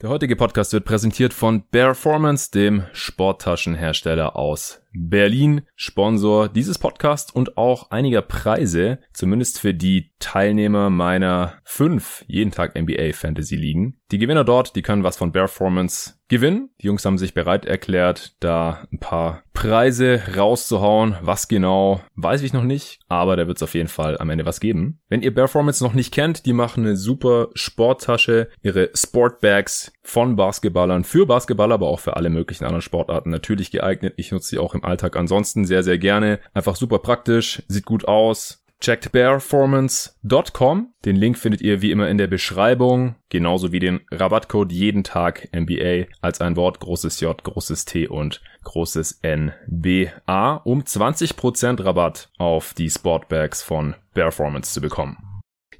Der heutige Podcast wird präsentiert von Bearformance, dem Sporttaschenhersteller aus Berlin, Sponsor dieses Podcasts und auch einiger Preise, zumindest für die Teilnehmer meiner fünf jeden Tag NBA Fantasy Ligen. Die Gewinner dort, die können was von Bearformance gewinnen. Die Jungs haben sich bereit erklärt, da ein paar Preise rauszuhauen. Was genau, weiß ich noch nicht, aber da wird es auf jeden Fall am Ende was geben. Wenn ihr Bearformance noch nicht kennt, die machen eine super Sporttasche, ihre Sportbags von Basketballern für Basketballer, aber auch für alle möglichen anderen Sportarten natürlich geeignet. Ich nutze sie auch im Alltag ansonsten sehr, sehr gerne. Einfach super praktisch, sieht gut aus, Checkt bearformance.com. Den Link findet ihr wie immer in der Beschreibung, genauso wie den Rabattcode jeden Tag MBA als ein Wort großes J, großes T und großes NBA, um 20% Rabatt auf die Sportbags von Bearformance zu bekommen.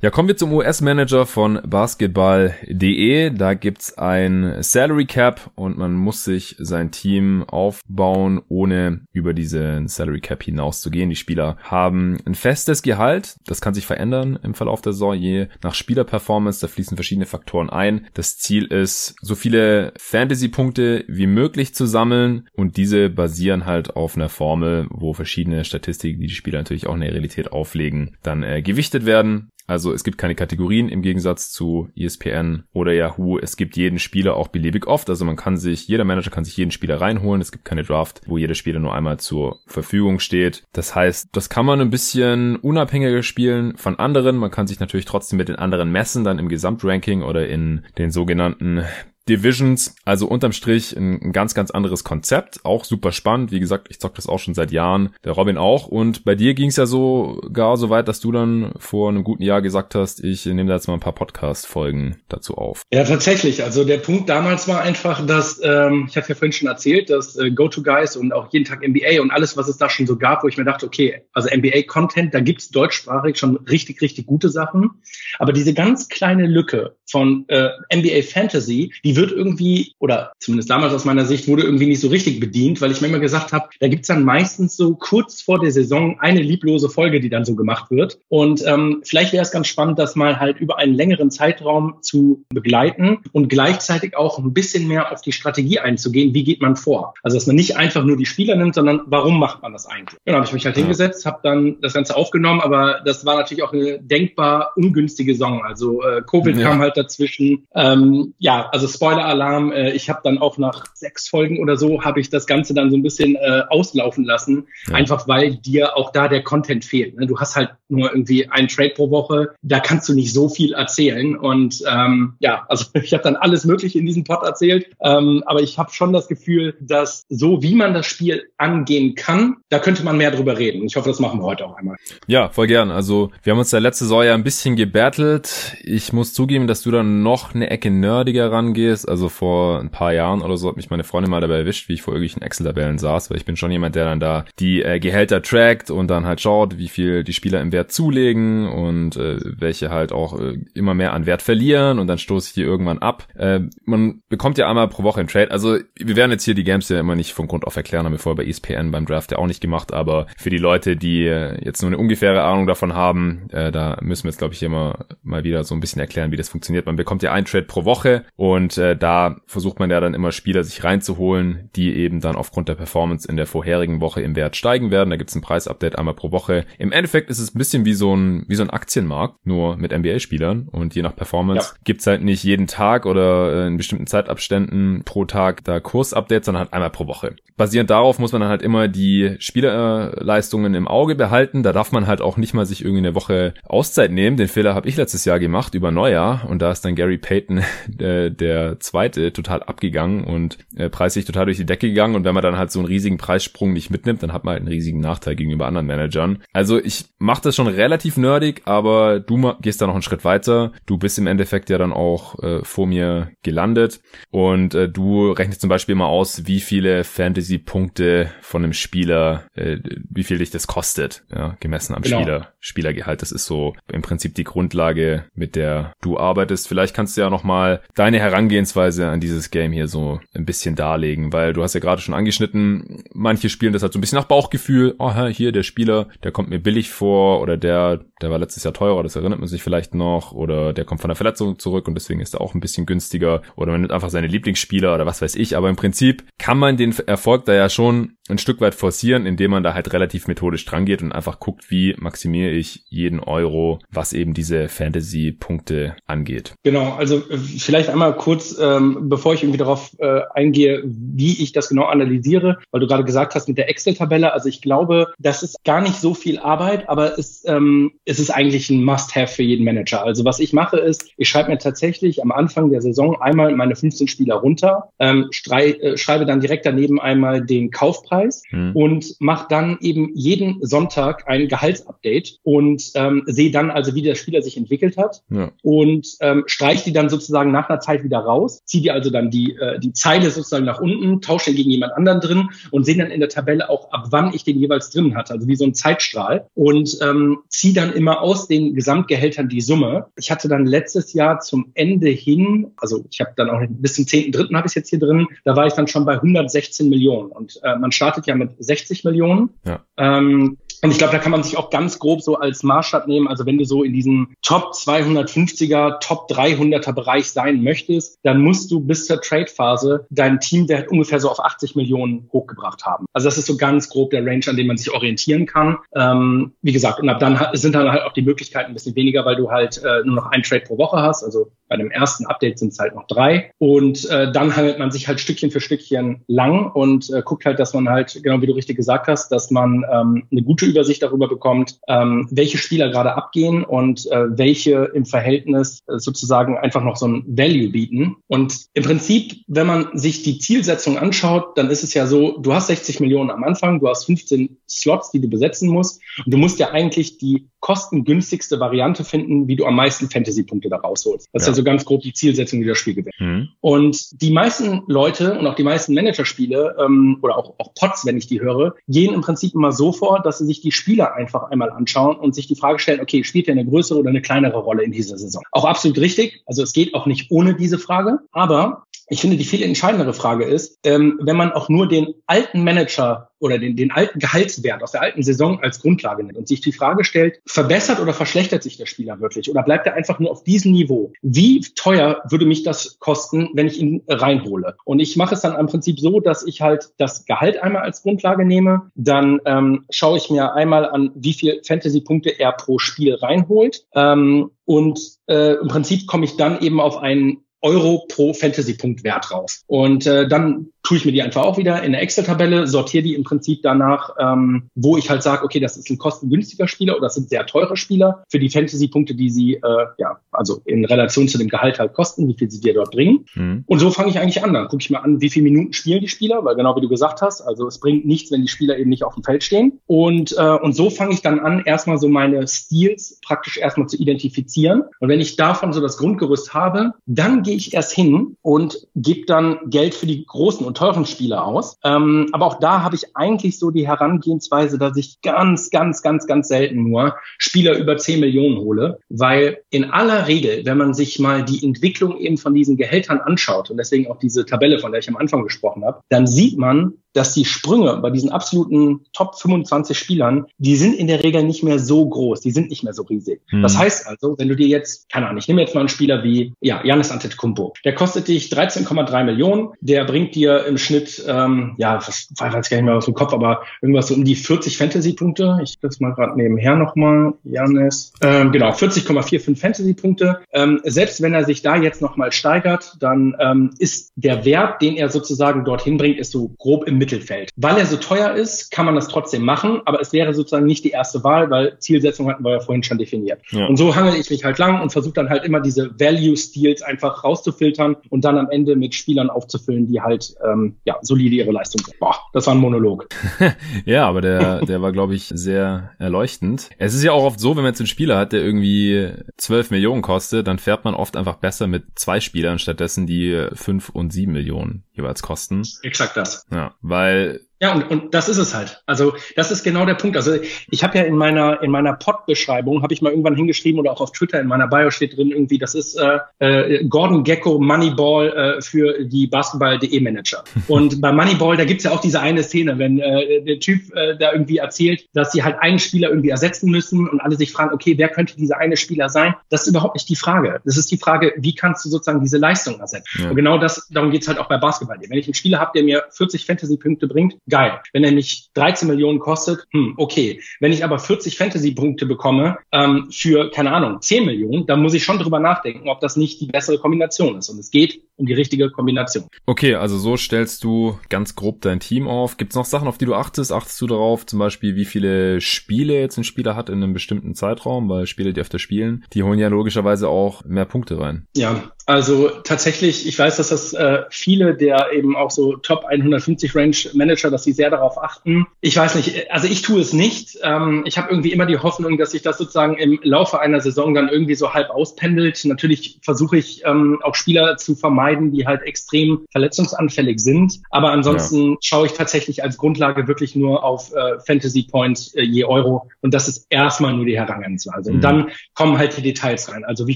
Ja, kommen wir zum US-Manager von basketball.de. Da gibt's ein Salary Cap und man muss sich sein Team aufbauen, ohne über diesen Salary Cap hinauszugehen. Die Spieler haben ein festes Gehalt. Das kann sich verändern im Verlauf der Saison, je nach Spielerperformance. Da fließen verschiedene Faktoren ein. Das Ziel ist, so viele Fantasy-Punkte wie möglich zu sammeln und diese basieren halt auf einer Formel, wo verschiedene Statistiken, die die Spieler natürlich auch in der Realität auflegen, dann äh, gewichtet werden. Also es gibt keine Kategorien im Gegensatz zu ESPN oder Yahoo. Es gibt jeden Spieler auch beliebig oft. Also man kann sich, jeder Manager kann sich jeden Spieler reinholen. Es gibt keine Draft, wo jeder Spieler nur einmal zur Verfügung steht. Das heißt, das kann man ein bisschen unabhängiger spielen von anderen. Man kann sich natürlich trotzdem mit den anderen messen, dann im Gesamtranking oder in den sogenannten Divisions. Also unterm Strich ein, ganz, ganz anderes Konzept. Auch super spannend. Wie gesagt, ich zock das auch schon seit Jahren. Der Robin auch. Und bei dir ging es ja so gar so weit, dass du dann vor einem guten Jahr gesagt hast, ich nehme da jetzt mal ein paar Podcast-Folgen dazu auf. Ja, tatsächlich. Also der Punkt damals war einfach, dass, ähm, ich hatte ja vorhin schon erzählt, dass äh, Go-To-Guys und auch jeden Tag NBA und alles, was es da schon so gab, wo ich mir dachte, okay, also NBA-Content, da gibt's deutschsprachig schon richtig, richtig gute Sachen. Aber diese ganz kleine Lücke von äh, NBA Fantasy, die wird irgendwie, oder zumindest damals aus meiner Sicht, wurde irgendwie nicht so richtig bedient, weil ich mir immer gesagt habe, da gibt's dann meistens so kurz vor der Saison eine lieblose Folge, die dann so gemacht wird. Und ähm, vielleicht wäre es ganz spannend, das mal halt über einen längeren Zeitraum zu begleiten und gleichzeitig auch ein bisschen mehr auf die Strategie einzugehen, wie geht man vor. Also dass man nicht einfach nur die Spieler nimmt, sondern warum macht man das eigentlich? Genau, habe ich mich halt hingesetzt, habe dann das Ganze aufgenommen, aber das war natürlich auch eine denkbar ungünstige Saison. Also äh, Covid ja. kam halt dazwischen. Ähm, ja, also Spoiler-Alarm. Äh, ich habe dann auch nach sechs Folgen oder so habe ich das Ganze dann so ein bisschen äh, auslaufen lassen, ja. einfach weil dir auch da der Content fehlt. Ne? Du hast halt nur irgendwie einen Trade pro Woche. Da kannst du nicht so viel erzählen. Und ähm, ja, also ich habe dann alles Mögliche in diesem Pod erzählt. Ähm, aber ich habe schon das Gefühl, dass so wie man das Spiel angehen kann, da könnte man mehr drüber reden. Ich hoffe, das machen wir heute auch einmal. Ja, voll gern. Also wir haben uns ja letzte Saison ja ein bisschen gebettelt. Ich muss zugeben, dass du dann noch eine Ecke nerdiger rangehst. Also vor ein paar Jahren oder so hat mich meine Freundin mal dabei erwischt, wie ich vor irgendwelchen Excel-Tabellen saß, weil ich bin schon jemand, der dann da die äh, Gehälter trackt und dann halt schaut, wie viel die Spieler im Wert zulegen und äh, welche halt auch äh, immer mehr an Wert verlieren und dann stoße ich die irgendwann ab. Äh, man bekommt ja einmal pro Woche einen Trade. Also wir werden jetzt hier die Games ja immer nicht von Grund auf erklären, haben wir vorher bei ESPN beim Draft ja auch nicht gemacht, aber für die Leute, die äh, jetzt nur eine ungefähre Ahnung davon haben, äh, da müssen wir jetzt glaube ich immer mal wieder so ein bisschen erklären, wie das funktioniert. Man bekommt ja einen Trade pro Woche und äh, da versucht man ja dann immer Spieler sich reinzuholen, die eben dann aufgrund der Performance in der vorherigen Woche im Wert steigen werden. Da gibt's ein Preisupdate einmal pro Woche. Im Endeffekt ist es ein bisschen wie so ein wie so ein Aktienmarkt, nur mit NBA-Spielern und je nach Performance ja. gibt's halt nicht jeden Tag oder äh, in bestimmten Zeitabständen pro Tag da Kursupdates, sondern halt einmal pro Woche. Basierend darauf muss man dann halt immer die Spielerleistungen im Auge behalten. Da darf man halt auch nicht mal sich irgendwie eine Woche Auszeit nehmen. Den Fehler habe ich letztes Jahr gemacht über Neujahr und da ist dann Gary Payton äh, der zweite total abgegangen und äh, preislich total durch die Decke gegangen und wenn man dann halt so einen riesigen Preissprung nicht mitnimmt, dann hat man halt einen riesigen Nachteil gegenüber anderen Managern. Also ich mache das schon relativ nerdig, aber du gehst da noch einen Schritt weiter. Du bist im Endeffekt ja dann auch äh, vor mir gelandet und äh, du rechnest zum Beispiel mal aus, wie viele Fantasy-Punkte von einem Spieler, äh, wie viel dich das kostet, ja, gemessen am genau. Spieler, Spielergehalt. Das ist so im Prinzip die Grundlage, mit der du arbeitest. Vielleicht kannst du ja noch mal deine Herangehensweise an dieses Game hier so ein bisschen darlegen, weil du hast ja gerade schon angeschnitten, manche spielen das halt so ein bisschen nach Bauchgefühl. Oh, hier der Spieler, der kommt mir billig vor oder der, der war letztes Jahr teurer, das erinnert man sich vielleicht noch oder der kommt von der Verletzung zurück und deswegen ist er auch ein bisschen günstiger oder man nimmt einfach seine Lieblingsspieler oder was weiß ich. Aber im Prinzip kann man den Erfolg da ja schon ein Stück weit forcieren, indem man da halt relativ methodisch dran geht und einfach guckt, wie maximiere ich jeden Euro, was eben diese Fantasy-Punkte angeht. Genau, also äh, vielleicht einmal kurz, ähm, bevor ich irgendwie darauf äh, eingehe, wie ich das genau analysiere, weil du gerade gesagt hast mit der Excel-Tabelle. Also ich glaube, das ist gar nicht so viel Arbeit, aber es, ähm, es ist eigentlich ein Must-Have für jeden Manager. Also was ich mache ist, ich schreibe mir tatsächlich am Anfang der Saison einmal meine 15 Spieler runter, ähm, äh, schreibe dann direkt daneben einmal den Kaufpreis mhm. und mache dann eben jeden Sonntag ein Gehaltsupdate und ähm, sehe dann also, wie der Spieler sich entwickelt hat ja. und ähm, streiche die dann sozusagen nach einer Zeit wieder raus, ziehe die also dann die, äh, die Zeile sozusagen nach unten, tausche den gegen jemand anderen drin und sehe dann in der Tabelle auch, ab wann ich den jeweils drin hatte, also wie so ein Zeitstrahl und ähm, ziehe dann immer aus den Gesamtgehältern die Summe. Ich hatte dann letztes Jahr zum Ende hin, also ich habe dann auch bis zum 10.3. habe ich jetzt hier drin, da war ich dann schon bei 116 Millionen und äh, man startet ja mit 60 Millionen. Ja. Ähm, und ich glaube, da kann man sich auch ganz grob so als Maßstab nehmen. Also wenn du so in diesem Top 250er, Top 300er Bereich sein möchtest, dann musst du bis zur Trade-Phase dein Teamwert ungefähr so auf 80 Millionen hochgebracht haben. Also das ist so ganz grob der Range, an dem man sich orientieren kann. Ähm, wie gesagt, und ab dann sind dann halt auch die Möglichkeiten ein bisschen weniger, weil du halt äh, nur noch einen Trade pro Woche hast. Also Bei dem ersten Update sind es halt noch drei. Und äh, dann hangelt man sich halt Stückchen für Stückchen lang und äh, guckt halt, dass man halt, genau wie du richtig gesagt hast, dass man ähm, eine gute Übersicht darüber bekommt, ähm, welche Spieler gerade abgehen und äh, welche im Verhältnis äh, sozusagen einfach noch so ein Value bieten. Und im Prinzip, wenn man sich die Zielsetzung anschaut, dann ist es ja so, du hast 60 Millionen am Anfang, du hast 15 Slots, die du besetzen musst und du musst ja eigentlich die kostengünstigste Variante finden, wie du am meisten Fantasy-Punkte da rausholst. Das ja. ist ja so ganz grob die Zielsetzung, die das Spiel gewinnt. Mhm. Und die meisten Leute und auch die meisten Managerspiele ähm, oder auch, auch Pots, wenn ich die höre, gehen im Prinzip immer so vor, dass sie sich die Spieler einfach einmal anschauen und sich die Frage stellen, okay, spielt der eine größere oder eine kleinere Rolle in dieser Saison? Auch absolut richtig. Also es geht auch nicht ohne diese Frage. Aber ich finde, die viel entscheidendere Frage ist, ähm, wenn man auch nur den alten Manager oder den, den alten Gehaltswert aus der alten Saison als Grundlage nimmt und sich die Frage stellt, verbessert oder verschlechtert sich der Spieler wirklich oder bleibt er einfach nur auf diesem Niveau? Wie teuer würde mich das kosten, wenn ich ihn reinhole? Und ich mache es dann im Prinzip so, dass ich halt das Gehalt einmal als Grundlage nehme, dann ähm, schaue ich mir einmal an, wie viel Fantasy-Punkte er pro Spiel reinholt ähm, und äh, im Prinzip komme ich dann eben auf einen Euro pro Fantasy-Punkt Wert raus. Und äh, dann tue ich mir die einfach auch wieder in der Excel-Tabelle, sortiere die im Prinzip danach, ähm, wo ich halt sage, okay, das ist ein kostengünstiger Spieler oder das sind sehr teure Spieler für die Fantasy-Punkte, die sie, äh, ja, also in Relation zu dem Gehalt halt kosten, wie viel sie dir dort bringen. Mhm. Und so fange ich eigentlich an. Dann gucke ich mir an, wie viele Minuten spielen die Spieler, weil genau wie du gesagt hast, also es bringt nichts, wenn die Spieler eben nicht auf dem Feld stehen. Und, äh, und so fange ich dann an, erstmal so meine Stils praktisch erstmal zu identifizieren. Und wenn ich davon so das Grundgerüst habe, dann gehe ich erst hin und gebe dann Geld für die großen teuren Spieler aus. Ähm, aber auch da habe ich eigentlich so die Herangehensweise, dass ich ganz, ganz, ganz, ganz selten nur Spieler über 10 Millionen hole, weil in aller Regel, wenn man sich mal die Entwicklung eben von diesen Gehältern anschaut und deswegen auch diese Tabelle, von der ich am Anfang gesprochen habe, dann sieht man, dass die Sprünge bei diesen absoluten Top 25 Spielern, die sind in der Regel nicht mehr so groß, die sind nicht mehr so riesig. Hm. Das heißt also, wenn du dir jetzt, keine Ahnung, ich nehme jetzt mal einen Spieler wie, ja, Janis Antetokounmpo, der kostet dich 13,3 Millionen, der bringt dir im Schnitt, ähm, ja, was, weiß gar nicht mehr aus dem Kopf, aber irgendwas so um die 40 Fantasy-Punkte. Ich das mal gerade nebenher nochmal, Janis, ähm, genau, 40,45 Fantasy-Punkte. Ähm, selbst wenn er sich da jetzt nochmal steigert, dann ähm, ist der Wert, den er sozusagen dorthin bringt, ist so grob im Mittelfeld. Weil er so teuer ist, kann man das trotzdem machen, aber es wäre sozusagen nicht die erste Wahl, weil Zielsetzung hatten wir ja vorhin schon definiert. Ja. Und so hangel ich mich halt lang und versuche dann halt immer diese Value-Steals einfach rauszufiltern und dann am Ende mit Spielern aufzufüllen, die halt ähm, ja solide ihre Leistung bringen. Boah, das war ein Monolog. ja, aber der, der war, glaube ich, sehr erleuchtend. Es ist ja auch oft so, wenn man jetzt einen Spieler hat, der irgendwie 12 Millionen kostet, dann fährt man oft einfach besser mit zwei Spielern stattdessen, die 5 und 7 Millionen jeweils kosten. Exakt das. Ja, weil ja, und, und das ist es halt. Also das ist genau der Punkt. Also ich habe ja in meiner in meiner Pod-Beschreibung habe ich mal irgendwann hingeschrieben oder auch auf Twitter in meiner Bio steht drin irgendwie, das ist äh, äh, Gordon Gecko Moneyball äh, für die Basketball.de Manager. Und bei Moneyball da gibt's ja auch diese eine Szene, wenn äh, der Typ äh, da irgendwie erzählt, dass sie halt einen Spieler irgendwie ersetzen müssen und alle sich fragen, okay, wer könnte dieser eine Spieler sein? Das ist überhaupt nicht die Frage. Das ist die Frage, wie kannst du sozusagen diese Leistung ersetzen? Ja. Und genau das darum geht's halt auch bei Basketball. Wenn ich einen Spieler habe, der mir 40 Fantasy-Punkte bringt, geil. Wenn er mich 13 Millionen kostet, hm, okay. Wenn ich aber 40 Fantasy-Punkte bekomme ähm, für, keine Ahnung, 10 Millionen, dann muss ich schon drüber nachdenken, ob das nicht die bessere Kombination ist. Und es geht um die richtige Kombination. Okay, also so stellst du ganz grob dein Team auf. Gibt es noch Sachen, auf die du achtest? Achtest du darauf, zum Beispiel, wie viele Spiele jetzt ein Spieler hat in einem bestimmten Zeitraum? Weil Spiele, die öfter spielen, die holen ja logischerweise auch mehr Punkte rein. Ja, also tatsächlich, ich weiß, dass das äh, viele der eben auch so Top 150 Range Manager, dass sie sehr darauf achten. Ich weiß nicht, also ich tue es nicht. Ähm, ich habe irgendwie immer die Hoffnung, dass sich das sozusagen im Laufe einer Saison dann irgendwie so halb auspendelt. Natürlich versuche ich ähm, auch Spieler zu vermeiden, die halt extrem verletzungsanfällig sind. Aber ansonsten ja. schaue ich tatsächlich als Grundlage wirklich nur auf äh, Fantasy Points äh, je Euro. Und das ist erstmal nur die Herangehensweise. Mhm. Und dann kommen halt die Details rein. Also wie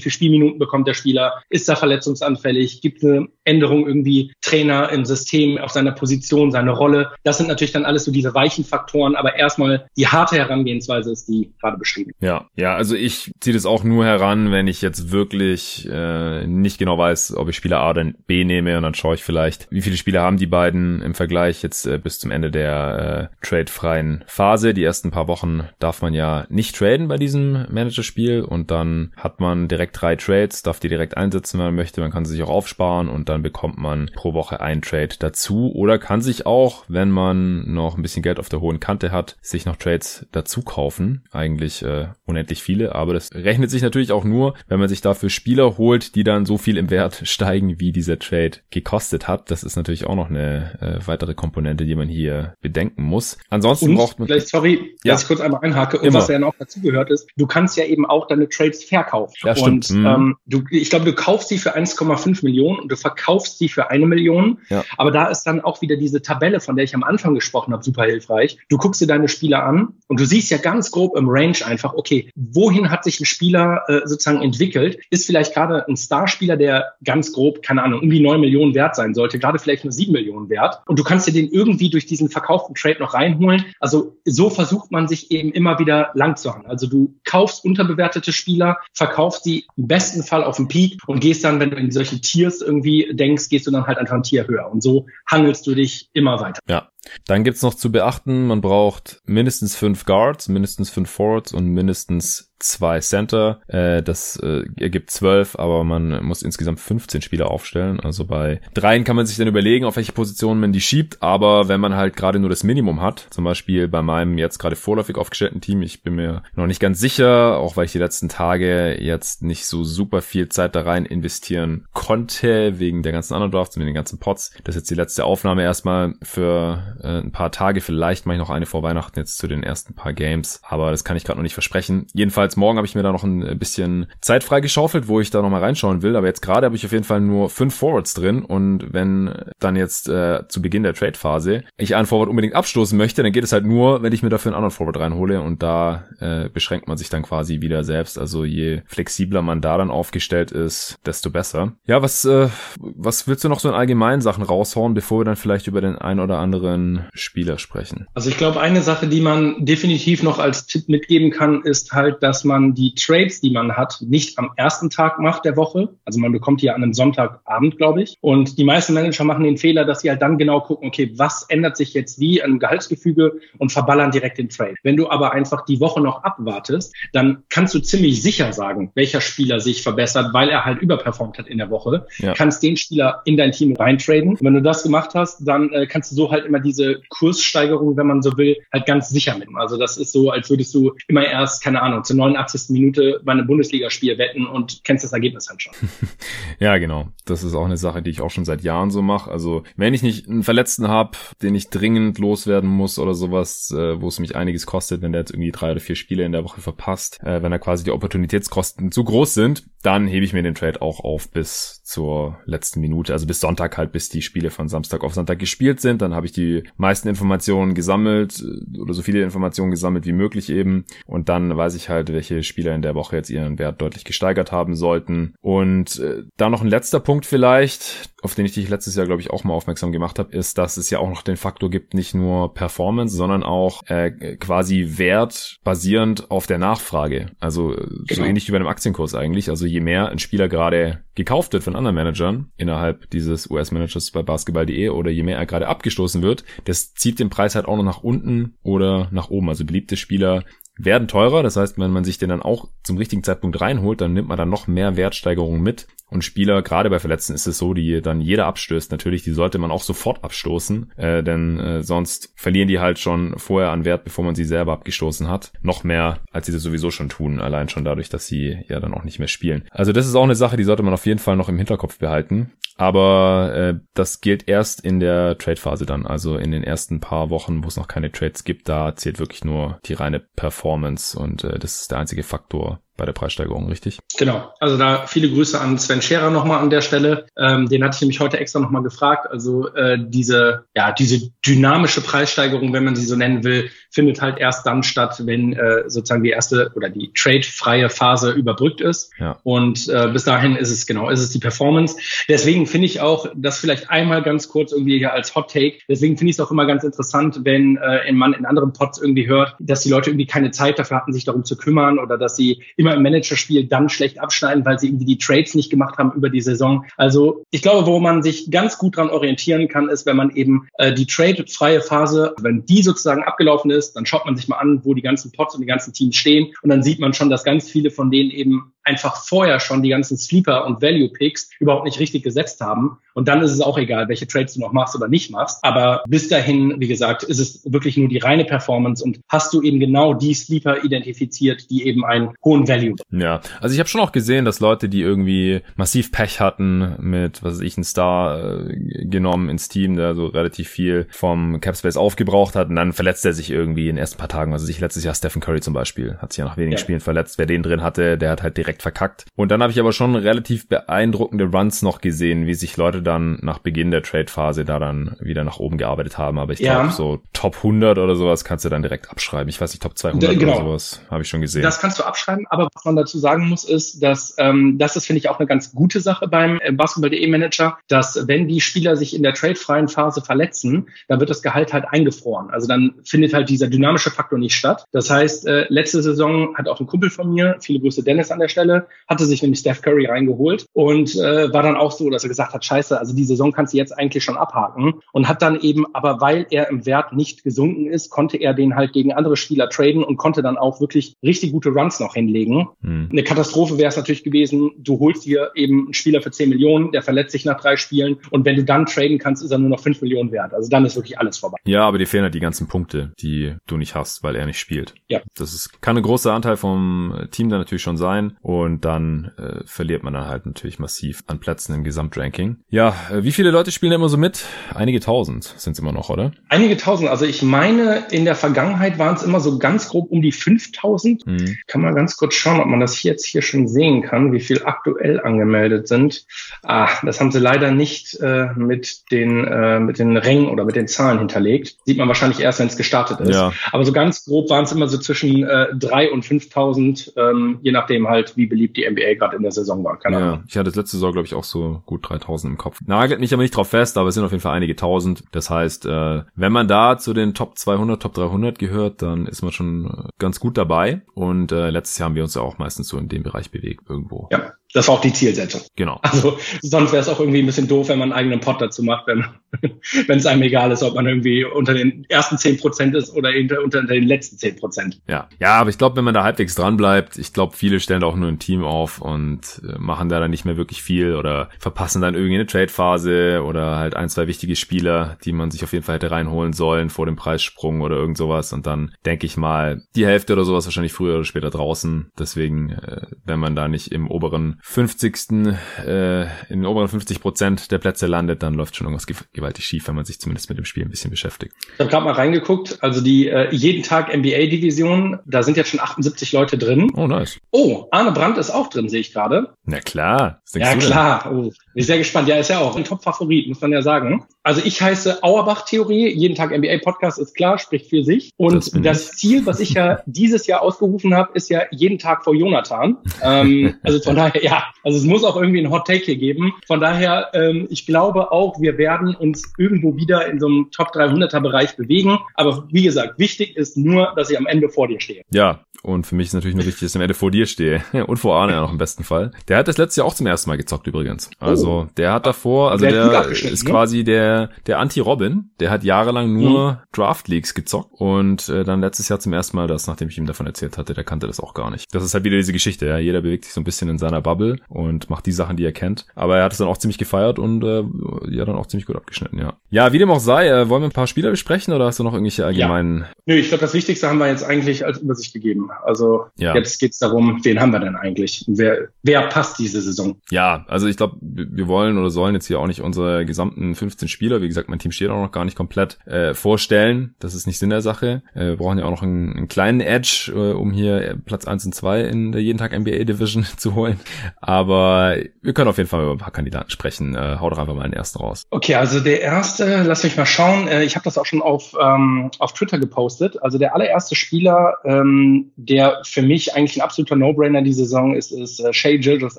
viele Spielminuten bekommt der Spieler? Ist er verletzungsanfällig? Gibt eine Änderung irgendwie Trainer im System auf seiner Position, seine Rolle? Das sind natürlich dann alles so diese weichen Faktoren, aber erstmal die harte Herangehensweise ist die gerade beschrieben. Ja, ja, also ich ziehe das auch nur heran, wenn ich jetzt wirklich äh, nicht genau weiß, ob ich Spieler A oder B nehme und dann schaue ich vielleicht, wie viele Spieler haben die beiden im Vergleich jetzt äh, bis zum Ende der äh, tradefreien Phase. Die ersten paar Wochen darf man ja nicht traden bei diesem Managerspiel und dann hat man direkt drei Trades, darf die direkt einsetzen, wenn man möchte. Man kann sie sich auch aufsparen und dann bekommt man pro Woche einen Trade dazu oder kann sich auch, wenn man noch ein bisschen Geld auf der hohen Kante hat, sich noch Trades dazu kaufen. Eigentlich äh, unendlich viele, aber das rechnet sich natürlich auch nur, wenn man sich dafür Spieler holt, die dann so viel im Wert steigen, wie dieser Trade gekostet hat. Das ist natürlich auch noch eine äh, weitere Komponente, die man hier bedenken muss. Ansonsten und, braucht man. Vielleicht, sorry, ja. dass ich kurz einmal einhake. Und Immer. was ja noch dazugehört ist, du kannst ja eben auch deine Trades verkaufen. Ja, stimmt. Und mhm. ähm, du, ich glaube, du kaufst sie für 1,5 Millionen und du verkaufst sie für eine Million. Ja. Aber da ist dann auch wieder diese Tabelle, von der ich am Anfang gesprochen habe, super hilfreich. Du guckst dir deine Spieler an und du siehst ja ganz grob im Range einfach, okay, wohin hat sich ein Spieler äh, sozusagen entwickelt? Ist vielleicht gerade ein Starspieler, der ganz grob, keine Ahnung, um die 9 Millionen wert sein sollte, gerade vielleicht nur 7 Millionen wert. Und du kannst dir den irgendwie durch diesen verkauften Trade noch reinholen. Also so versucht man sich eben immer wieder lang zu handeln. Also du kaufst unterbewertete Spieler, verkaufst die im besten Fall auf den Peak und gehst dann, wenn du in solche Tiers irgendwie denkst, gehst du dann halt einfach ein Tier höher. Und so hangelst du dich immer weiter. Ja, dann gibt's noch zu beachten, man braucht mindestens fünf Guards, mindestens fünf Forwards und mindestens zwei Center. Äh, das äh, ergibt zwölf, aber man muss insgesamt 15 Spieler aufstellen. Also bei dreien kann man sich dann überlegen, auf welche Positionen man die schiebt. Aber wenn man halt gerade nur das Minimum hat, zum Beispiel bei meinem jetzt gerade vorläufig aufgestellten Team, ich bin mir noch nicht ganz sicher, auch weil ich die letzten Tage jetzt nicht so super viel Zeit da rein investieren konnte, wegen der ganzen anderen Drafts und den ganzen Pots. Das ist jetzt die letzte Aufnahme erstmal für äh, ein paar Tage. Vielleicht mache ich noch eine vor Weihnachten jetzt zu den ersten paar Games, aber das kann ich gerade noch nicht versprechen. Jedenfalls morgen habe ich mir da noch ein bisschen Zeit freigeschaufelt, wo ich da noch mal reinschauen will. Aber jetzt gerade habe ich auf jeden Fall nur fünf Forwards drin und wenn dann jetzt äh, zu Beginn der Trade-Phase ich einen Forward unbedingt abstoßen möchte, dann geht es halt nur, wenn ich mir dafür einen anderen Forward reinhole und da äh, beschränkt man sich dann quasi wieder selbst. Also je flexibler man da dann aufgestellt ist, desto besser. Ja, was äh, was willst du noch so in allgemeinen Sachen raushauen, bevor wir dann vielleicht über den ein oder anderen Spieler sprechen? Also ich glaube, eine Sache, die man definitiv noch als Tipp mitgeben kann, ist halt, dass man die Trades, die man hat, nicht am ersten Tag macht der Woche. Also man bekommt die ja an einem Sonntagabend, glaube ich. Und die meisten Manager machen den Fehler, dass sie halt dann genau gucken, okay, was ändert sich jetzt wie an Gehaltsgefüge und verballern direkt den Trade. Wenn du aber einfach die Woche noch abwartest, dann kannst du ziemlich sicher sagen, welcher Spieler sich verbessert, weil er halt überperformt hat in der Woche. Ja. Kannst den Spieler in dein Team reintraden. Und wenn du das gemacht hast, dann äh, kannst du so halt immer diese Kurssteigerung, wenn man so will, halt ganz sicher mit. Also das ist so, als würdest du immer erst, keine Ahnung, zur 89. Minute bei einem Bundesligaspiel wetten und kennst das Ergebnis halt schon. ja, genau. Das ist auch eine Sache, die ich auch schon seit Jahren so mache. Also wenn ich nicht einen Verletzten habe, den ich dringend loswerden muss oder sowas, äh, wo es mich einiges kostet, wenn der jetzt irgendwie drei oder vier Spiele in der Woche verpasst, äh, wenn da quasi die Opportunitätskosten zu groß sind, dann hebe ich mir den Trade auch auf bis zur letzten Minute, also bis Sonntag halt, bis die Spiele von Samstag auf Sonntag gespielt sind. Dann habe ich die meisten Informationen gesammelt äh, oder so viele Informationen gesammelt wie möglich eben. Und dann weiß ich halt, welche Spieler in der Woche jetzt ihren Wert deutlich gesteigert haben sollten. Und äh, da noch ein letzter Punkt vielleicht, auf den ich dich letztes Jahr, glaube ich, auch mal aufmerksam gemacht habe, ist, dass es ja auch noch den Faktor gibt, nicht nur Performance, sondern auch äh, quasi Wert basierend auf der Nachfrage. Also äh, so genau. ähnlich wie bei einem Aktienkurs eigentlich. Also je mehr ein Spieler gerade gekauft wird von anderen Managern innerhalb dieses US-Managers bei basketball.de oder je mehr er gerade abgestoßen wird, das zieht den Preis halt auch noch nach unten oder nach oben. Also beliebte Spieler werden teurer. Das heißt, wenn man sich den dann auch zum richtigen Zeitpunkt reinholt, dann nimmt man dann noch mehr Wertsteigerungen mit. Und Spieler, gerade bei Verletzten ist es so, die dann jeder abstößt. Natürlich, die sollte man auch sofort abstoßen, äh, denn äh, sonst verlieren die halt schon vorher an Wert, bevor man sie selber abgestoßen hat. Noch mehr, als sie das sowieso schon tun, allein schon dadurch, dass sie ja dann auch nicht mehr spielen. Also das ist auch eine Sache, die sollte man auf jeden Fall noch im Hinterkopf behalten. Aber äh, das gilt erst in der Trade-Phase dann, also in den ersten paar Wochen, wo es noch keine Trades gibt, da zählt wirklich nur die reine Performance und äh, das ist der einzige Faktor, bei der Preissteigerung, richtig? Genau. Also da viele Grüße an Sven Scherer nochmal an der Stelle. Ähm, den hatte ich nämlich heute extra nochmal gefragt. Also äh, diese, ja, diese dynamische Preissteigerung, wenn man sie so nennen will, findet halt erst dann statt, wenn äh, sozusagen die erste oder die trade-freie Phase überbrückt ist. Ja. Und äh, bis dahin ist es genau, ist es die Performance. Deswegen finde ich auch, das vielleicht einmal ganz kurz irgendwie hier als Hot Take. Deswegen finde ich es auch immer ganz interessant, wenn äh, man in anderen Pods irgendwie hört, dass die Leute irgendwie keine Zeit dafür hatten, sich darum zu kümmern oder dass sie immer immer im Managerspiel dann schlecht abschneiden, weil sie irgendwie die Trades nicht gemacht haben über die Saison. Also ich glaube, wo man sich ganz gut dran orientieren kann, ist, wenn man eben äh, die trade-freie Phase, wenn die sozusagen abgelaufen ist, dann schaut man sich mal an, wo die ganzen Pots und die ganzen Teams stehen und dann sieht man schon, dass ganz viele von denen eben einfach vorher schon die ganzen Sleeper und Value Picks überhaupt nicht richtig gesetzt haben. Und dann ist es auch egal, welche Trades du noch machst oder nicht machst. Aber bis dahin, wie gesagt, ist es wirklich nur die reine Performance und hast du eben genau die Sleeper identifiziert, die eben einen hohen Value. Ja, also ich habe schon auch gesehen, dass Leute, die irgendwie massiv Pech hatten mit, was weiß ich, einen Star äh, genommen ins Team, der so relativ viel vom Capspace aufgebraucht hat und dann verletzt er sich irgendwie in den ersten paar Tagen. Also ich letztes Jahr Stephen Curry zum Beispiel hat sich ja nach wenigen ja. Spielen verletzt. Wer den drin hatte, der hat halt direkt verkackt. Und dann habe ich aber schon relativ beeindruckende Runs noch gesehen, wie sich Leute dann nach Beginn der Trade-Phase da dann wieder nach oben gearbeitet haben. Aber ich ja. glaube, so Top 100 oder sowas kannst du dann direkt abschreiben. Ich weiß nicht, Top 200 genau. oder sowas habe ich schon gesehen. Das kannst du abschreiben, aber was man dazu sagen muss, ist, dass ähm, das ist, finde ich, auch eine ganz gute Sache beim äh, Basketball.de Manager, dass wenn die Spieler sich in der tradefreien Phase verletzen, dann wird das Gehalt halt eingefroren. Also dann findet halt dieser dynamische Faktor nicht statt. Das heißt, äh, letzte Saison hat auch ein Kumpel von mir, viele Grüße Dennis an der Stelle, hatte sich nämlich Steph Curry reingeholt und äh, war dann auch so, dass er gesagt hat, scheiße, also die Saison kannst du jetzt eigentlich schon abhaken und hat dann eben, aber weil er im Wert nicht gesunken ist, konnte er den halt gegen andere Spieler traden und konnte dann auch wirklich richtig gute Runs noch hinlegen. Hm. Eine Katastrophe wäre es natürlich gewesen, du holst dir eben einen Spieler für 10 Millionen, der verletzt sich nach drei Spielen und wenn du dann traden kannst, ist er nur noch 5 Millionen wert. Also dann ist wirklich alles vorbei. Ja, aber dir fehlen halt die ganzen Punkte, die du nicht hast, weil er nicht spielt. Ja. Das ist, kann ein großer Anteil vom Team dann natürlich schon sein und dann äh, verliert man dann halt natürlich massiv an Plätzen im Gesamtranking. Ja, äh, wie viele Leute spielen da immer so mit? Einige tausend sind es immer noch, oder? Einige tausend. Also ich meine, in der Vergangenheit waren es immer so ganz grob um die 5000. Mhm. Kann man ganz kurz schauen, ob man das jetzt hier schon sehen kann, wie viel aktuell angemeldet sind. Ah, das haben sie leider nicht äh, mit den äh, mit den Rängen oder mit den Zahlen hinterlegt. Sieht man wahrscheinlich erst, wenn es gestartet ist. Ja. Aber so ganz grob waren es immer so zwischen äh, drei und 5000, ähm, je nachdem halt, wie beliebt die NBA gerade in der Saison war. Keine ja, Ahnung. Ich hatte das letzte Saison, glaube ich, auch so gut 3000 im Kopf. Nagelt mich aber nicht drauf fest, aber es sind auf jeden Fall einige tausend. Das heißt, äh, wenn man da zu den Top 200, Top 300 gehört, dann ist man schon äh, ganz gut dabei. Und äh, letztes Jahr haben wir uns ja auch meistens so in dem Bereich bewegt irgendwo. Ja. Das war auch die Zielsetzung. Genau. Also sonst wäre es auch irgendwie ein bisschen doof, wenn man einen eigenen Pot dazu macht, wenn wenn es einem egal ist, ob man irgendwie unter den ersten zehn Prozent ist oder unter den letzten zehn Prozent. Ja, ja, aber ich glaube, wenn man da halbwegs dran bleibt, ich glaube, viele stellen auch nur ein Team auf und äh, machen da dann nicht mehr wirklich viel oder verpassen dann irgendwie eine Trade-Phase oder halt ein, zwei wichtige Spieler, die man sich auf jeden Fall hätte reinholen sollen vor dem Preissprung oder irgend sowas und dann denke ich mal, die Hälfte oder sowas wahrscheinlich früher oder später draußen. Deswegen, äh, wenn man da nicht im oberen 50. Äh, in den oberen 50 Prozent der Plätze landet, dann läuft schon irgendwas gewaltig schief, wenn man sich zumindest mit dem Spiel ein bisschen beschäftigt. Ich habe gerade mal reingeguckt, also die äh, jeden Tag NBA-Division, da sind jetzt schon 78 Leute drin. Oh, nice. Oh, Arne Brandt ist auch drin, sehe ich gerade. Na klar. Ja, klar. Oh, bin ich sehr gespannt. Ja, ist ja auch ein Top-Favorit, muss man ja sagen. Also ich heiße Auerbach-Theorie, jeden Tag NBA-Podcast ist klar, spricht für sich. Und das, das Ziel, was ich ja dieses Jahr ausgerufen habe, ist ja jeden Tag vor Jonathan. Ähm, also von daher, ja, also es muss auch irgendwie ein Hot Take hier geben. Von daher, ähm, ich glaube auch, wir werden uns irgendwo wieder in so einem Top 300er Bereich bewegen. Aber wie gesagt, wichtig ist nur, dass ich am Ende vor dir stehe. Ja, und für mich ist natürlich nur wichtig, dass ich am Ende vor dir stehe. Und vor Arne ja noch im besten Fall. Der hat das letzte Jahr auch zum ersten Mal gezockt übrigens. Also oh. der hat davor, also der, der ist ne? quasi der, der Anti-Robin. Der hat jahrelang nur mhm. Draft Leagues gezockt und äh, dann letztes Jahr zum ersten Mal das, nachdem ich ihm davon erzählt hatte, der kannte das auch gar nicht. Das ist halt wieder diese Geschichte, ja. Jeder bewegt sich so ein bisschen in seiner Bubble und macht die Sachen, die er kennt. Aber er hat es dann auch ziemlich gefeiert und äh, ja, dann auch ziemlich gut abgeschnitten, ja. Ja, wie dem auch sei, äh, wollen wir ein paar Spieler besprechen oder hast du noch irgendwelche allgemeinen... Ja. Nö, ich glaube, das Wichtigste haben wir jetzt eigentlich als Übersicht gegeben. Also ja. jetzt geht's darum, wen haben wir denn eigentlich? Wer, wer passt diese Saison? Ja, also ich glaube, wir wollen oder sollen jetzt hier auch nicht unsere gesamten 15 Spieler, wie gesagt, mein Team steht auch noch gar nicht komplett, äh, vorstellen. Das ist nicht Sinn der Sache. Äh, wir brauchen ja auch noch einen, einen kleinen Edge, äh, um hier Platz 1 und 2 in der jeden Tag NBA Division zu holen. Aber wir können auf jeden Fall über ein paar Kandidaten sprechen. Äh, hau doch einfach mal den ersten raus. Okay, also der erste, lass mich mal schauen. Äh, ich habe das auch schon auf, ähm, auf Twitter gepostet. Also der allererste Spieler, ähm, der für mich eigentlich ein absoluter No-Brainer die Saison ist, ist äh, Shea Gilgis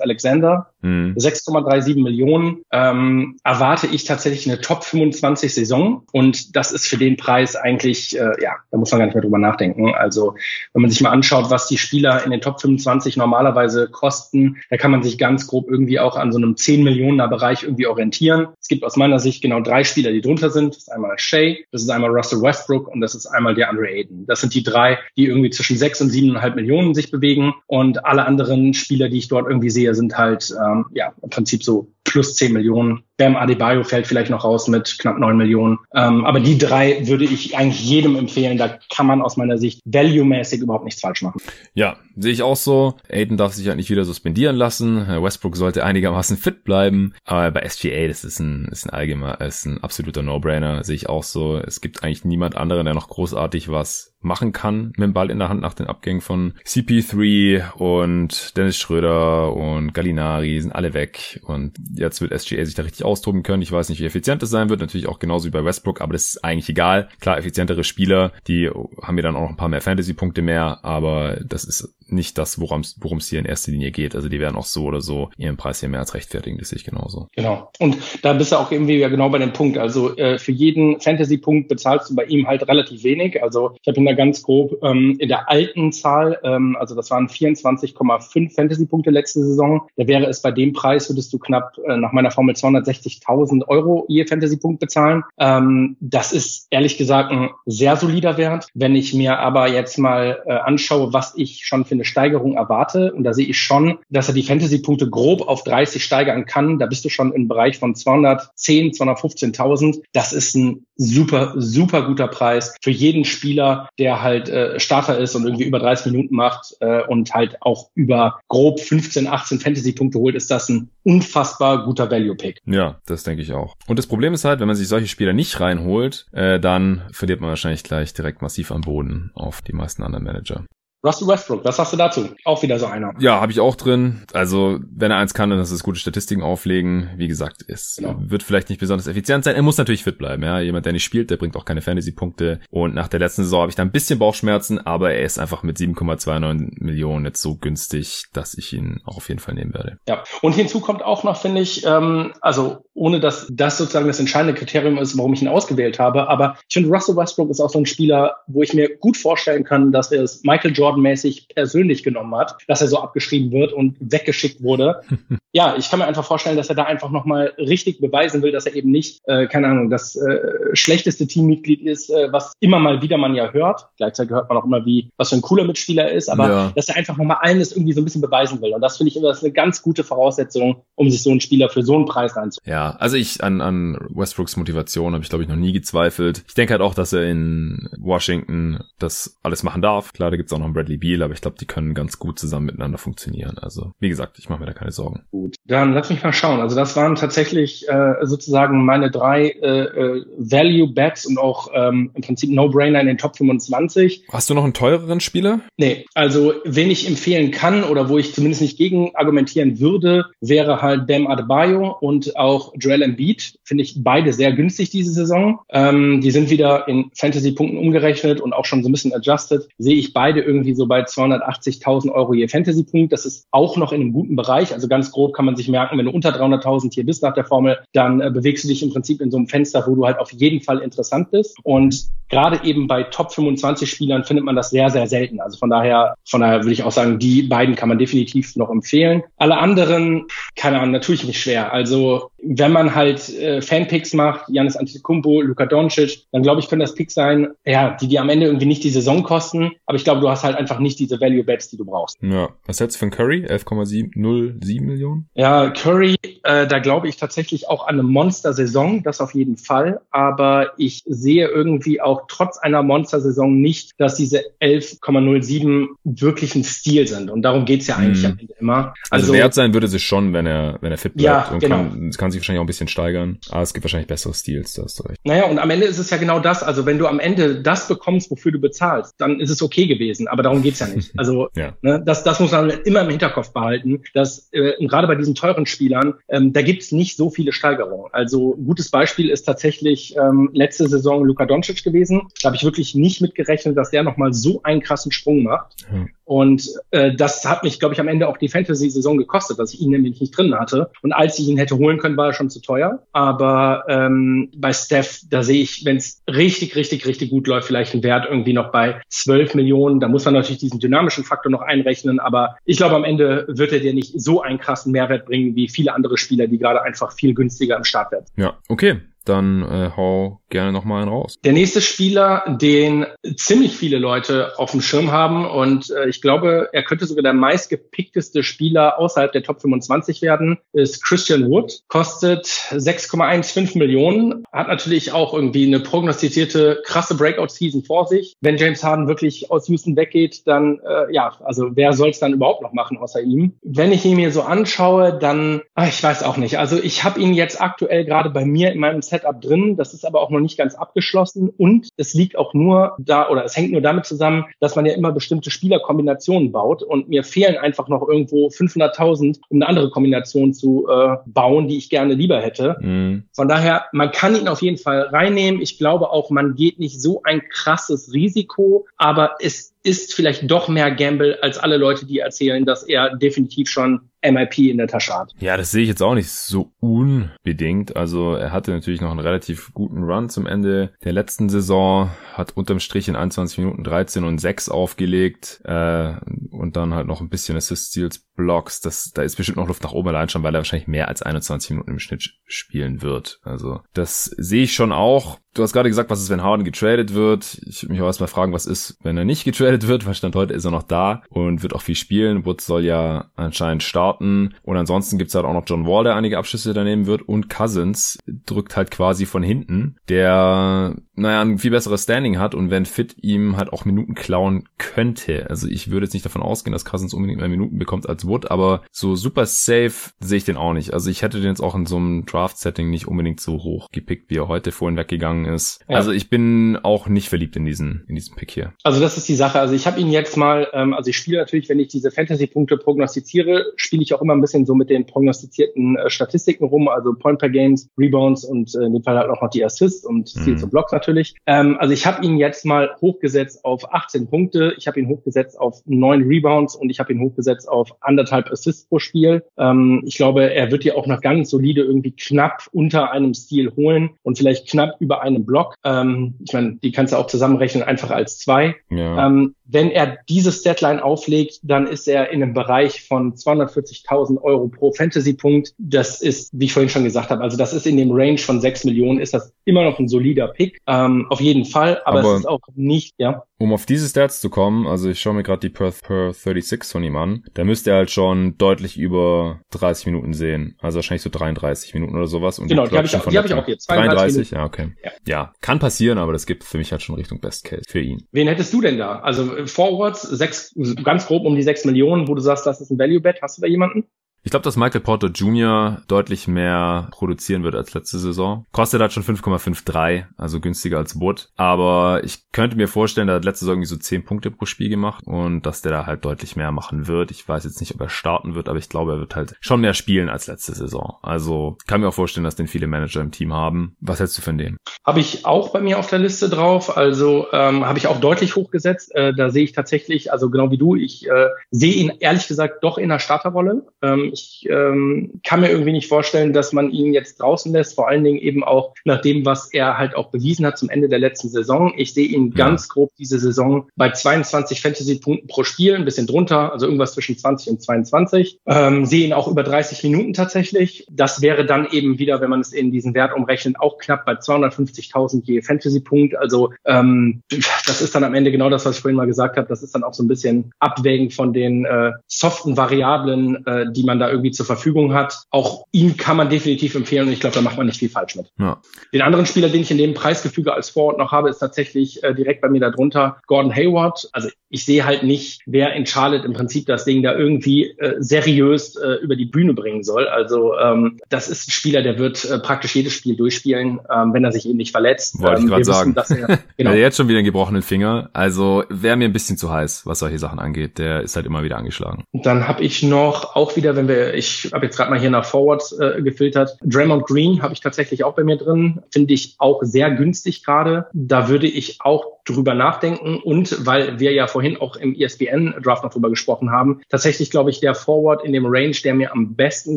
Alexander. Mhm. 6,37 Millionen. Ähm, erwarte ich tatsächlich eine Top 25 Saison und das ist für den Preis eigentlich, äh, ja, da muss man gar nicht mehr drüber nachdenken. Also wenn man sich mal anschaut, was die Spieler in den Top 25 normalerweise kosten, da kann man sich ganz grob irgendwie auch an so einem 10 Millioner Bereich irgendwie orientieren. Es gibt aus meiner Sicht genau drei Spieler, die drunter sind. Das ist einmal Shea, das ist einmal Russell Westbrook und das ist einmal der Andre Aiden. Das sind die drei, die irgendwie zwischen sechs und siebeneinhalb Millionen sich bewegen und alle anderen Spieler, die ich dort irgendwie sehe, sind halt ähm, ja im Prinzip so plus 10 Millionen. Bam Adebayo fällt vielleicht noch raus mit knapp 9 Millionen. Ähm, aber die drei würde ich eigentlich jedem empfehlen. Da kann man aus meiner Sicht value-mäßig überhaupt nichts falsch machen. Ja, sehe ich auch so. Aiden darf sich halt nicht wieder suspendieren lassen. Westbrook sollte einigermaßen fit bleiben. Aber bei SGA, das ist ein, ist ein allgemein, ist ein absoluter No-Brainer. Sehe ich auch so. Es gibt eigentlich niemand anderen, der noch großartig was machen kann mit dem Ball in der Hand nach den Abgängen von CP3 und Dennis Schröder und Gallinari sind alle weg und jetzt wird SGA sich da richtig austoben können. Ich weiß nicht, wie effizient das sein wird, natürlich auch genauso wie bei Westbrook, aber das ist eigentlich egal. Klar, effizientere Spieler, die haben mir dann auch noch ein paar mehr Fantasy-Punkte mehr, aber das ist nicht das, worum es hier in erster Linie geht. Also die werden auch so oder so ihren Preis hier mehr als rechtfertigen, das sehe ich genauso. Genau. Und da bist du auch irgendwie ja genau bei dem Punkt. Also äh, für jeden Fantasy-Punkt bezahlst du bei ihm halt relativ wenig. Also ich habe ihn da ganz grob ähm, in der alten Zahl, ähm, also das waren 24,5 Fantasy-Punkte letzte Saison. Da wäre es bei dem Preis, würdest du knapp äh, nach meiner Formel 260.000 Euro je Fantasy-Punkt bezahlen. Ähm, das ist ehrlich gesagt ein sehr solider Wert. Wenn ich mir aber jetzt mal äh, anschaue, was ich schon für eine Steigerung erwarte, und da sehe ich schon, dass er die Fantasy-Punkte grob auf 30 steigern kann, da bist du schon im Bereich von 210, 215.000. Das ist ein super, super guter Preis für jeden Spieler, der halt äh, Starter ist und irgendwie über 30 Minuten macht äh, und halt auch über grob 15, 18 Fantasy-Punkte holt, ist das ein unfassbar guter Value-Pick. Ja, das denke ich auch. Und das Problem ist halt, wenn man sich solche Spieler nicht reinholt, äh, dann verliert man wahrscheinlich gleich direkt massiv am Boden auf die meisten anderen Manager. Russell Westbrook, was sagst du dazu? Auch wieder so einer. Ja, habe ich auch drin. Also, wenn er eins kann, dann ist es gute Statistiken auflegen. Wie gesagt, es genau. wird vielleicht nicht besonders effizient sein. Er muss natürlich fit bleiben. Ja, jemand, der nicht spielt, der bringt auch keine Fantasy-Punkte. Und nach der letzten Saison habe ich da ein bisschen Bauchschmerzen, aber er ist einfach mit 7,29 Millionen jetzt so günstig, dass ich ihn auch auf jeden Fall nehmen werde. Ja, und hinzu kommt auch noch, finde ich, ähm, also ohne dass das sozusagen das entscheidende Kriterium ist, warum ich ihn ausgewählt habe, aber ich finde, Russell Westbrook ist auch so ein Spieler, wo ich mir gut vorstellen kann, dass er es Michael Jordan Jordan-mäßig persönlich genommen hat, dass er so abgeschrieben wird und weggeschickt wurde. ja, ich kann mir einfach vorstellen, dass er da einfach nochmal richtig beweisen will, dass er eben nicht, äh, keine Ahnung, das äh, schlechteste Teammitglied ist, äh, was immer mal wieder man ja hört. Gleichzeitig hört man auch immer, wie, was für ein cooler Mitspieler ist, aber ja. dass er einfach nochmal allen das irgendwie so ein bisschen beweisen will. Und das finde ich immer das eine ganz gute Voraussetzung, um sich so einen Spieler für so einen Preis reinzuholen. Ja, also ich an, an Westbrooks Motivation habe ich, glaube ich, noch nie gezweifelt. Ich denke halt auch, dass er in Washington das alles machen darf. Klar, da gibt's auch noch einen Bradley Beal, aber ich glaube, die können ganz gut zusammen miteinander funktionieren. Also, wie gesagt, ich mache mir da keine Sorgen. Gut, dann lass mich mal schauen. Also das waren tatsächlich äh, sozusagen meine drei äh, äh, Value Bets und auch ähm, im Prinzip No-Brainer in den Top 25. Hast du noch einen teureren Spieler? Nee, also wen ich empfehlen kann oder wo ich zumindest nicht gegen argumentieren würde, wäre halt Bam Adebayo und auch Joel Embiid. Finde ich beide sehr günstig diese Saison. Ähm, die sind wieder in Fantasy-Punkten umgerechnet und auch schon so ein bisschen adjusted. Sehe ich beide irgendwie so bei 280.000 Euro je Fantasy-Punkt. Das ist auch noch in einem guten Bereich. Also ganz grob kann man sich merken, wenn du unter 300.000 hier bist nach der Formel, dann äh, bewegst du dich im Prinzip in so einem Fenster, wo du halt auf jeden Fall interessant bist. Und gerade eben bei Top 25 Spielern findet man das sehr, sehr selten. Also von daher, von daher würde ich auch sagen, die beiden kann man definitiv noch empfehlen. Alle anderen, keine Ahnung, natürlich nicht schwer. Also wenn man halt äh, Fanpicks macht, Janis Antetokounmpo, Luka Doncic, dann glaube ich, können das Picks sein, ja, die dir am Ende irgendwie nicht die Saison kosten. Aber ich glaube, du hast halt einfach nicht diese Value Bets, die du brauchst. Ja, was hältst du von Curry? 11,07 Millionen? Ja, Curry, äh, da glaube ich tatsächlich auch an eine Monster-Saison, das auf jeden Fall. Aber ich sehe irgendwie auch trotz einer Monster-Saison nicht, dass diese 11,07 wirklich ein Stil sind. Und darum geht's ja eigentlich hm. am Ende immer. Also, also, wert sein würde sie schon, wenn er, wenn er fit bleibt ja, und genau. kann, kann sich wahrscheinlich auch ein bisschen steigern. Aber es gibt wahrscheinlich bessere Stils, da hast du recht. Naja, und am Ende ist es ja genau das. Also wenn du am Ende das bekommst, wofür du bezahlst, dann ist es okay gewesen. Aber darum geht's ja nicht. Also ja. ne, das, das muss man immer im Hinterkopf behalten, dass äh, gerade bei diesen teuren Spielern, ähm, da gibt's nicht so viele Steigerungen. Also ein gutes Beispiel ist tatsächlich ähm, letzte Saison Luka Doncic gewesen. Da habe ich wirklich nicht mitgerechnet, dass der nochmal so einen krassen Sprung macht. Mhm. Und äh, das hat mich, glaube ich, am Ende auch die Fantasy-Saison gekostet, dass ich ihn nämlich nicht drin hatte. Und als ich ihn hätte holen können, war er schon zu teuer. Aber ähm, bei Steph, da sehe ich, wenn es richtig, richtig, richtig gut läuft, vielleicht einen Wert irgendwie noch bei 12 Millionen. Da muss man natürlich diesen dynamischen Faktor noch einrechnen. Aber ich glaube, am Ende wird er dir nicht so einen krassen Mehrwert bringen wie viele andere Spieler, die gerade einfach viel günstiger im Startwert sind. Ja, okay dann äh, hau gerne nochmal einen raus. Der nächste Spieler, den ziemlich viele Leute auf dem Schirm haben und äh, ich glaube, er könnte sogar der meistgepickteste Spieler außerhalb der Top 25 werden, ist Christian Wood. Kostet 6,15 Millionen, hat natürlich auch irgendwie eine prognostizierte krasse Breakout-Season vor sich. Wenn James Harden wirklich aus Houston weggeht, dann äh, ja, also wer soll es dann überhaupt noch machen außer ihm? Wenn ich ihn mir so anschaue, dann, ach, ich weiß auch nicht. Also ich habe ihn jetzt aktuell gerade bei mir in meinem Setup drin. Das ist aber auch noch nicht ganz abgeschlossen und es liegt auch nur da oder es hängt nur damit zusammen, dass man ja immer bestimmte Spielerkombinationen baut und mir fehlen einfach noch irgendwo 500.000, um eine andere Kombination zu äh, bauen, die ich gerne lieber hätte. Mhm. Von daher, man kann ihn auf jeden Fall reinnehmen. Ich glaube auch, man geht nicht so ein krasses Risiko, aber es ist vielleicht doch mehr Gamble als alle Leute, die erzählen, dass er definitiv schon MIP in der Tasche hat. Ja, das sehe ich jetzt auch nicht so unbedingt. Also er hatte natürlich noch einen relativ guten Run zum Ende der letzten Saison, hat unterm Strich in 21 Minuten 13 und 6 aufgelegt äh, und dann halt noch ein bisschen Assist Steals Blocks. Das, da ist bestimmt noch Luft nach oben allein schon, weil er wahrscheinlich mehr als 21 Minuten im Schnitt spielen wird. Also das sehe ich schon auch. Du hast gerade gesagt, was ist, wenn Harden getradet wird. Ich würde mich auch erstmal fragen, was ist, wenn er nicht getradet wird, weil Stand heute ist er noch da und wird auch viel spielen. Woods soll ja anscheinend starten. Und ansonsten gibt's halt auch noch John Wall, der einige Abschlüsse da nehmen wird. Und Cousins drückt halt quasi von hinten, der, naja, ein viel besseres Standing hat und wenn Fit ihm halt auch Minuten klauen könnte. Also ich würde jetzt nicht davon ausgehen, dass Cousins unbedingt mehr Minuten bekommt als Wood, aber so super safe sehe ich den auch nicht. Also ich hätte den jetzt auch in so einem Draft-Setting nicht unbedingt so hoch gepickt, wie er heute vorhin weggegangen ist. Ja. Also ich bin auch nicht verliebt in diesen, in diesen Pick hier. Also das ist die Sache. Also ich habe ihn jetzt mal, ähm, also ich spiele natürlich, wenn ich diese Fantasy-Punkte prognostiziere, spiele ich auch immer ein bisschen so mit den prognostizierten äh, Statistiken rum, also Point per Games, Rebounds und äh, in dem Fall halt auch noch die Assists und Steals mhm. und Blocks natürlich. Ähm, also ich habe ihn jetzt mal hochgesetzt auf 18 Punkte, ich habe ihn hochgesetzt auf 9 Rebounds und ich habe ihn hochgesetzt auf anderthalb Assists pro Spiel. Ähm, ich glaube, er wird ja auch noch ganz solide irgendwie knapp unter einem Stil holen und vielleicht knapp über einem Block. Ähm, ich meine, die kannst du auch zusammenrechnen, einfach als zwei. Ja. Ähm, wenn er dieses Deadline auflegt, dann ist er in einem Bereich von 240.000 Euro pro Fantasy-Punkt. Das ist, wie ich vorhin schon gesagt habe, also das ist in dem Range von 6 Millionen, ist das immer noch ein solider Pick. Ähm, auf jeden Fall, aber, aber, es ist auch nicht, ja. Um auf diese Stats zu kommen, also ich schaue mir gerade die per, per 36 von ihm an, da müsste er halt schon deutlich über 30 Minuten sehen. Also wahrscheinlich so 33 Minuten oder sowas. Und genau, die, die habe ich, auch, die hab ich auch jetzt. 32, ja, okay. Ja. ja, kann passieren, aber das gibt für mich halt schon Richtung Best Case für ihn. Wen hättest du denn da? Also Forwards, sechs, ganz grob um die sechs Millionen, wo du sagst, das ist ein Value Bet. Hast du da jemanden? Ich glaube, dass Michael Porter Jr. deutlich mehr produzieren wird als letzte Saison. Kostet halt schon 5,53, also günstiger als Wood. Aber ich könnte mir vorstellen, der hat letzte Saison irgendwie so 10 Punkte pro Spiel gemacht und dass der da halt deutlich mehr machen wird. Ich weiß jetzt nicht, ob er starten wird, aber ich glaube, er wird halt schon mehr spielen als letzte Saison. Also kann mir auch vorstellen, dass den viele Manager im Team haben. Was hältst du von dem? Habe ich auch bei mir auf der Liste drauf. Also ähm, habe ich auch deutlich hochgesetzt. Äh, da sehe ich tatsächlich, also genau wie du, ich äh, sehe ihn ehrlich gesagt doch in der Starterrolle. Ähm, ich ähm, kann mir irgendwie nicht vorstellen, dass man ihn jetzt draußen lässt, vor allen Dingen eben auch nach dem, was er halt auch bewiesen hat zum Ende der letzten Saison. Ich sehe ihn ganz grob diese Saison bei 22 Fantasy-Punkten pro Spiel, ein bisschen drunter, also irgendwas zwischen 20 und 22. Ähm, sehe ihn auch über 30 Minuten tatsächlich. Das wäre dann eben wieder, wenn man es in diesen Wert umrechnet, auch knapp bei 250.000 je Fantasy-Punkt. Also ähm, das ist dann am Ende genau das, was ich vorhin mal gesagt habe. Das ist dann auch so ein bisschen abwägen von den äh, soften Variablen, äh, die man da irgendwie zur Verfügung hat. Auch ihn kann man definitiv empfehlen und ich glaube, da macht man nicht viel falsch mit. Ja. Den anderen Spieler, den ich in dem Preisgefüge als Forward noch habe, ist tatsächlich äh, direkt bei mir darunter Gordon Hayward. Also ich sehe halt nicht, wer in Charlotte im Prinzip das Ding da irgendwie äh, seriös äh, über die Bühne bringen soll. Also ähm, das ist ein Spieler, der wird äh, praktisch jedes Spiel durchspielen, ähm, wenn er sich eben nicht verletzt. Wollte ähm, ich gerade sagen. Wissen, er, genau. jetzt schon wieder einen gebrochenen Finger. Also wäre mir ein bisschen zu heiß, was solche Sachen angeht. Der ist halt immer wieder angeschlagen. Und dann habe ich noch, auch wieder, wenn wir ich habe jetzt gerade mal hier nach Forwards äh, gefiltert. Draymond Green habe ich tatsächlich auch bei mir drin. Finde ich auch sehr günstig gerade. Da würde ich auch drüber nachdenken und weil wir ja vorhin auch im ESPN-Draft noch drüber gesprochen haben, tatsächlich glaube ich, der Forward in dem Range, der mir am besten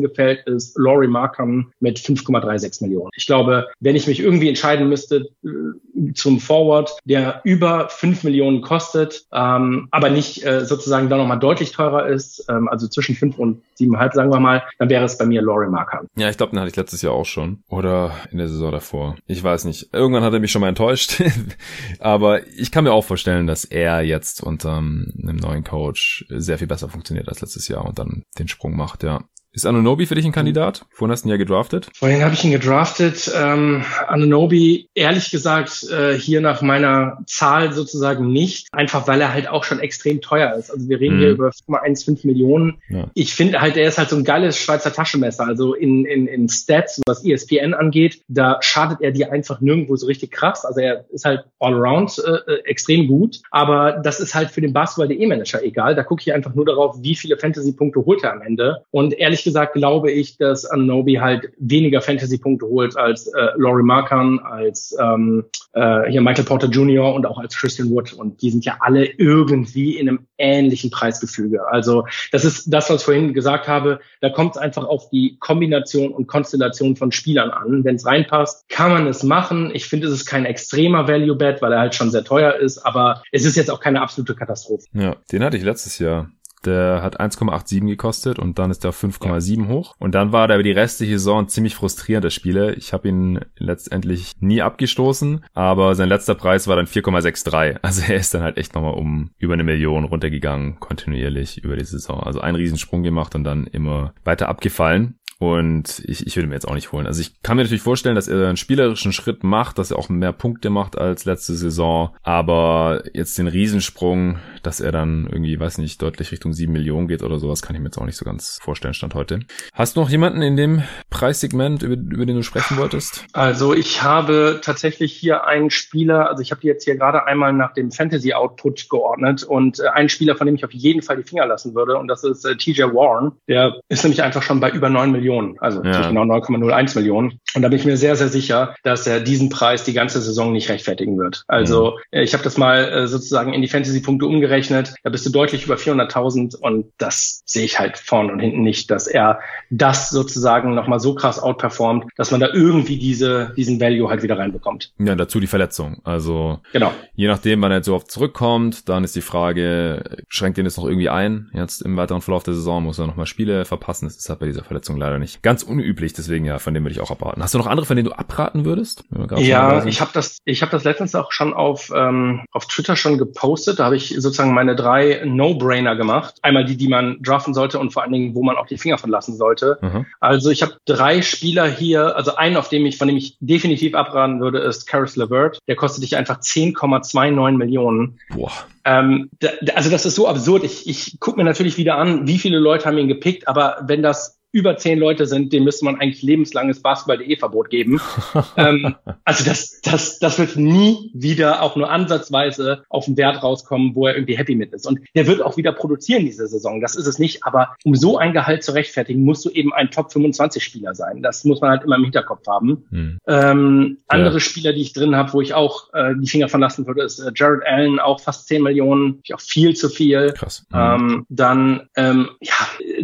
gefällt, ist Laurie Markham mit 5,36 Millionen. Ich glaube, wenn ich mich irgendwie entscheiden müsste äh, zum Forward, der über 5 Millionen kostet, ähm, aber nicht äh, sozusagen da nochmal deutlich teurer ist, ähm, also zwischen 5 und 7,5 sagen wir mal, dann wäre es bei mir Laurie Markham. Ja, ich glaube, den hatte ich letztes Jahr auch schon. Oder in der Saison davor. Ich weiß nicht. Irgendwann hat er mich schon mal enttäuscht. aber ich kann mir auch vorstellen, dass er jetzt unter einem neuen Coach sehr viel besser funktioniert als letztes Jahr und dann den Sprung macht, ja. Ist Anunobi für dich ein Kandidat? Vorhin hast du ihn ja gedraftet. Vorhin habe ich ihn gedraftet. Ähm, Anunobi, ehrlich gesagt, äh, hier nach meiner Zahl sozusagen nicht. Einfach weil er halt auch schon extrem teuer ist. Also wir reden mhm. hier über 4,15 Millionen. Ja. Ich finde halt, er ist halt so ein geiles Schweizer Taschenmesser. Also in, in, in Stats, was ESPN angeht, da schadet er dir einfach nirgendwo so richtig krass. Also er ist halt allround äh, äh extrem gut. Aber das ist halt für den Basketball.de-Manager egal. Da gucke ich einfach nur darauf, wie viele Fantasy-Punkte holt er am Ende. Und ehrlich gesagt glaube ich, dass Anobi halt weniger Fantasy-Punkte holt als äh, Laurie Markan, als ähm, äh, hier Michael Porter Jr. und auch als Christian Wood. Und die sind ja alle irgendwie in einem ähnlichen Preisgefüge. Also das ist das, was ich vorhin gesagt habe. Da kommt es einfach auf die Kombination und Konstellation von Spielern an. Wenn es reinpasst, kann man es machen. Ich finde, es ist kein extremer Value-Bet, weil er halt schon sehr teuer ist. Aber es ist jetzt auch keine absolute Katastrophe. Ja, den hatte ich letztes Jahr. Der hat 1,87 gekostet und dann ist der 5,7 ja. hoch. Und dann war der über die restliche Saison ziemlich frustrierender Spieler. Ich habe ihn letztendlich nie abgestoßen, aber sein letzter Preis war dann 4,63. Also er ist dann halt echt nochmal um über eine Million runtergegangen, kontinuierlich über die Saison. Also einen Riesensprung gemacht und dann immer weiter abgefallen. Und ich, ich würde mir jetzt auch nicht holen. Also ich kann mir natürlich vorstellen, dass er einen spielerischen Schritt macht, dass er auch mehr Punkte macht als letzte Saison. Aber jetzt den Riesensprung, dass er dann irgendwie, weiß nicht, deutlich Richtung sieben Millionen geht oder sowas, kann ich mir jetzt auch nicht so ganz vorstellen, Stand heute. Hast du noch jemanden in dem Preissegment, über, über den du sprechen wolltest? Also ich habe tatsächlich hier einen Spieler, also ich habe die jetzt hier gerade einmal nach dem Fantasy Output geordnet und äh, einen Spieler, von dem ich auf jeden Fall die Finger lassen würde und das ist äh, TJ Warren. Der ist nämlich einfach schon bei über neun Millionen Millionen, also ja. genau 9,01 Millionen. Und da bin ich mir sehr, sehr sicher, dass er diesen Preis die ganze Saison nicht rechtfertigen wird. Also mhm. ich habe das mal äh, sozusagen in die Fantasy-Punkte umgerechnet. Da bist du deutlich über 400.000 und das sehe ich halt vorne und hinten nicht, dass er das sozusagen nochmal so krass outperformt, dass man da irgendwie diese, diesen Value halt wieder reinbekommt. Ja, dazu die Verletzung. Also genau. je nachdem, wann er jetzt so oft zurückkommt, dann ist die Frage, schränkt den jetzt noch irgendwie ein? Jetzt im weiteren Verlauf der Saison muss er nochmal Spiele verpassen. Das ist halt bei dieser Verletzung leider nicht ganz unüblich, deswegen ja, von dem würde ich auch abraten. Hast du noch andere, von denen du abraten würdest? Ja, ich habe das, ich habe das letztens auch schon auf ähm, auf Twitter schon gepostet. Da habe ich sozusagen meine drei No-Brainer gemacht. Einmal die, die man draften sollte und vor allen Dingen, wo man auch die Finger von lassen sollte. Mhm. Also ich habe drei Spieler hier. Also einen, auf dem ich, von dem ich definitiv abraten würde, ist Caris LeVert. Der kostet dich einfach 10,29 Millionen. Boah. Ähm, da, also das ist so absurd. Ich, ich gucke mir natürlich wieder an, wie viele Leute haben ihn gepickt, aber wenn das über zehn Leute sind, dem müsste man eigentlich lebenslanges Basketball.de-Verbot geben. ähm, also das, das, das wird nie wieder auch nur ansatzweise auf den Wert rauskommen, wo er irgendwie happy mit ist. Und der wird auch wieder produzieren diese Saison. Das ist es nicht. Aber um so ein Gehalt zu rechtfertigen, musst du eben ein Top 25 Spieler sein. Das muss man halt immer im Hinterkopf haben. Hm. Ähm, andere Spieler, die ich drin habe, wo ich auch äh, die Finger verlassen würde, ist äh, Jared Allen, auch fast 10 Millionen, auch viel zu viel. Krass. Mhm. Ähm, dann ähm, ja,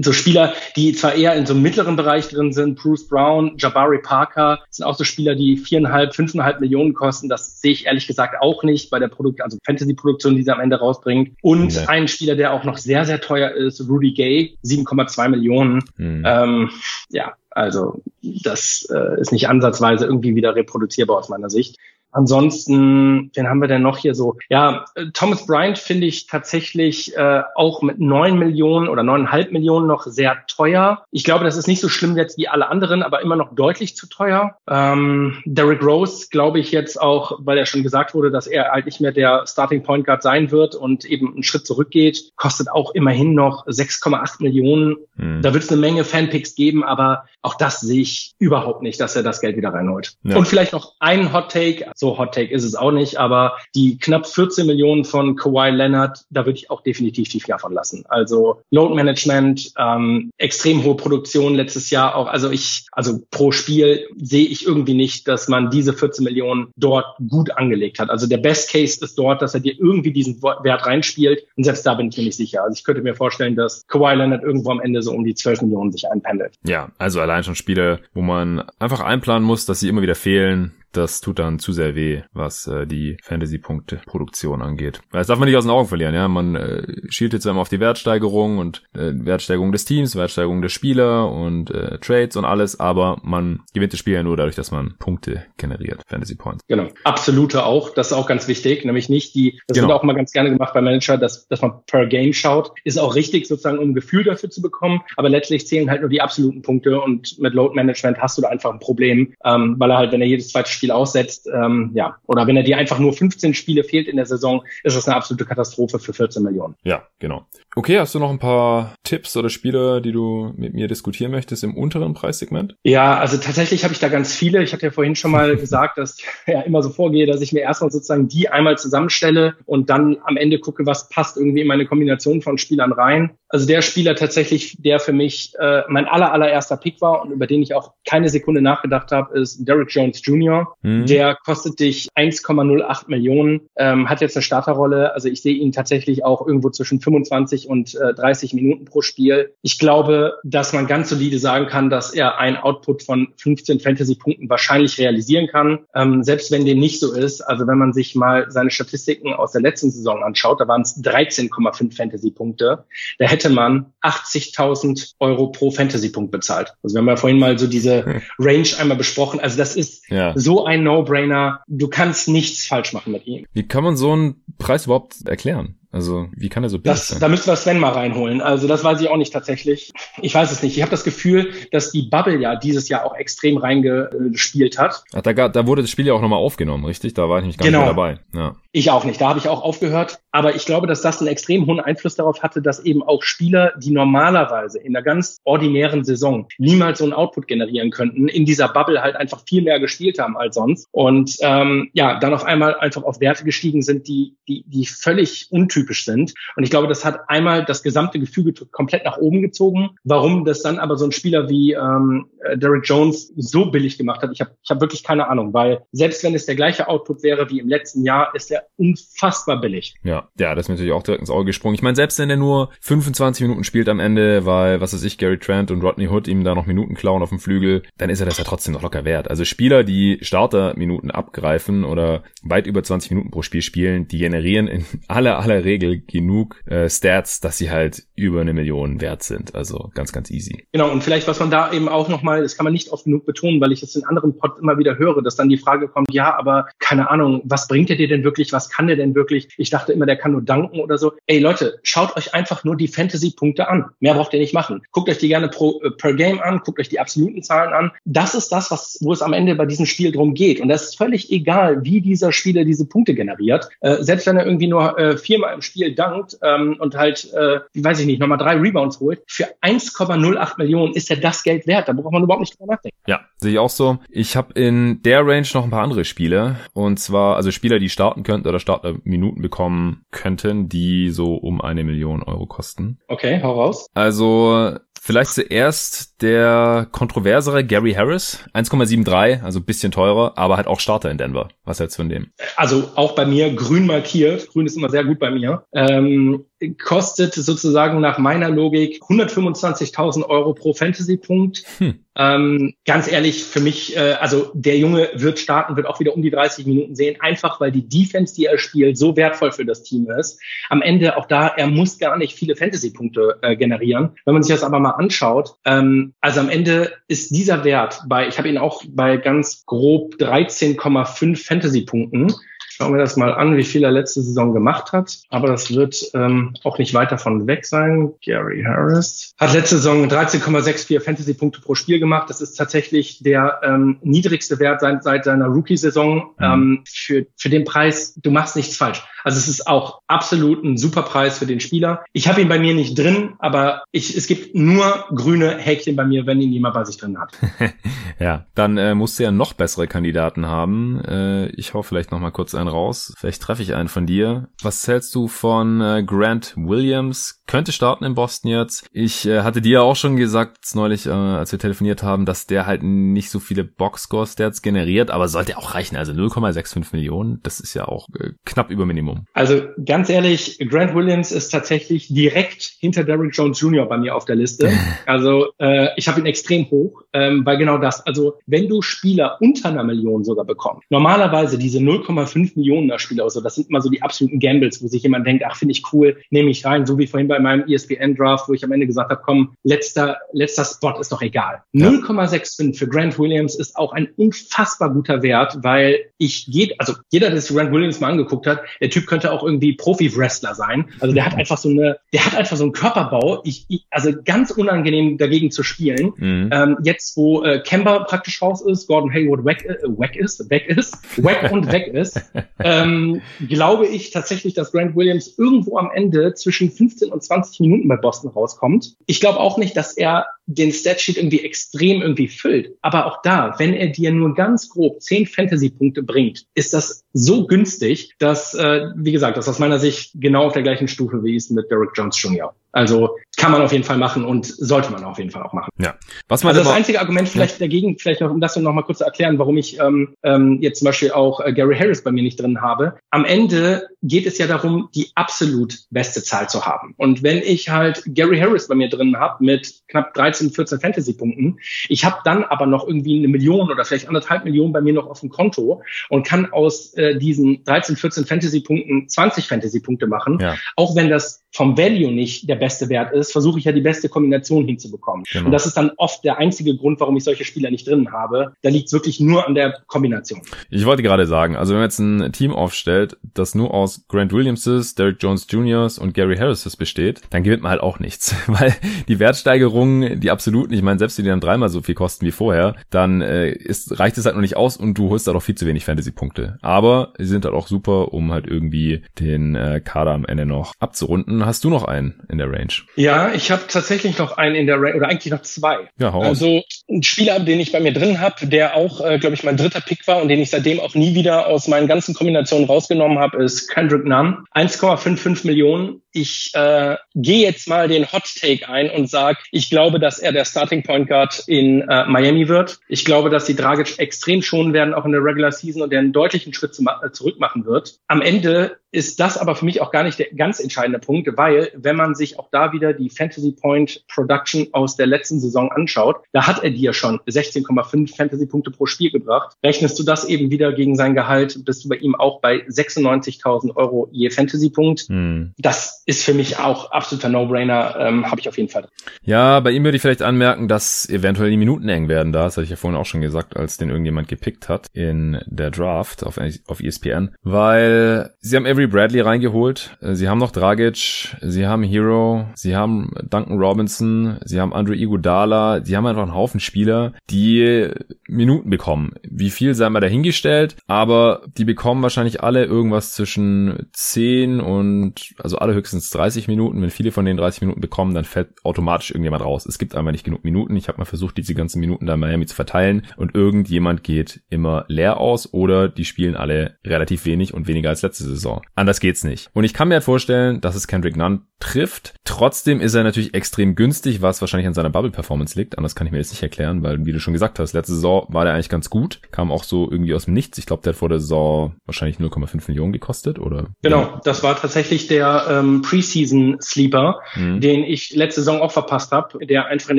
so Spieler, die zwar eher in so einem mittleren Bereich drin sind. Bruce Brown, Jabari Parker sind auch so Spieler, die viereinhalb, fünfeinhalb Millionen kosten. Das sehe ich ehrlich gesagt auch nicht bei der Produkt, also Fantasy-Produktion, die sie am Ende rausbringt. Und nee. ein Spieler, der auch noch sehr, sehr teuer ist, Rudy Gay, 7,2 Millionen. Mhm. Ähm, ja, also das äh, ist nicht ansatzweise irgendwie wieder reproduzierbar aus meiner Sicht. Ansonsten, wen haben wir denn noch hier so? Ja, äh, Thomas Bryant finde ich tatsächlich äh, auch mit neun Millionen oder neuneinhalb Millionen noch sehr teuer. Ich glaube, das ist nicht so schlimm jetzt wie alle anderen, aber immer noch deutlich zu teuer. Ähm, Derrick Rose glaube ich jetzt auch, weil er schon gesagt wurde, dass er halt nicht mehr der Starting Point Guard sein wird und eben einen Schritt zurückgeht, kostet auch immerhin noch 6,8 Millionen. Hm. Da wird es eine Menge Fanpicks geben, aber auch das sehe ich überhaupt nicht, dass er das Geld wieder reinholt. Ja. Und vielleicht noch ein Hot Take so Hot Take ist es auch nicht, aber die knapp 14 Millionen von Kawhi Leonard, da würde ich auch definitiv die Finger von lassen. Also Load Management, ähm, extrem hohe Produktion letztes Jahr auch. Also ich, also pro Spiel sehe ich irgendwie nicht, dass man diese 14 Millionen dort gut angelegt hat. Also der Best Case ist dort, dass er dir irgendwie diesen Wert reinspielt. Und selbst da bin ich mir nicht sicher. Also ich könnte mir vorstellen, dass Kawhi Leonard irgendwo am Ende so um die 12 Millionen sich einpendelt. Ja, also allein schon Spiele, wo man einfach einplanen muss, dass sie immer wieder fehlen, das tut dann zu sehr weh, was äh, die Fantasy-Punkte-Produktion angeht. Das darf man nicht aus den Augen verlieren, ja. Man äh, schielt jetzt immer auf die Wertsteigerung und äh, Wertsteigerung des Teams, Wertsteigerung der Spieler und äh, Trades und alles, aber man gewinnt das Spiel ja nur dadurch, dass man Punkte generiert, Fantasy Points. Genau. Absolute auch, das ist auch ganz wichtig, nämlich nicht die, das genau. wird auch mal ganz gerne gemacht bei Manager, dass, dass man per Game schaut, ist auch richtig sozusagen, um ein Gefühl dafür zu bekommen, aber letztlich zählen halt nur die absoluten Punkte und mit Load Management hast du da einfach ein Problem, ähm, weil er halt, wenn er jedes zweite Spiel aussetzt, ähm, ja, oder wenn er dir einfach nur 15 Spiele fehlt in der Saison, ist das eine absolute Katastrophe für 14 Millionen. Ja, genau. Okay, hast du noch ein paar Tipps oder Spiele, die du mit mir diskutieren möchtest im unteren Preissegment? Ja, also tatsächlich habe ich da ganz viele. Ich hatte ja vorhin schon mal gesagt, dass ich ja immer so vorgehe, dass ich mir erstmal sozusagen die einmal zusammenstelle und dann am Ende gucke, was passt irgendwie in meine Kombination von Spielern rein. Also der Spieler tatsächlich, der für mich äh, mein aller, allererster Pick war und über den ich auch keine Sekunde nachgedacht habe, ist Derek Jones Jr. Mhm. Der kostet dich 1,08 Millionen, ähm, hat jetzt eine Starterrolle. Also ich sehe ihn tatsächlich auch irgendwo zwischen 25 und äh, 30 Minuten pro Spiel. Ich glaube, dass man ganz solide sagen kann, dass er ein Output von 15 Fantasy-Punkten wahrscheinlich realisieren kann. Ähm, selbst wenn dem nicht so ist, also wenn man sich mal seine Statistiken aus der letzten Saison anschaut, da waren es 13,5 Fantasy-Punkte. Da hätte man 80.000 Euro pro Fantasy-Punkt bezahlt. Also wir haben ja vorhin mal so diese hm. Range einmal besprochen. Also das ist ja. so ein No-Brainer. Du kannst nichts falsch machen mit ihm. Wie kann man so einen Preis überhaupt erklären? Also wie kann er so billig das, sein? Da müssten wir Sven mal reinholen. Also das weiß ich auch nicht tatsächlich. Ich weiß es nicht. Ich habe das Gefühl, dass die Bubble ja dieses Jahr auch extrem reingespielt hat. Ach, da, da wurde das Spiel ja auch nochmal aufgenommen, richtig? Da war ich nicht gar genau. dabei. Ja. Ich auch nicht. Da habe ich auch aufgehört. Aber ich glaube, dass das einen extrem hohen Einfluss darauf hatte, dass eben auch Spieler, die normalerweise in einer ganz ordinären Saison niemals so einen Output generieren könnten, in dieser Bubble halt einfach viel mehr gespielt haben als sonst. Und ähm, ja, dann auf einmal einfach auf Werte gestiegen sind, die, die, die völlig untypisch untypisch sind. Und ich glaube, das hat einmal das gesamte Gefüge komplett nach oben gezogen. Warum das dann aber so ein Spieler wie ähm, äh, Derek Jones so billig gemacht hat, ich habe ich hab wirklich keine Ahnung, weil selbst wenn es der gleiche Output wäre wie im letzten Jahr, ist er unfassbar billig. Ja, ja, das ist mir natürlich auch direkt ins Auge gesprungen. Ich meine, selbst wenn er nur 25 Minuten spielt am Ende, weil, was weiß ich, Gary Trent und Rodney Hood ihm da noch Minuten klauen auf dem Flügel, dann ist er das ja trotzdem noch locker wert. Also Spieler, die Starterminuten abgreifen oder weit über 20 Minuten pro Spiel spielen, die generieren in aller, aller Regel genug äh, Stats, dass sie halt über eine Million wert sind. Also ganz, ganz easy. Genau, und vielleicht, was man da eben auch nochmal, das kann man nicht oft genug betonen, weil ich es in anderen Pods immer wieder höre, dass dann die Frage kommt, ja, aber keine Ahnung, was bringt er dir denn wirklich, was kann der denn wirklich? Ich dachte immer, der kann nur danken oder so. Ey Leute, schaut euch einfach nur die Fantasy-Punkte an. Mehr braucht ihr nicht machen. Guckt euch die gerne pro, äh, per Game an, guckt euch die absoluten Zahlen an. Das ist das, was, wo es am Ende bei diesem Spiel drum geht. Und das ist völlig egal, wie dieser Spieler diese Punkte generiert. Äh, selbst wenn er irgendwie nur äh, viermal im Spiel dankt ähm, und halt, äh, wie weiß ich nicht, nochmal drei Rebounds holt, für 1,08 Millionen ist er das Geld wert. Da braucht man überhaupt nicht drüber nachdenken. Ja, sehe ich auch so. Ich habe in der Range noch ein paar andere Spiele. Und zwar, also Spieler, die starten könnten oder Startminuten bekommen könnten, die so um eine Million Euro kosten. Okay, hau raus. Also Vielleicht zuerst der kontroversere Gary Harris, 1,73, also bisschen teurer, aber halt auch Starter in Denver. Was hältst du von dem? Also auch bei mir grün markiert. Grün ist immer sehr gut bei mir. Ähm, kostet sozusagen nach meiner Logik 125.000 Euro pro Fantasy-Punkt. Hm. Ähm, ganz ehrlich, für mich, äh, also der Junge wird starten, wird auch wieder um die 30 Minuten sehen, einfach weil die Defense, die er spielt, so wertvoll für das Team ist. Am Ende auch da, er muss gar nicht viele Fantasy-Punkte äh, generieren. Wenn man sich das aber mal anschaut, ähm, also am Ende ist dieser Wert bei, ich habe ihn auch bei ganz grob 13,5 Fantasy-Punkten. Schauen wir das mal an, wie viel er letzte Saison gemacht hat. Aber das wird ähm, auch nicht weit davon weg sein. Gary Harris hat letzte Saison 13,64 Fantasy-Punkte pro Spiel gemacht. Das ist tatsächlich der ähm, niedrigste Wert seit, seit seiner Rookie-Saison. Mhm. Ähm, für, für den Preis, du machst nichts falsch. Also es ist auch absolut ein super Preis für den Spieler. Ich habe ihn bei mir nicht drin, aber ich, es gibt nur grüne Häkchen bei mir, wenn ihn jemand bei sich drin hat. ja, dann äh, musst du ja noch bessere Kandidaten haben. Äh, ich hau vielleicht noch mal kurz einen raus. Vielleicht treffe ich einen von dir. Was zählst du von äh, Grant Williams? Könnte starten in Boston jetzt. Ich äh, hatte dir auch schon gesagt neulich, äh, als wir telefoniert haben, dass der halt nicht so viele Boxscore-Stats generiert, aber sollte auch reichen. Also 0,65 Millionen, das ist ja auch äh, knapp über Minimum. Also ganz ehrlich, Grant Williams ist tatsächlich direkt hinter Derrick Jones Jr. bei mir auf der Liste. Also äh, ich habe ihn extrem hoch, ähm, weil genau das. Also wenn du Spieler unter einer Million sogar bekommst, normalerweise diese 0,5 Millionen Spieler, also das sind immer so die absoluten Gambles, wo sich jemand denkt, ach finde ich cool, nehme ich rein, so wie vorhin bei meinem ESPN Draft, wo ich am Ende gesagt habe, komm, letzter letzter Spot ist doch egal. Ja. 0,65 für Grant Williams ist auch ein unfassbar guter Wert, weil ich geht, also jeder, der sich Grant Williams mal angeguckt hat, der Typ könnte auch irgendwie Profi-Wrestler sein. Also der hat einfach so eine, der hat einfach so einen Körperbau. Ich, ich also ganz unangenehm dagegen zu spielen. Mhm. Ähm, jetzt, wo äh, Kemba praktisch raus ist, Gordon Hayward weg, äh, weg ist, weg ist, weg und weg ist, ähm, glaube ich tatsächlich, dass Grant Williams irgendwo am Ende zwischen 15 und 20 Minuten bei Boston rauskommt. Ich glaube auch nicht, dass er den Statsheet irgendwie extrem irgendwie füllt. Aber auch da, wenn er dir nur ganz grob 10 Fantasy-Punkte bringt, ist das so günstig, dass, äh, wie gesagt, das aus meiner Sicht genau auf der gleichen Stufe wie es mit Derek Jones Jr. Also kann man auf jeden Fall machen und sollte man auf jeden Fall auch machen. Ja. Was man also das einzige Argument vielleicht ja. dagegen, vielleicht noch, um das noch mal kurz zu erklären, warum ich ähm, ähm, jetzt zum Beispiel auch äh, Gary Harris bei mir nicht drin habe. Am Ende geht es ja darum, die absolut beste Zahl zu haben. Und wenn ich halt Gary Harris bei mir drin habe mit knapp 13, 14 Fantasy-Punkten, ich habe dann aber noch irgendwie eine Million oder vielleicht anderthalb Millionen bei mir noch auf dem Konto und kann aus äh, diesen 13, 14 Fantasy-Punkten 20 Fantasy-Punkte machen, ja. auch wenn das vom Value nicht der beste Wert ist, versuche ich ja die beste Kombination hinzubekommen. Genau. Und das ist dann oft der einzige Grund, warum ich solche Spieler nicht drin habe. Da liegt es wirklich nur an der Kombination. Ich wollte gerade sagen, also wenn man jetzt ein Team aufstellt, das nur aus Grant Williamses, Derek Jones Jr. und Gary Harrises besteht, dann gewinnt man halt auch nichts, weil die Wertsteigerungen, die absoluten, ich meine, selbst die dann dreimal so viel kosten wie vorher, dann äh, ist, reicht es halt noch nicht aus und du holst halt auch viel zu wenig Fantasy-Punkte. Aber sie sind halt auch super, um halt irgendwie den äh, Kader am Ende noch abzurunden. Hast du noch einen in der Range? Ja, ich habe tatsächlich noch einen in der Range, oder eigentlich noch zwei. Ja, hau Also ein Spieler, den ich bei mir drin habe, der auch, äh, glaube ich, mein dritter Pick war und den ich seitdem auch nie wieder aus meinen ganzen Kombinationen rausgenommen habe, ist Kendrick Nunn. 1,55 Millionen. Ich äh, gehe jetzt mal den Hot Take ein und sage, ich glaube, dass er der Starting Point Guard in äh, Miami wird. Ich glaube, dass die Dragic extrem schonen werden, auch in der Regular Season und der einen deutlichen Schritt zu, äh, zurück machen wird. Am Ende ist das aber für mich auch gar nicht der ganz entscheidende Punkt, weil wenn man sich auch da wieder die Fantasy Point Production aus der letzten Saison anschaut, da hat er dir schon 16,5 Fantasy Punkte pro Spiel gebracht. Rechnest du das eben wieder gegen sein Gehalt, bist du bei ihm auch bei 96.000 Euro je Fantasy Punkt. Hm. Das ist für mich auch absoluter No-Brainer, ähm, habe ich auf jeden Fall. Ja, bei ihm würde ich vielleicht anmerken, dass eventuell die Minuten eng werden da. Das hatte ich ja vorhin auch schon gesagt, als den irgendjemand gepickt hat in der Draft auf, auf ESPN, weil sie haben Avery Bradley reingeholt, sie haben noch Dragic, sie haben Hero, sie haben Duncan Robinson, sie haben Andre Iguodala, sie haben einfach einen Haufen Spieler, die Minuten bekommen. Wie viel sei mal dahingestellt, aber die bekommen wahrscheinlich alle irgendwas zwischen 10 und also alle höchstens 30 Minuten. Wenn viele von den 30 Minuten bekommen, dann fällt automatisch irgendjemand raus. Es gibt einfach nicht genug Minuten. Ich habe mal versucht, diese ganzen Minuten da in Miami zu verteilen und irgendjemand geht immer leer aus oder die spielen alle relativ wenig und weniger als letzte Saison. Anders geht's nicht. Und ich kann mir halt vorstellen, dass es Kendrick Nunn trifft. Trotzdem ist er natürlich extrem günstig, was wahrscheinlich an seiner Bubble-Performance liegt. Anders kann ich mir jetzt nicht erklären, weil, wie du schon gesagt hast, letzte Saison war der eigentlich ganz gut. Kam auch so irgendwie aus dem Nichts. Ich glaube, der hat vor der Saison wahrscheinlich 0,5 Millionen gekostet, oder? Genau, das war tatsächlich der ähm, Preseason-Sleeper, mhm. den ich letzte Saison auch verpasst habe, der einfach in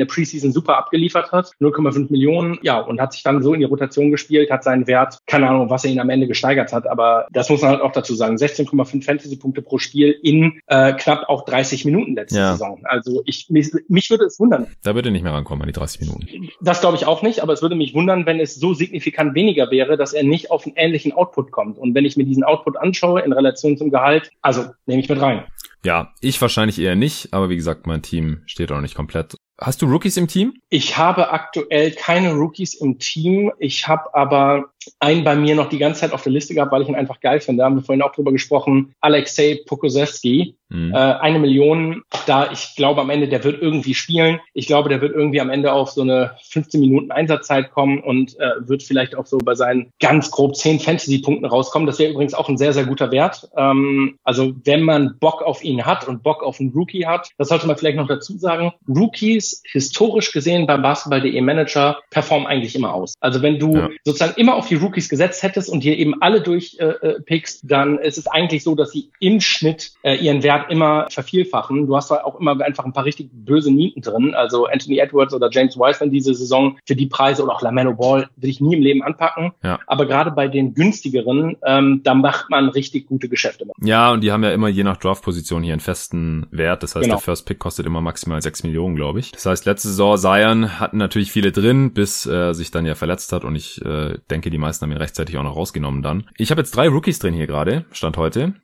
der Preseason super abgeliefert hat. 0,5 Millionen, ja, und hat sich dann so in die Rotation gespielt, hat seinen Wert, keine Ahnung, was er ihn am Ende gesteigert hat, aber das muss man halt auch dazu sagen. 16,5 Fantasy-Punkte pro Spiel in äh, knapp auch 30 Minuten letzte ja. Saison. Also ich mich, mich würde es wundern. Da würde nicht mehr rankommen an die 30 Minuten. Das glaube ich auch nicht, aber es würde mich wundern, wenn es so signifikant weniger wäre, dass er nicht auf einen ähnlichen Output kommt. Und wenn ich mir diesen Output anschaue in Relation zum Gehalt, also nehme ich mit rein. Ja, ich wahrscheinlich eher nicht, aber wie gesagt, mein Team steht auch nicht komplett Hast du Rookies im Team? Ich habe aktuell keine Rookies im Team. Ich habe aber einen bei mir noch die ganze Zeit auf der Liste gehabt, weil ich ihn einfach geil finde. Da haben wir vorhin auch drüber gesprochen. Alexei Pokusewski, mhm. äh, eine Million. Da ich glaube am Ende, der wird irgendwie spielen. Ich glaube, der wird irgendwie am Ende auf so eine 15 Minuten Einsatzzeit kommen und äh, wird vielleicht auch so bei seinen ganz grob 10 Fantasy-Punkten rauskommen. Das wäre übrigens auch ein sehr, sehr guter Wert. Ähm, also wenn man Bock auf ihn hat und Bock auf einen Rookie hat, das sollte man vielleicht noch dazu sagen. Rookies historisch gesehen beim Basketball.de Manager performen eigentlich immer aus. Also wenn du ja. sozusagen immer auf die Rookies gesetzt hättest und hier eben alle durchpickst, äh, dann ist es eigentlich so, dass sie im Schnitt äh, ihren Wert immer vervielfachen. Du hast da auch immer einfach ein paar richtig böse Nieten drin. Also Anthony Edwards oder James Wiseman diese Saison für die Preise oder auch LaMelo Ball will ich nie im Leben anpacken. Ja. Aber gerade bei den günstigeren, ähm, da macht man richtig gute Geschäfte. Mit. Ja, und die haben ja immer je nach Draftposition hier einen festen Wert. Das heißt, genau. der First Pick kostet immer maximal sechs Millionen, glaube ich. Das heißt, letzte Saison Zion hatten natürlich viele drin, bis äh, sich dann ja verletzt hat und ich äh, denke, die meisten haben ihn rechtzeitig auch noch rausgenommen dann. Ich habe jetzt drei Rookies drin hier gerade, Stand heute.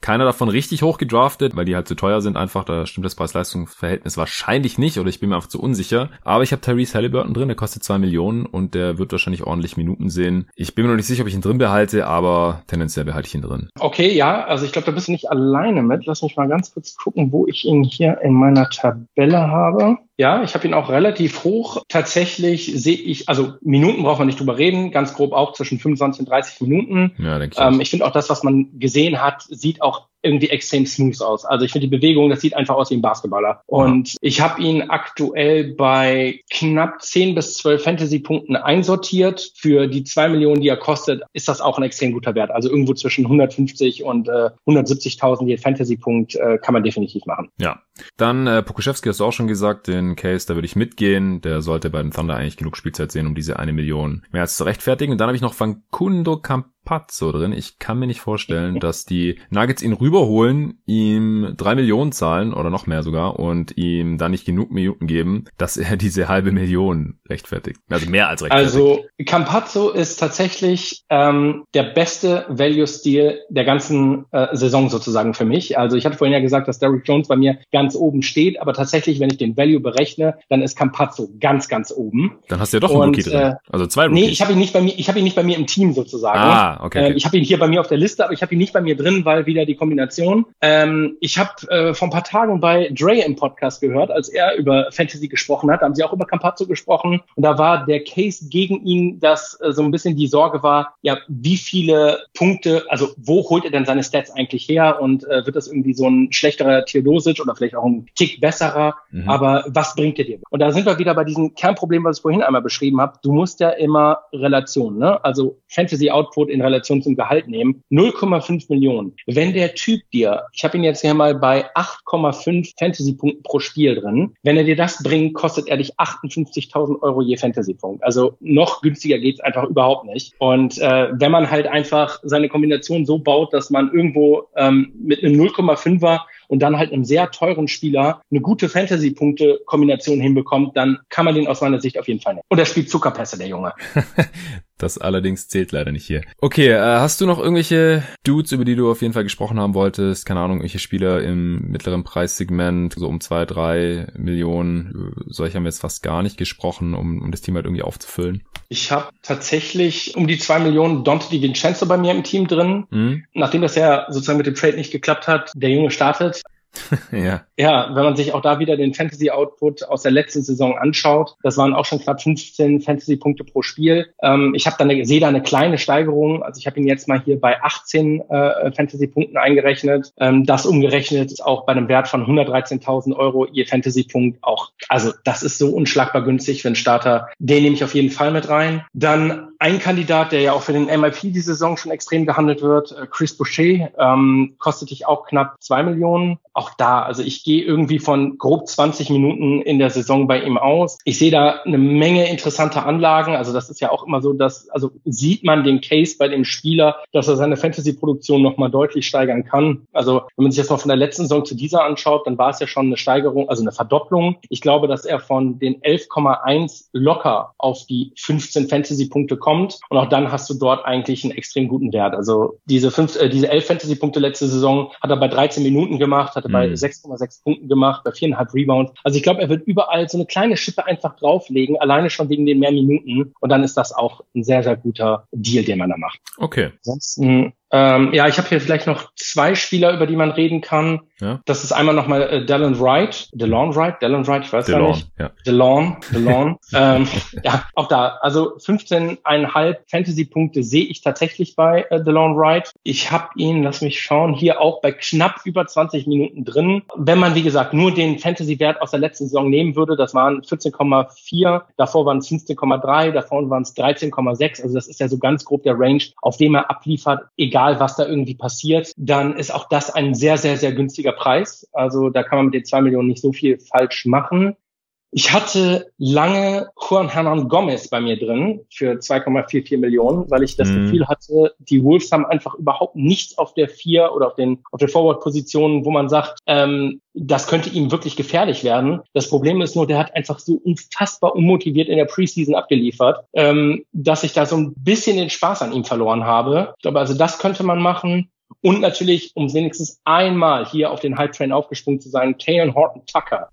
Keiner davon richtig hoch gedraftet, weil die halt zu teuer sind einfach. Da stimmt das Preis-Leistungs-Verhältnis wahrscheinlich nicht oder ich bin mir einfach zu unsicher. Aber ich habe Tyrese Halliburton drin, der kostet zwei Millionen und der wird wahrscheinlich ordentlich Minuten sehen. Ich bin mir noch nicht sicher, ob ich ihn drin behalte, aber tendenziell behalte ich ihn drin. Okay, ja, also ich glaube, da bist du nicht alleine mit. Lass mich mal ganz kurz gucken, wo ich ihn hier in meiner Tabelle habe. Ja, ich habe ihn auch relativ hoch. Tatsächlich sehe ich, also Minuten braucht man nicht drüber reden, ganz grob auch zwischen 25 und 30 Minuten. Ja, denke ich. Ähm, ich finde auch das, was man gesehen hat, sieht auch irgendwie extrem smooth aus. Also ich finde die Bewegung, das sieht einfach aus wie ein Basketballer. Und ich habe ihn aktuell bei knapp 10 bis 12 Fantasy-Punkten einsortiert. Für die zwei Millionen, die er kostet, ist das auch ein extrem guter Wert. Also irgendwo zwischen 150 und äh, 170.000 je Fantasy-Punkt äh, kann man definitiv machen. Ja. Dann äh, Pokuschewski hast du auch schon gesagt, den Case, da würde ich mitgehen. Der sollte bei den Thunder eigentlich genug Spielzeit sehen, um diese eine Million mehr als zu rechtfertigen. Und dann habe ich noch Vankundo Camp Pazzo drin. Ich kann mir nicht vorstellen, dass die Nuggets ihn rüberholen, ihm drei Millionen zahlen oder noch mehr sogar und ihm dann nicht genug Minuten geben, dass er diese halbe Million rechtfertigt. Also mehr als rechtfertigt. Also Campazzo ist tatsächlich ähm, der beste Value-Stil der ganzen äh, Saison sozusagen für mich. Also ich hatte vorhin ja gesagt, dass Derrick Jones bei mir ganz oben steht, aber tatsächlich, wenn ich den Value berechne, dann ist Campazzo ganz, ganz oben. Dann hast du ja doch einen und, Rookie drin. Äh, also zwei Rookies. Nee, ich habe ihn nicht bei mir, ich habe ihn nicht bei mir im Team sozusagen. Ah, okay. okay. Ähm, ich habe ihn hier bei mir auf der Liste, aber ich habe ihn nicht bei mir drin, weil wieder die Kombination. Ähm, ich habe äh, vor ein paar Tagen bei Dre im Podcast gehört, als er über Fantasy gesprochen hat. Da haben sie auch über Campazzo gesprochen. Und da war der Case gegen ihn, dass äh, so ein bisschen die Sorge war, ja, wie viele Punkte, also wo holt er denn seine Stats eigentlich her? Und äh, wird das irgendwie so ein schlechterer Theodosic oder vielleicht auch ein Tick besserer? Mhm. Aber was bringt er dir? Und da sind wir wieder bei diesem Kernproblem, was ich vorhin einmal beschrieben habe. Du musst ja immer Relation, ne? Also Fantasy Output in Relation zum Gehalt nehmen. 0,5 Millionen. Wenn der Typ dir, ich habe ihn jetzt hier mal bei 8,5 Fantasy-Punkten pro Spiel drin, wenn er dir das bringt, kostet er dich 58.000 Euro je Fantasy-Punkt. Also noch günstiger geht's einfach überhaupt nicht. Und äh, wenn man halt einfach seine Kombination so baut, dass man irgendwo ähm, mit einem 0,5er und dann halt einem sehr teuren Spieler eine gute Fantasy-Punkte-Kombination hinbekommt, dann kann man den aus meiner Sicht auf jeden Fall nehmen. Und er spielt Zuckerpässe, der Junge. Das allerdings zählt leider nicht hier. Okay, äh, hast du noch irgendwelche Dudes, über die du auf jeden Fall gesprochen haben wolltest? Keine Ahnung, irgendwelche Spieler im mittleren Preissegment, so um zwei, drei Millionen. Solche haben wir jetzt fast gar nicht gesprochen, um, um das Team halt irgendwie aufzufüllen. Ich habe tatsächlich um die zwei Millionen Dante Di Vincenzo bei mir im Team drin. Mhm. Nachdem das ja sozusagen mit dem Trade nicht geklappt hat, der Junge startet, ja. Ja, wenn man sich auch da wieder den Fantasy-Output aus der letzten Saison anschaut, das waren auch schon knapp 15 Fantasy-Punkte pro Spiel. Ähm, ich habe da eine, sehe da eine kleine Steigerung. Also ich habe ihn jetzt mal hier bei 18 äh, Fantasy-Punkten eingerechnet. Ähm, das umgerechnet ist auch bei einem Wert von 113.000 Euro je Fantasy-Punkt auch. Also das ist so unschlagbar günstig für einen Starter. Den nehme ich auf jeden Fall mit rein. Dann ein Kandidat, der ja auch für den MIP die Saison schon extrem gehandelt wird, äh, Chris Boucher, ähm, kostet dich auch knapp zwei Millionen auch da, also ich gehe irgendwie von grob 20 Minuten in der Saison bei ihm aus. Ich sehe da eine Menge interessanter Anlagen. Also das ist ja auch immer so, dass, also sieht man den Case bei dem Spieler, dass er seine Fantasy-Produktion nochmal deutlich steigern kann. Also wenn man sich das mal von der letzten Saison zu dieser anschaut, dann war es ja schon eine Steigerung, also eine Verdopplung. Ich glaube, dass er von den 11,1 locker auf die 15 Fantasy-Punkte kommt. Und auch dann hast du dort eigentlich einen extrem guten Wert. Also diese, fünf, äh, diese 11 Fantasy-Punkte letzte Saison hat er bei 13 Minuten gemacht, hat hatte bei 6,6 Punkten gemacht, bei viereinhalb Rebounds. Also ich glaube, er wird überall so eine kleine Schippe einfach drauflegen, alleine schon wegen den mehr Minuten. Und dann ist das auch ein sehr, sehr guter Deal, den man da macht. Okay. Ansonsten ähm, ja, ich habe hier vielleicht noch zwei Spieler, über die man reden kann. Ja. Das ist einmal nochmal äh, Dallin Wright, Delon Wright, Dallin Wright, ich weiß Delon, gar nicht. Ja. Delon, Delon. ähm, ja, auch da, also 15,5 Fantasy-Punkte sehe ich tatsächlich bei äh, Delon Wright. Ich habe ihn, lass mich schauen, hier auch bei knapp über 20 Minuten drin. Wenn man, wie gesagt, nur den Fantasy-Wert aus der letzten Saison nehmen würde, das waren 14,4, davor waren es 15,3, davor waren es 13,6. Also das ist ja so ganz grob der Range, auf dem er abliefert, egal egal was da irgendwie passiert, dann ist auch das ein sehr, sehr, sehr günstiger Preis. Also da kann man mit den zwei Millionen nicht so viel falsch machen. Ich hatte lange Juan Hernan Gomez bei mir drin für 2,44 Millionen, weil ich das mhm. Gefühl hatte, die Wolves haben einfach überhaupt nichts auf der vier oder auf den auf der Forward-Position, wo man sagt, ähm, das könnte ihm wirklich gefährlich werden. Das Problem ist nur, der hat einfach so unfassbar unmotiviert in der Preseason abgeliefert, ähm, dass ich da so ein bisschen den Spaß an ihm verloren habe. Ich glaube, also das könnte man machen. Und natürlich, um wenigstens einmal hier auf den Hype Train aufgesprungen zu sein, Taylor Horton Tucker.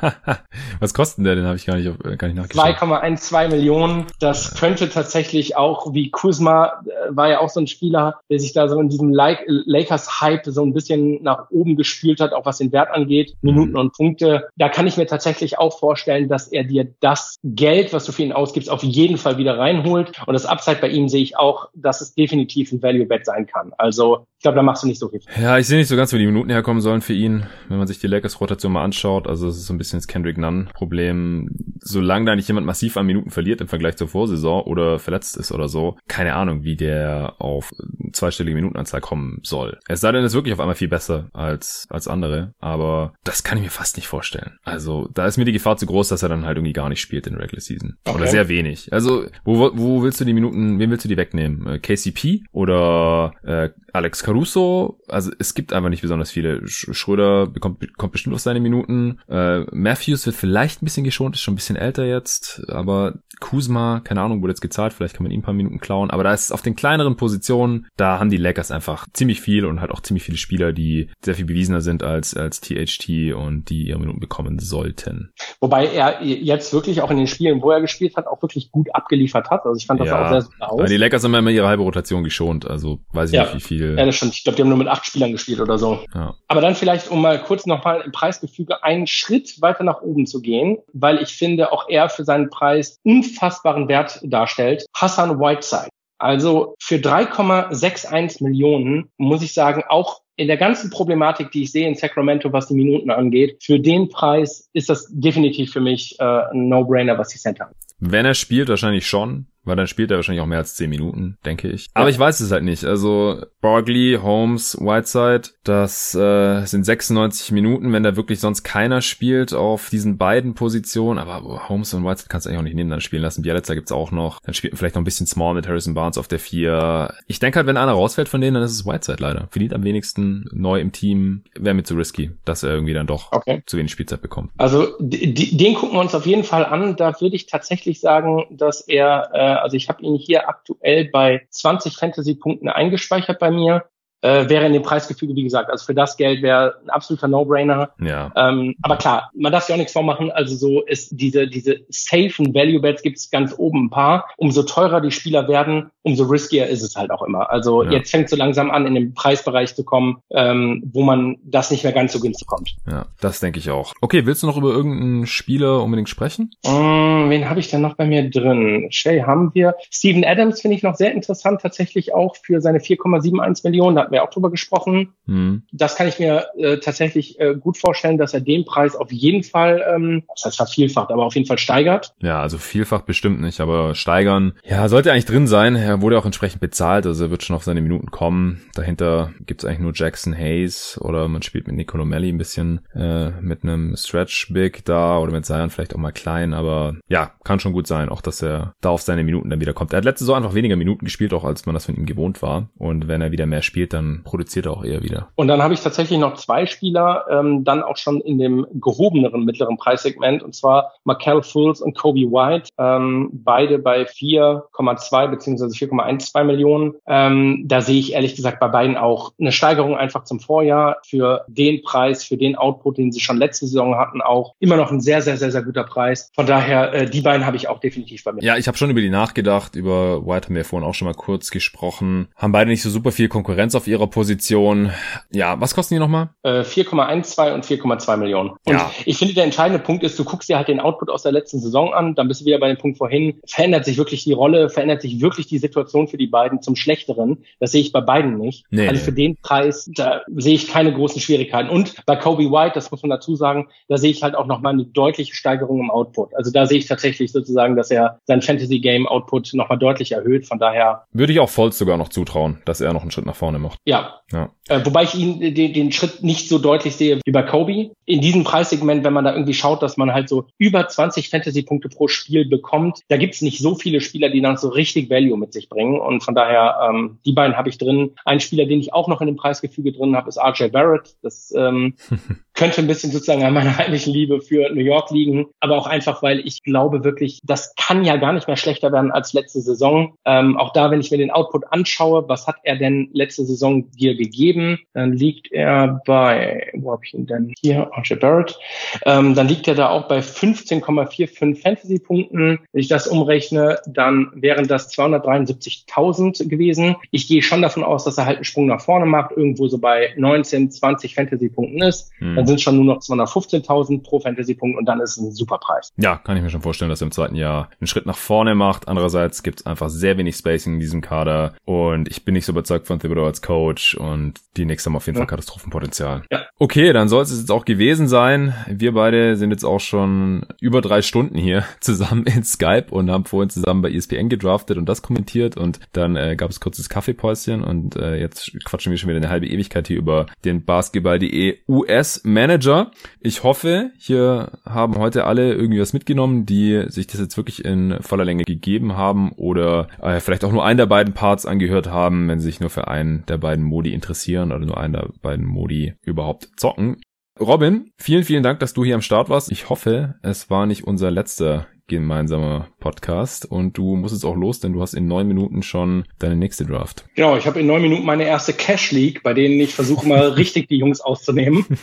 Was kostet der denn? Habe ich gar nicht, äh, gar nicht nachgeschaut. 2,12 Millionen. Das könnte tatsächlich auch, wie Kuzma, äh, war ja auch so ein Spieler, der sich da so in diesem Lakers-Hype so ein bisschen nach oben gespült hat, auch was den Wert angeht, mhm. Minuten und Punkte. Da kann ich mir tatsächlich auch vorstellen, dass er dir das Geld, was du für ihn ausgibst, auf jeden Fall wieder reinholt. Und das Upside bei ihm sehe ich auch, dass es definitiv ein Value-Bet sein kann. Also glaube, da machst du nicht so viel. Ja, ich sehe nicht so ganz, wo die Minuten herkommen sollen für ihn, wenn man sich die Lakers-Rotation mal anschaut. Also es ist so ein bisschen das Kendrick Nunn-Problem. Solange da nicht jemand massiv an Minuten verliert im Vergleich zur Vorsaison oder verletzt ist oder so, keine Ahnung, wie der auf zweistellige Minutenanzahl kommen soll. Es sei denn, er ist wirklich auf einmal viel besser als, als andere, aber das kann ich mir fast nicht vorstellen. Also da ist mir die Gefahr zu groß, dass er dann halt irgendwie gar nicht spielt in der Regular Season. Okay. Oder sehr wenig. Also wo, wo willst du die Minuten, wem willst du die wegnehmen? Äh, KCP oder äh, Alex Caruso, also es gibt einfach nicht besonders viele. Schröder bekommt, kommt bestimmt auf seine Minuten. Äh, Matthews wird vielleicht ein bisschen geschont, ist schon ein bisschen älter jetzt, aber Kuzma, keine Ahnung, wurde jetzt gezahlt, vielleicht kann man ihm ein paar Minuten klauen, aber da ist auf den kleineren Positionen, da haben die Lakers einfach ziemlich viel und halt auch ziemlich viele Spieler, die sehr viel bewiesener sind als, als THT und die ihre Minuten bekommen sollten. Wobei er jetzt wirklich auch in den Spielen, wo er gespielt hat, auch wirklich gut abgeliefert hat. Also ich fand das ja, auch sehr, sehr aus. Die Lakers haben immer ihre halbe Rotation geschont, also weiß ich ja. nicht, wie viel. Ja, das stimmt. Ich glaube, die haben nur mit acht Spielern gespielt oder so. Ja. Aber dann vielleicht, um mal kurz nochmal im Preisgefüge einen Schritt weiter nach oben zu gehen, weil ich finde, auch er für seinen Preis unfassbaren Wert darstellt. Hassan Whiteside. Also für 3,61 Millionen muss ich sagen, auch in der ganzen Problematik, die ich sehe in Sacramento, was die Minuten angeht, für den Preis ist das definitiv für mich äh, ein No-Brainer, was die Center. Wenn er spielt, wahrscheinlich schon. Weil dann spielt er wahrscheinlich auch mehr als 10 Minuten, denke ich. Aber ich weiß es halt nicht. Also Barkley, Holmes, Whiteside, das äh, sind 96 Minuten, wenn da wirklich sonst keiner spielt auf diesen beiden Positionen. Aber Holmes und Whiteside kannst du eigentlich auch nicht nehmen, dann spielen lassen. Bielitzer gibt's auch noch. Dann spielt man vielleicht noch ein bisschen Small mit Harrison Barnes auf der 4. Ich denke halt, wenn einer rausfällt von denen, dann ist es Whiteside leider. Verdient am wenigsten neu im Team. Wäre mir zu risky, dass er irgendwie dann doch okay. zu wenig Spielzeit bekommt. Also den gucken wir uns auf jeden Fall an. Da würde ich tatsächlich sagen, dass er äh, also ich habe ihn hier aktuell bei 20 Fantasy-Punkten eingespeichert bei mir äh, wäre in dem Preisgefüge, wie gesagt, also für das Geld wäre ein absoluter No-Brainer. Ja. Ähm, aber klar, man darf sich auch nichts vormachen. Also so ist diese, diese safen Value Bets gibt es ganz oben ein paar. Umso teurer die Spieler werden, umso riskier ist es halt auch immer. Also ja. jetzt fängt so langsam an, in den Preisbereich zu kommen, ähm, wo man das nicht mehr ganz so günstig kommt. Ja, das denke ich auch. Okay, willst du noch über irgendeinen Spieler unbedingt sprechen? Mm, wen habe ich denn noch bei mir drin? Shay haben wir. Steven Adams finde ich noch sehr interessant, tatsächlich auch für seine 4,71 Millionen. Hatten wir auch drüber gesprochen. Mhm. Das kann ich mir äh, tatsächlich äh, gut vorstellen, dass er den Preis auf jeden Fall, ähm, das heißt vervielfacht, aber auf jeden Fall steigert. Ja, also vielfach bestimmt nicht, aber steigern, ja, sollte eigentlich drin sein. Er wurde auch entsprechend bezahlt, also er wird schon auf seine Minuten kommen. Dahinter gibt's eigentlich nur Jackson Hayes oder man spielt mit Nicolo Melli ein bisschen äh, mit einem Stretch Big da oder mit Zion vielleicht auch mal klein, aber ja, kann schon gut sein, auch dass er da auf seine Minuten dann wieder kommt. Er hat letzte Saison einfach weniger Minuten gespielt, auch als man das von ihm gewohnt war. Und wenn er wieder mehr spielt, dann dann produziert er auch eher wieder. Und dann habe ich tatsächlich noch zwei Spieler, ähm, dann auch schon in dem gehobeneren mittleren Preissegment, und zwar Markel Fultz und Kobe White, ähm, beide bei 4,2 beziehungsweise 4,12 Millionen. Ähm, da sehe ich ehrlich gesagt bei beiden auch eine Steigerung einfach zum Vorjahr für den Preis, für den Output, den sie schon letzte Saison hatten, auch immer noch ein sehr, sehr, sehr, sehr guter Preis. Von daher, äh, die beiden habe ich auch definitiv bei mir. Ja, ich habe schon über die nachgedacht. Über White haben wir vorhin auch schon mal kurz gesprochen. Haben beide nicht so super viel Konkurrenz auf ihrer Position. Ja, was kosten die nochmal? Äh, 4,12 und 4,2 Millionen. Und ja. ich finde, der entscheidende Punkt ist, du guckst dir halt den Output aus der letzten Saison an, dann bist du wieder bei dem Punkt vorhin, verändert sich wirklich die Rolle, verändert sich wirklich die Situation für die beiden zum Schlechteren. Das sehe ich bei beiden nicht. Nee, also für den Preis, da sehe ich keine großen Schwierigkeiten. Und bei Kobe White, das muss man dazu sagen, da sehe ich halt auch nochmal eine deutliche Steigerung im Output. Also da sehe ich tatsächlich sozusagen, dass er sein Fantasy Game Output nochmal deutlich erhöht. Von daher. Würde ich auch Volz sogar noch zutrauen, dass er noch einen Schritt nach vorne macht. Ja. ja. Äh, wobei ich ihn den, den Schritt nicht so deutlich sehe wie bei Kobe. In diesem Preissegment, wenn man da irgendwie schaut, dass man halt so über 20 Fantasy-Punkte pro Spiel bekommt, da gibt's nicht so viele Spieler, die dann so richtig Value mit sich bringen. Und von daher, ähm, die beiden habe ich drin. Ein Spieler, den ich auch noch in dem Preisgefüge drin habe, ist RJ Barrett. Das ähm, könnte ein bisschen sozusagen an meiner heimlichen Liebe für New York liegen, aber auch einfach, weil ich glaube wirklich, das kann ja gar nicht mehr schlechter werden als letzte Saison. Ähm, auch da, wenn ich mir den Output anschaue, was hat er denn letzte Saison dir gegeben? Dann liegt er bei, wo habe ich ihn denn? Hier, RJ Barrett. Ähm, dann liegt er da auch bei 15,45 Fantasy-Punkten. Wenn ich das umrechne, dann wären das 273.000 gewesen. Ich gehe schon davon aus, dass er halt einen Sprung nach vorne macht, irgendwo so bei 19, 20 Fantasy-Punkten ist. Hm. Dann sind es schon nur noch 215.000 pro Fantasy-Punkt und dann ist es ein super Preis. Ja, kann ich mir schon vorstellen, dass er im zweiten Jahr einen Schritt nach vorne macht. Andererseits gibt es einfach sehr wenig Spacing in diesem Kader und ich bin nicht so überzeugt von Thibodeau als Coach und die nächste haben auf jeden ja. Fall Katastrophenpotenzial. Ja. Okay, dann soll es jetzt auch gewesen sein. Wir beide sind jetzt auch schon über drei Stunden hier zusammen in Skype und haben vorhin zusammen bei ESPN gedraftet und das kommentiert und dann äh, gab es kurzes Kaffeepäuschen und äh, jetzt quatschen wir schon wieder eine halbe Ewigkeit hier über den Basketball.de US Manager. Ich hoffe, hier haben heute alle irgendwie was mitgenommen, die sich das jetzt wirklich in voller Länge gegeben haben oder äh, vielleicht auch nur einen der beiden Parts angehört haben, wenn sie sich nur für einen der beiden Modi interessieren oder nur einen der beiden Modi überhaupt zocken. Robin, vielen, vielen Dank, dass du hier am Start warst. Ich hoffe, es war nicht unser letzter gemeinsamer Podcast und du musst jetzt auch los, denn du hast in neun Minuten schon deine nächste Draft. Genau, ich habe in neun Minuten meine erste Cash League, bei denen ich versuche mal richtig die Jungs auszunehmen.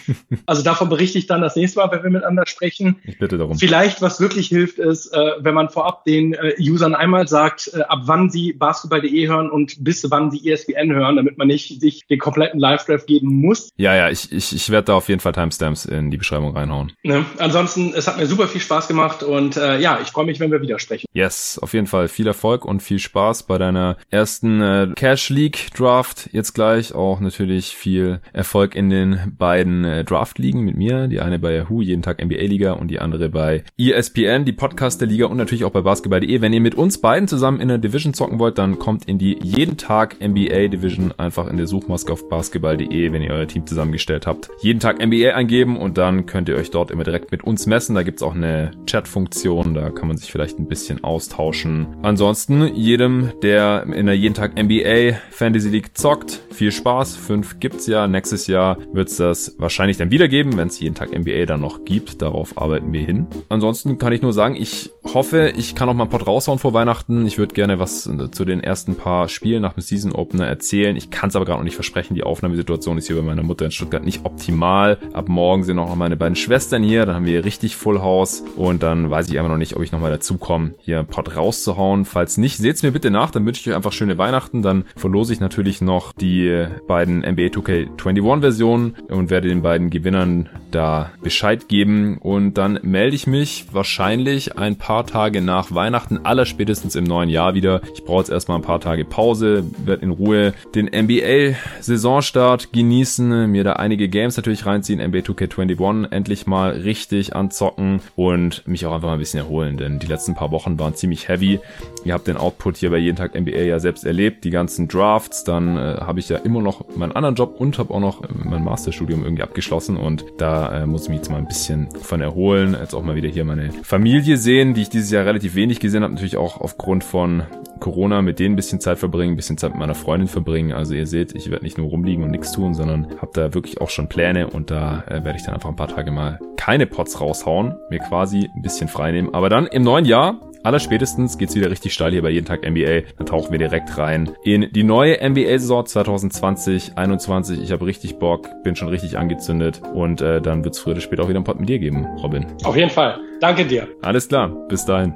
Also davon berichte ich dann das nächste Mal, wenn wir miteinander sprechen. Ich bitte darum. Vielleicht, was wirklich hilft, ist, äh, wenn man vorab den äh, Usern einmal sagt, äh, ab wann sie basketball.de hören und bis wann sie ESPN hören, damit man nicht sich den kompletten Live-Draft geben muss. Ja, ja, ich, ich, ich werde da auf jeden Fall Timestamps in die Beschreibung reinhauen. Ne? Ansonsten, es hat mir super viel Spaß gemacht und äh, ja, ich freue mich, wenn wir wieder sprechen. Yes, auf jeden Fall viel Erfolg und viel Spaß bei deiner ersten äh, Cash League Draft. Jetzt gleich auch natürlich viel Erfolg in den beiden äh, Draft Ligen mit mir. Die eine bei Yahoo, jeden Tag NBA Liga und die andere bei ESPN, die Podcast der Liga und natürlich auch bei basketball.de. Wenn ihr mit uns beiden zusammen in der Division zocken wollt, dann kommt in die jeden Tag NBA Division einfach in der Suchmaske auf basketball.de, wenn ihr euer Team zusammengestellt habt. Jeden Tag NBA eingeben und dann könnt ihr euch dort immer direkt mit uns messen. Da gibt's auch eine Chat-Funktion, da kann man sich vielleicht ein bisschen austauschen. Ansonsten jedem, der in der jeden Tag NBA Fantasy League zockt, viel Spaß. Fünf gibt's ja. Nächstes Jahr wird's das wahrscheinlich dann wieder geben, wenn es jeden Tag NBA dann noch gibt. Darauf arbeiten wir hin. Ansonsten kann ich nur sagen, ich hoffe, ich kann auch mal ein Pod raushauen vor Weihnachten. Ich würde gerne was zu den ersten paar Spielen nach dem Season Opener erzählen. Ich kann es aber gerade noch nicht versprechen. Die Aufnahmesituation ist hier bei meiner Mutter in Stuttgart nicht optimal. Ab morgen sind auch noch meine beiden Schwestern hier. Dann haben wir richtig Full House. Und dann weiß ich einfach noch nicht, ob ich nochmal dazu komme, hier Pod rauszuhauen. Falls nicht, seht's mir bitte nach. Dann wünsche ich euch einfach schöne Weihnachten. Dann verlose ich natürlich noch die beiden NBA 2K21 Versionen und werde den beiden Gewinnern da Bescheid geben. Und dann melde ich mich wahrscheinlich ein paar Tage nach Weihnachten, aller spätestens im neuen Jahr wieder. Ich brauche jetzt erstmal ein paar Tage Pause, werde in Ruhe den NBA Saisonstart genießen, mir da einige Games natürlich reinziehen, NBA 2K21 endlich mal richtig anzocken und mich auch einfach mal ein bisschen erholen, denn die letzten paar Wochen Wochen waren ziemlich heavy. Ihr habt den Output hier bei jeden Tag NBA ja selbst erlebt, die ganzen Drafts. Dann äh, habe ich ja immer noch meinen anderen Job und habe auch noch mein Masterstudium irgendwie abgeschlossen und da äh, muss ich mich jetzt mal ein bisschen von erholen. Jetzt auch mal wieder hier meine Familie sehen, die ich dieses Jahr relativ wenig gesehen habe. Natürlich auch aufgrund von Corona mit denen ein bisschen Zeit verbringen, ein bisschen Zeit mit meiner Freundin verbringen. Also ihr seht, ich werde nicht nur rumliegen und nichts tun, sondern habe da wirklich auch schon Pläne und da äh, werde ich dann einfach ein paar Tage mal keine Pots raushauen, mir quasi ein bisschen frei. Aber dann im neuen Jahr Allerspätestens geht's wieder richtig steil hier bei jeden Tag NBA. Dann tauchen wir direkt rein in die neue NBA-Saison 2020-21. Ich habe richtig Bock, bin schon richtig angezündet und äh, dann wird's früher oder später auch wieder ein Pod mit dir geben, Robin. Auf jeden Fall. Danke dir. Alles klar. Bis dahin.